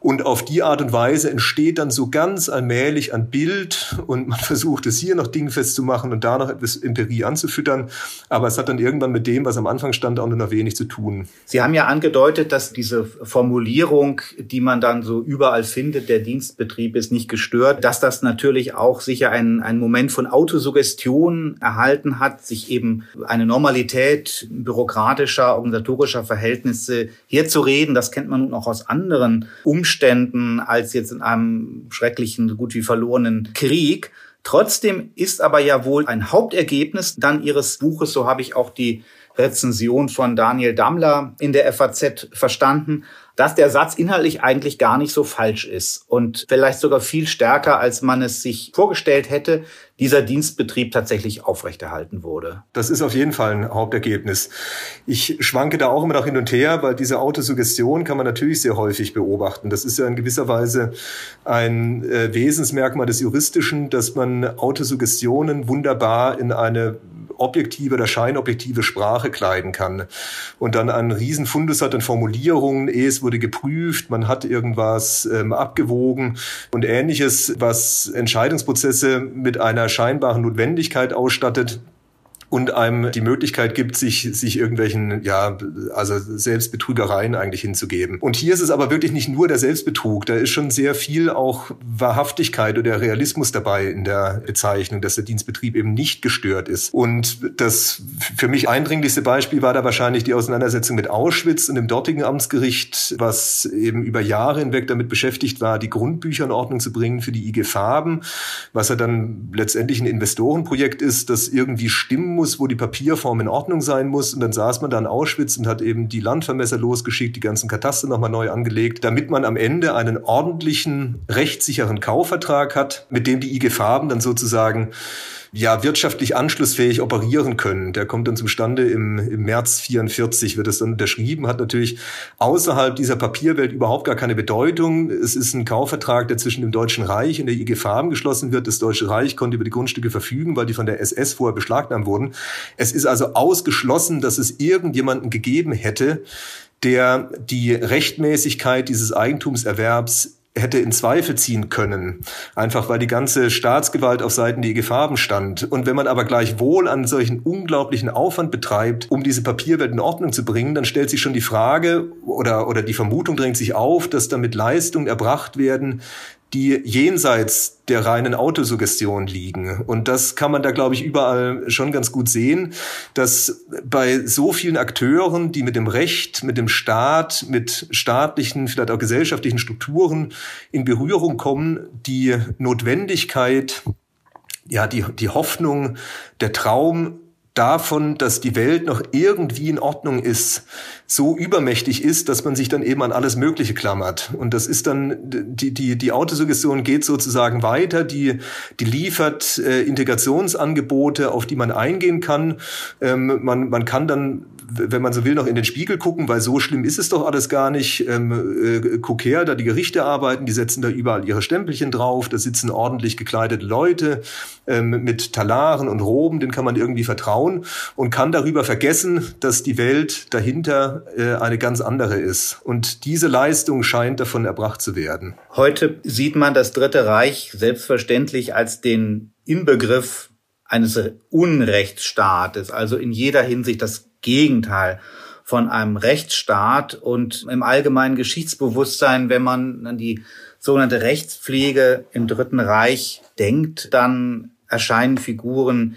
Und auf die Art und Weise entsteht dann so ganz allmählich ein Bild und man versucht es hier noch dingfest zu machen und da noch etwas Empirie anzufüttern. Aber es hat dann irgendwann mit dem, was am Anfang stand, auch nur noch wenig zu tun. Sie haben ja angedeutet, dass diese Formulierung, die man dann so überall findet, der Dienstbetrieb ist nicht gestört, dass das natürlich auch sicher einen, einen Moment von Autosuggestion erhalten hat, sich eben eine Normalität bürokratischer, organisatorischer Verhältnisse herzureden. Das kennt man nun auch aus anderen Umständen Umständen als jetzt in einem schrecklichen, gut wie verlorenen Krieg. Trotzdem ist aber ja wohl ein Hauptergebnis dann Ihres Buches, so habe ich auch die Rezension von Daniel Dammler in der FAZ verstanden, dass der Satz inhaltlich eigentlich gar nicht so falsch ist und vielleicht sogar viel stärker, als man es sich vorgestellt hätte, dieser Dienstbetrieb tatsächlich aufrechterhalten wurde. Das ist auf jeden Fall ein Hauptergebnis. Ich schwanke da auch immer noch hin und her, weil diese Autosuggestion kann man natürlich sehr häufig beobachten. Das ist ja in gewisser Weise ein äh, Wesensmerkmal des Juristischen, dass man Autosuggestionen wunderbar in eine objektive oder scheinobjektive Sprache kleiden kann. Und dann einen riesen Fundus hat an Formulierungen, eh, es wurde geprüft, man hat irgendwas ähm, abgewogen und ähnliches, was Entscheidungsprozesse mit einer scheinbaren Notwendigkeit ausstattet, und einem die Möglichkeit gibt, sich, sich irgendwelchen, ja, also Selbstbetrügereien eigentlich hinzugeben. Und hier ist es aber wirklich nicht nur der Selbstbetrug, da ist schon sehr viel auch Wahrhaftigkeit oder Realismus dabei in der Bezeichnung, dass der Dienstbetrieb eben nicht gestört ist. Und das für mich eindringlichste Beispiel war da wahrscheinlich die Auseinandersetzung mit Auschwitz und dem dortigen Amtsgericht, was eben über Jahre hinweg damit beschäftigt war, die Grundbücher in Ordnung zu bringen für die IG Farben, was ja dann letztendlich ein Investorenprojekt ist, das irgendwie stimmen muss, wo die Papierform in Ordnung sein muss. Und dann saß man da in Auschwitz und hat eben die Landvermesser losgeschickt, die ganzen Kataster nochmal neu angelegt, damit man am Ende einen ordentlichen, rechtssicheren Kaufvertrag hat, mit dem die IG Farben dann sozusagen ja wirtschaftlich anschlussfähig operieren können. Der kommt dann zustande im, im März 44, wird es dann unterschrieben, hat natürlich außerhalb dieser Papierwelt überhaupt gar keine Bedeutung. Es ist ein Kaufvertrag, der zwischen dem Deutschen Reich und der IG Farben geschlossen wird. Das Deutsche Reich konnte über die Grundstücke verfügen, weil die von der SS vorher beschlagnahmt wurden. Es ist also ausgeschlossen, dass es irgendjemanden gegeben hätte, der die Rechtmäßigkeit dieses Eigentumserwerbs hätte in Zweifel ziehen können, einfach weil die ganze Staatsgewalt auf Seiten der IG Farben stand. Und wenn man aber gleichwohl einen solchen unglaublichen Aufwand betreibt, um diese Papierwelt in Ordnung zu bringen, dann stellt sich schon die Frage oder, oder die Vermutung drängt sich auf, dass damit Leistungen erbracht werden, die jenseits der reinen Autosuggestion liegen. Und das kann man da, glaube ich, überall schon ganz gut sehen, dass bei so vielen Akteuren, die mit dem Recht, mit dem Staat, mit staatlichen, vielleicht auch gesellschaftlichen Strukturen in Berührung kommen, die Notwendigkeit, ja, die, die Hoffnung, der Traum davon, dass die Welt noch irgendwie in Ordnung ist, so übermächtig ist, dass man sich dann eben an alles Mögliche klammert. Und das ist dann, die, die, die Autosuggestion geht sozusagen weiter, die, die liefert äh, Integrationsangebote, auf die man eingehen kann. Ähm, man, man kann dann wenn man so will, noch in den Spiegel gucken, weil so schlimm ist es doch alles gar nicht. Ähm, äh, guck her, da die Gerichte arbeiten, die setzen da überall ihre Stempelchen drauf, da sitzen ordentlich gekleidete Leute ähm, mit Talaren und Roben, denen kann man irgendwie vertrauen und kann darüber vergessen, dass die Welt dahinter äh, eine ganz andere ist. Und diese Leistung scheint davon erbracht zu werden. Heute sieht man das Dritte Reich selbstverständlich als den Inbegriff eines Unrechtsstaates, also in jeder Hinsicht das Gegenteil von einem Rechtsstaat und im allgemeinen Geschichtsbewusstsein, wenn man an die sogenannte Rechtspflege im Dritten Reich denkt, dann erscheinen Figuren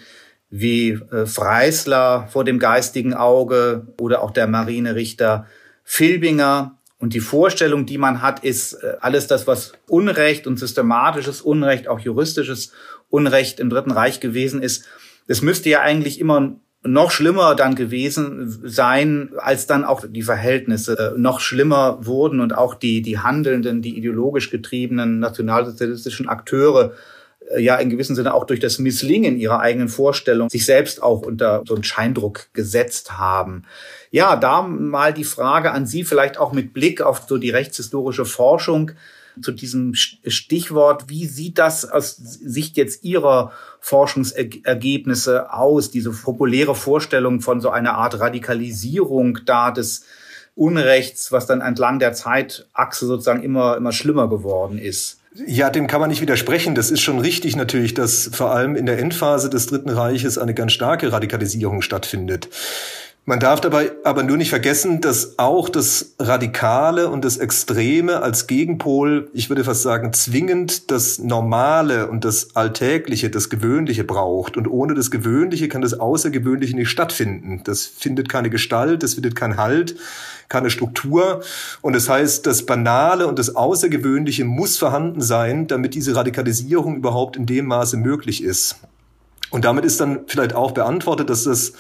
wie äh, Freisler vor dem geistigen Auge oder auch der Marinerichter Filbinger. Und die Vorstellung, die man hat, ist äh, alles das, was Unrecht und systematisches Unrecht, auch juristisches Unrecht im Dritten Reich gewesen ist, das müsste ja eigentlich immer noch schlimmer dann gewesen sein, als dann auch die Verhältnisse noch schlimmer wurden und auch die, die handelnden, die ideologisch getriebenen nationalsozialistischen Akteure äh, ja in gewissem Sinne auch durch das Misslingen ihrer eigenen Vorstellung sich selbst auch unter so einen Scheindruck gesetzt haben. Ja, da mal die Frage an Sie, vielleicht auch mit Blick auf so die rechtshistorische Forschung zu diesem Stichwort. Wie sieht das aus Sicht jetzt Ihrer Forschungsergebnisse aus? Diese populäre Vorstellung von so einer Art Radikalisierung da des Unrechts, was dann entlang der Zeitachse sozusagen immer, immer schlimmer geworden ist. Ja, dem kann man nicht widersprechen. Das ist schon richtig natürlich, dass vor allem in der Endphase des Dritten Reiches eine ganz starke Radikalisierung stattfindet. Man darf dabei aber nur nicht vergessen, dass auch das Radikale und das Extreme als Gegenpol, ich würde fast sagen, zwingend das Normale und das Alltägliche, das Gewöhnliche braucht. Und ohne das Gewöhnliche kann das Außergewöhnliche nicht stattfinden. Das findet keine Gestalt, das findet keinen Halt, keine Struktur. Und das heißt, das Banale und das Außergewöhnliche muss vorhanden sein, damit diese Radikalisierung überhaupt in dem Maße möglich ist. Und damit ist dann vielleicht auch beantwortet, dass das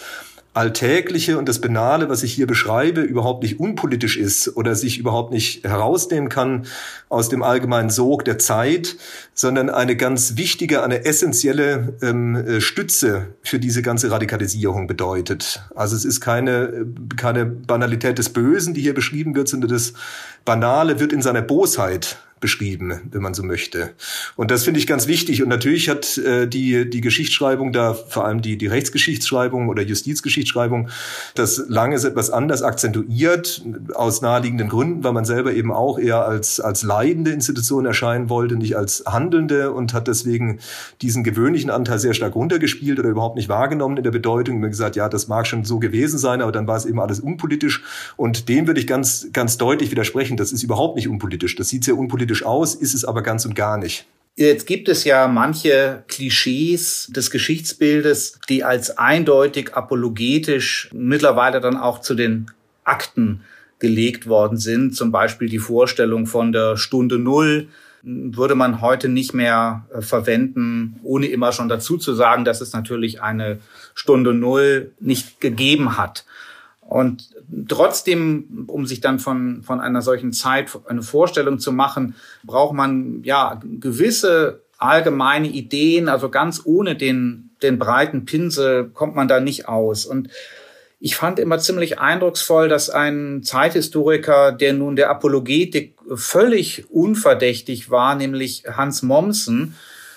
Alltägliche und das Banale, was ich hier beschreibe, überhaupt nicht unpolitisch ist oder sich überhaupt nicht herausnehmen kann aus dem allgemeinen Sog der Zeit, sondern eine ganz wichtige, eine essentielle ähm, äh, Stütze für diese ganze Radikalisierung bedeutet. Also es ist keine, keine Banalität des Bösen, die hier beschrieben wird, sondern das Banale wird in seiner Bosheit beschrieben, wenn man so möchte. Und das finde ich ganz wichtig. Und natürlich hat äh, die, die Geschichtsschreibung da, vor allem die, die Rechtsgeschichtsschreibung oder Justizgeschichtsschreibung, das lange etwas anders akzentuiert, aus naheliegenden Gründen, weil man selber eben auch eher als, als leidende Institution erscheinen wollte, nicht als handelnde und hat deswegen diesen gewöhnlichen Anteil sehr stark runtergespielt oder überhaupt nicht wahrgenommen in der Bedeutung. Immer gesagt, ja, das mag schon so gewesen sein, aber dann war es eben alles unpolitisch. Und dem würde ich ganz, ganz deutlich widersprechen. Das ist überhaupt nicht unpolitisch. Das sieht sehr unpolitisch politisch aus, ist es aber ganz und gar nicht. Jetzt gibt es ja manche Klischees des Geschichtsbildes, die als eindeutig apologetisch mittlerweile dann auch zu den Akten gelegt worden sind. Zum Beispiel die Vorstellung von der Stunde Null würde man heute nicht mehr äh, verwenden, ohne immer schon dazu zu sagen, dass es natürlich eine Stunde Null nicht gegeben hat. Und trotzdem, um sich dann von, von einer solchen Zeit eine Vorstellung zu machen, braucht man ja gewisse allgemeine Ideen, also ganz ohne den, den breiten Pinsel kommt man da nicht aus. Und ich fand immer ziemlich eindrucksvoll, dass ein Zeithistoriker, der nun der Apologetik völlig unverdächtig war, nämlich Hans Mommsen,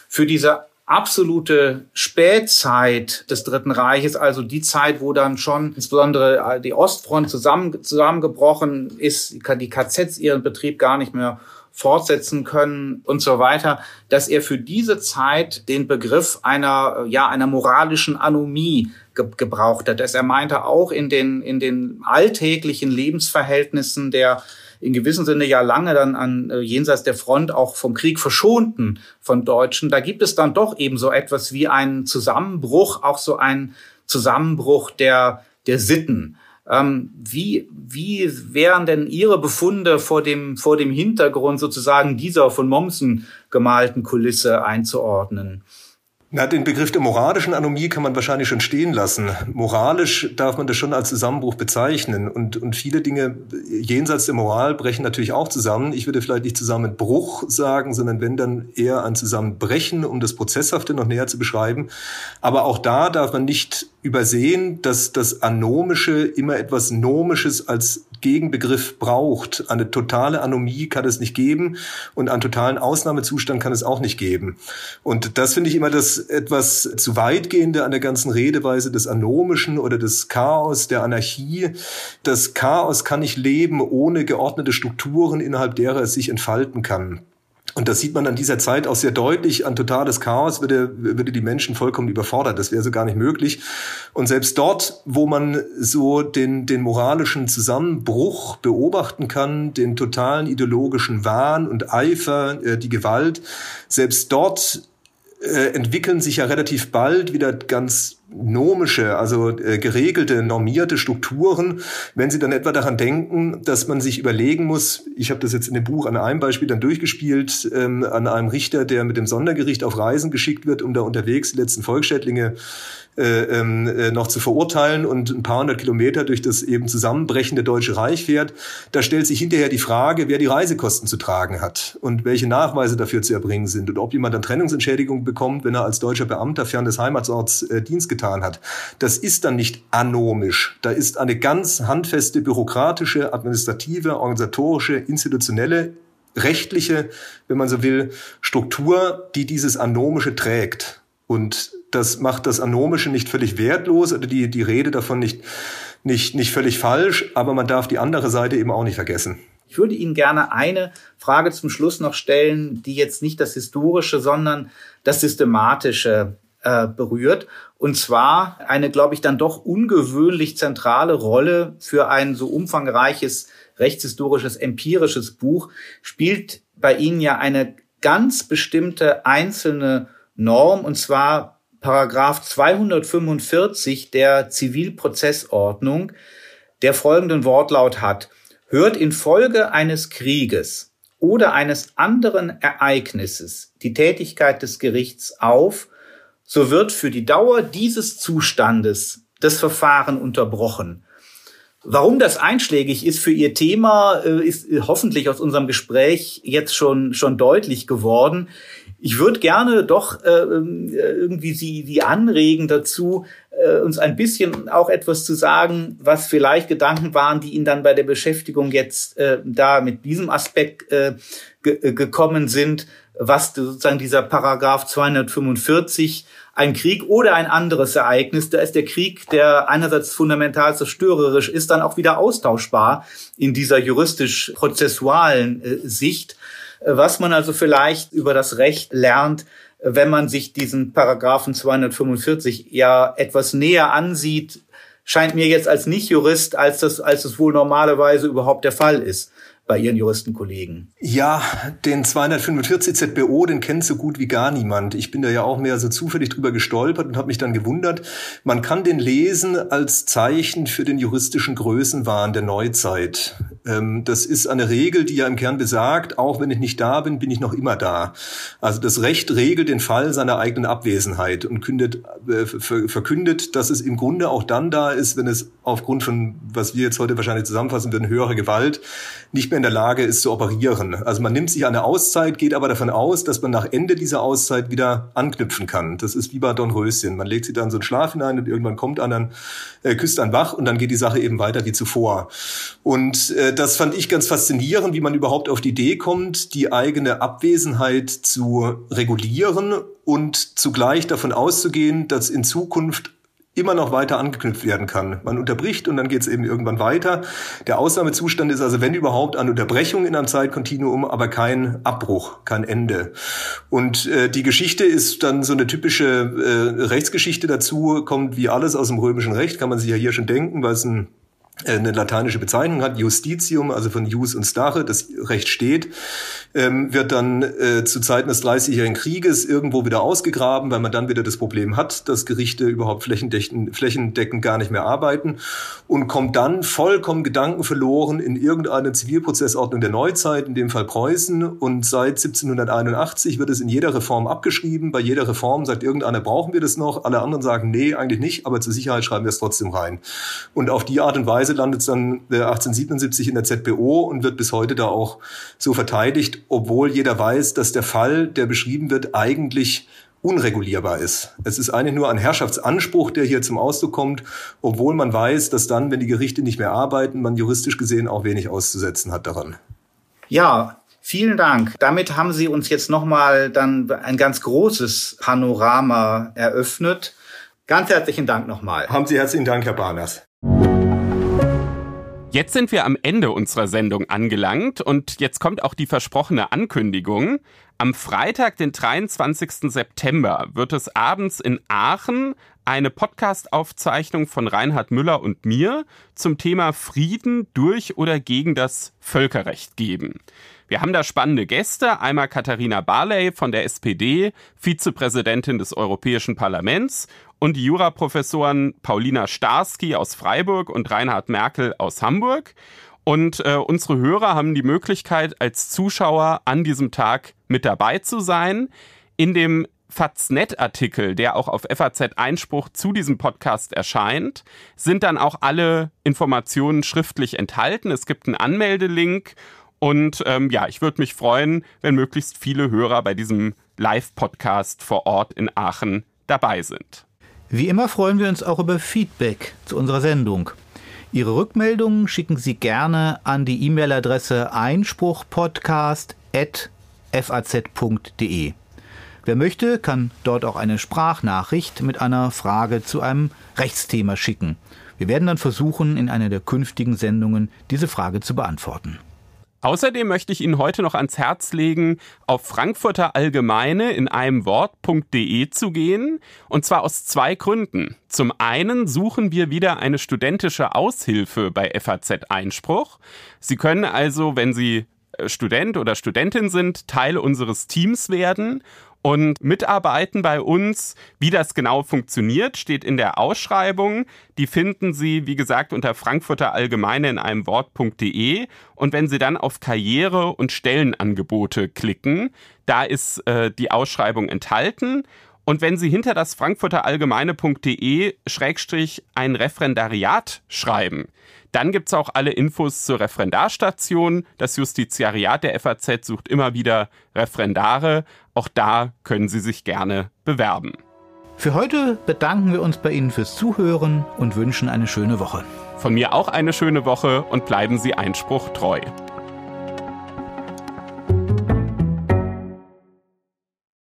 für diese absolute Spätzeit des Dritten Reiches, also die Zeit, wo dann schon insbesondere die Ostfront zusammen, zusammengebrochen ist, die KZs ihren Betrieb gar nicht mehr fortsetzen können und so weiter, dass er für diese Zeit den Begriff einer, ja, einer moralischen Anomie ge gebraucht hat. Er meinte auch in den, in den alltäglichen Lebensverhältnissen der in gewissem Sinne ja lange dann an äh, jenseits der Front auch vom Krieg verschonten von Deutschen, da gibt es dann doch eben so etwas wie einen Zusammenbruch, auch so ein Zusammenbruch der, der Sitten. Ähm, wie, wie wären denn Ihre Befunde vor dem, vor dem Hintergrund sozusagen dieser von Mommsen gemalten Kulisse einzuordnen? Na, den Begriff der moralischen Anomie kann man wahrscheinlich schon stehen lassen. Moralisch darf man das schon als Zusammenbruch bezeichnen. Und, und viele Dinge jenseits der Moral brechen natürlich auch zusammen. Ich würde vielleicht nicht Zusammenbruch sagen, sondern wenn dann eher ein Zusammenbrechen, um das Prozesshafte noch näher zu beschreiben. Aber auch da darf man nicht übersehen, dass das Anomische immer etwas Nomisches als Gegenbegriff braucht. Eine totale Anomie kann es nicht geben und einen totalen Ausnahmezustand kann es auch nicht geben. Und das finde ich immer das etwas zu weitgehende an der ganzen Redeweise des Anomischen oder des Chaos, der Anarchie. Das Chaos kann nicht leben ohne geordnete Strukturen, innerhalb derer es sich entfalten kann. Und das sieht man an dieser Zeit auch sehr deutlich. An totales Chaos würde, würde die Menschen vollkommen überfordert. Das wäre so gar nicht möglich. Und selbst dort, wo man so den, den moralischen Zusammenbruch beobachten kann, den totalen ideologischen Wahn und Eifer, äh, die Gewalt, selbst dort äh, entwickeln sich ja relativ bald wieder ganz nomische, also äh, geregelte, normierte Strukturen, wenn Sie dann etwa daran denken, dass man sich überlegen muss, ich habe das jetzt in dem Buch an einem Beispiel dann durchgespielt, ähm, an einem Richter, der mit dem Sondergericht auf Reisen geschickt wird, um da unterwegs die letzten Volksschädlinge äh, ähm, äh, noch zu verurteilen und ein paar hundert Kilometer durch das eben zusammenbrechende Deutsche Reich fährt, da stellt sich hinterher die Frage, wer die Reisekosten zu tragen hat und welche Nachweise dafür zu erbringen sind und ob jemand dann Trennungsentschädigung bekommt, wenn er als deutscher Beamter fern des Heimatsorts äh, Dienst getan hat. Das ist dann nicht anomisch. Da ist eine ganz handfeste bürokratische, administrative, organisatorische, institutionelle rechtliche, wenn man so will, Struktur, die dieses Anomische trägt. Und das macht das Anomische nicht völlig wertlos oder die, die Rede davon nicht, nicht, nicht völlig falsch, aber man darf die andere Seite eben auch nicht vergessen. Ich würde Ihnen gerne eine Frage zum Schluss noch stellen, die jetzt nicht das Historische, sondern das Systematische äh, berührt. Und zwar eine, glaube ich, dann doch ungewöhnlich zentrale Rolle für ein so umfangreiches rechtshistorisches, empirisches Buch spielt bei Ihnen ja eine ganz bestimmte einzelne Norm, und zwar Paragraph 245 der Zivilprozessordnung, der folgenden Wortlaut hat. Hört infolge eines Krieges oder eines anderen Ereignisses die Tätigkeit des Gerichts auf, so wird für die Dauer dieses Zustandes das Verfahren unterbrochen. Warum das einschlägig ist für Ihr Thema, äh, ist hoffentlich aus unserem Gespräch jetzt schon, schon deutlich geworden. Ich würde gerne doch äh, irgendwie Sie, Sie anregen dazu, äh, uns ein bisschen auch etwas zu sagen, was vielleicht Gedanken waren, die Ihnen dann bei der Beschäftigung jetzt äh, da mit diesem Aspekt äh, ge äh, gekommen sind, was sozusagen dieser Paragraph 245 ein Krieg oder ein anderes Ereignis, da ist der Krieg, der einerseits fundamental zerstörerisch ist, dann auch wieder austauschbar in dieser juristisch-prozessualen äh, Sicht was man also vielleicht über das Recht lernt, wenn man sich diesen Paragraphen 245 ja etwas näher ansieht, scheint mir jetzt als Nicht-Jurist, als das, als es wohl normalerweise überhaupt der Fall ist bei Ihren Juristenkollegen? Ja, den 245 ZBO, den kennt so gut wie gar niemand. Ich bin da ja auch mehr so zufällig drüber gestolpert und habe mich dann gewundert. Man kann den lesen als Zeichen für den juristischen Größenwahn der Neuzeit. Ähm, das ist eine Regel, die ja im Kern besagt, auch wenn ich nicht da bin, bin ich noch immer da. Also das Recht regelt den Fall seiner eigenen Abwesenheit und kündet, äh, verkündet, dass es im Grunde auch dann da ist, wenn es aufgrund von, was wir jetzt heute wahrscheinlich zusammenfassen würden, höhere Gewalt nicht mehr mehr in der Lage ist zu operieren. Also man nimmt sich eine Auszeit, geht aber davon aus, dass man nach Ende dieser Auszeit wieder anknüpfen kann. Das ist wie bei Dornröschen. Man legt sich dann so einen Schlaf hinein und irgendwann kommt an, dann äh, küsst ein wach und dann geht die Sache eben weiter wie zuvor. Und äh, das fand ich ganz faszinierend, wie man überhaupt auf die Idee kommt, die eigene Abwesenheit zu regulieren und zugleich davon auszugehen, dass in Zukunft immer noch weiter angeknüpft werden kann. Man unterbricht und dann geht es eben irgendwann weiter. Der Ausnahmezustand ist also, wenn überhaupt, eine Unterbrechung in einem Zeitkontinuum, aber kein Abbruch, kein Ende. Und äh, die Geschichte ist dann so eine typische äh, Rechtsgeschichte dazu, kommt wie alles aus dem römischen Recht, kann man sich ja hier schon denken, weil es ein eine lateinische Bezeichnung hat, Justitium, also von Jus und Stare, das Recht steht, ähm, wird dann äh, zu Zeiten des Dreißigjährigen Krieges irgendwo wieder ausgegraben, weil man dann wieder das Problem hat, dass Gerichte überhaupt flächendeckend, flächendeckend gar nicht mehr arbeiten und kommt dann vollkommen Gedanken verloren in irgendeine Zivilprozessordnung der Neuzeit, in dem Fall Preußen. Und seit 1781 wird es in jeder Reform abgeschrieben. Bei jeder Reform sagt irgendeiner, brauchen wir das noch? Alle anderen sagen, nee, eigentlich nicht, aber zur Sicherheit schreiben wir es trotzdem rein. Und auf die Art und Weise landet es dann 1877 in der ZBO und wird bis heute da auch so verteidigt, obwohl jeder weiß, dass der Fall, der beschrieben wird, eigentlich unregulierbar ist. Es ist eigentlich nur ein Herrschaftsanspruch, der hier zum Ausdruck kommt, obwohl man weiß, dass dann, wenn die Gerichte nicht mehr arbeiten, man juristisch gesehen auch wenig auszusetzen hat daran. Ja, Vielen Dank. Damit haben Sie uns jetzt nochmal dann ein ganz großes Panorama eröffnet. Ganz herzlichen Dank nochmal. Haben Sie herzlichen Dank, Herr Barners. Jetzt sind wir am Ende unserer Sendung angelangt und jetzt kommt auch die versprochene Ankündigung. Am Freitag, den 23. September, wird es abends in Aachen eine Podcast-Aufzeichnung von Reinhard Müller und mir zum Thema Frieden durch oder gegen das Völkerrecht geben. Wir haben da spannende Gäste. Einmal Katharina Barley von der SPD, Vizepräsidentin des Europäischen Parlaments und die Juraprofessoren Paulina Starski aus Freiburg und Reinhard Merkel aus Hamburg. Und äh, unsere Hörer haben die Möglichkeit, als Zuschauer an diesem Tag mit dabei zu sein. In dem Faznet-Artikel, der auch auf FAZ Einspruch zu diesem Podcast erscheint, sind dann auch alle Informationen schriftlich enthalten. Es gibt einen Anmeldelink und ähm, ja, ich würde mich freuen, wenn möglichst viele Hörer bei diesem Live-Podcast vor Ort in Aachen dabei sind. Wie immer freuen wir uns auch über Feedback zu unserer Sendung. Ihre Rückmeldungen schicken Sie gerne an die E-Mail-Adresse einspruchpodcast.faz.de. Wer möchte, kann dort auch eine Sprachnachricht mit einer Frage zu einem Rechtsthema schicken. Wir werden dann versuchen, in einer der künftigen Sendungen diese Frage zu beantworten. Außerdem möchte ich Ihnen heute noch ans Herz legen, auf Frankfurter Allgemeine in einem Wort.de zu gehen. Und zwar aus zwei Gründen. Zum einen suchen wir wieder eine studentische Aushilfe bei FAZ Einspruch. Sie können also, wenn Sie äh, Student oder Studentin sind, Teil unseres Teams werden und mitarbeiten bei uns. Wie das genau funktioniert, steht in der Ausschreibung. Die finden Sie, wie gesagt, unter Frankfurter Allgemeine in einem Wort.de. Und wenn Sie dann auf Karriere und Stellenangebote klicken, da ist äh, die Ausschreibung enthalten. Und wenn Sie hinter das Frankfurter Allgemeine.de Schrägstrich ein Referendariat schreiben, dann gibt's auch alle Infos zur Referendarstation. Das Justiziariat der FAZ sucht immer wieder Referendare. Auch da können Sie sich gerne bewerben. Für heute bedanken wir uns bei Ihnen fürs Zuhören und wünschen eine schöne Woche. Von mir auch eine schöne Woche und bleiben Sie Einspruch treu.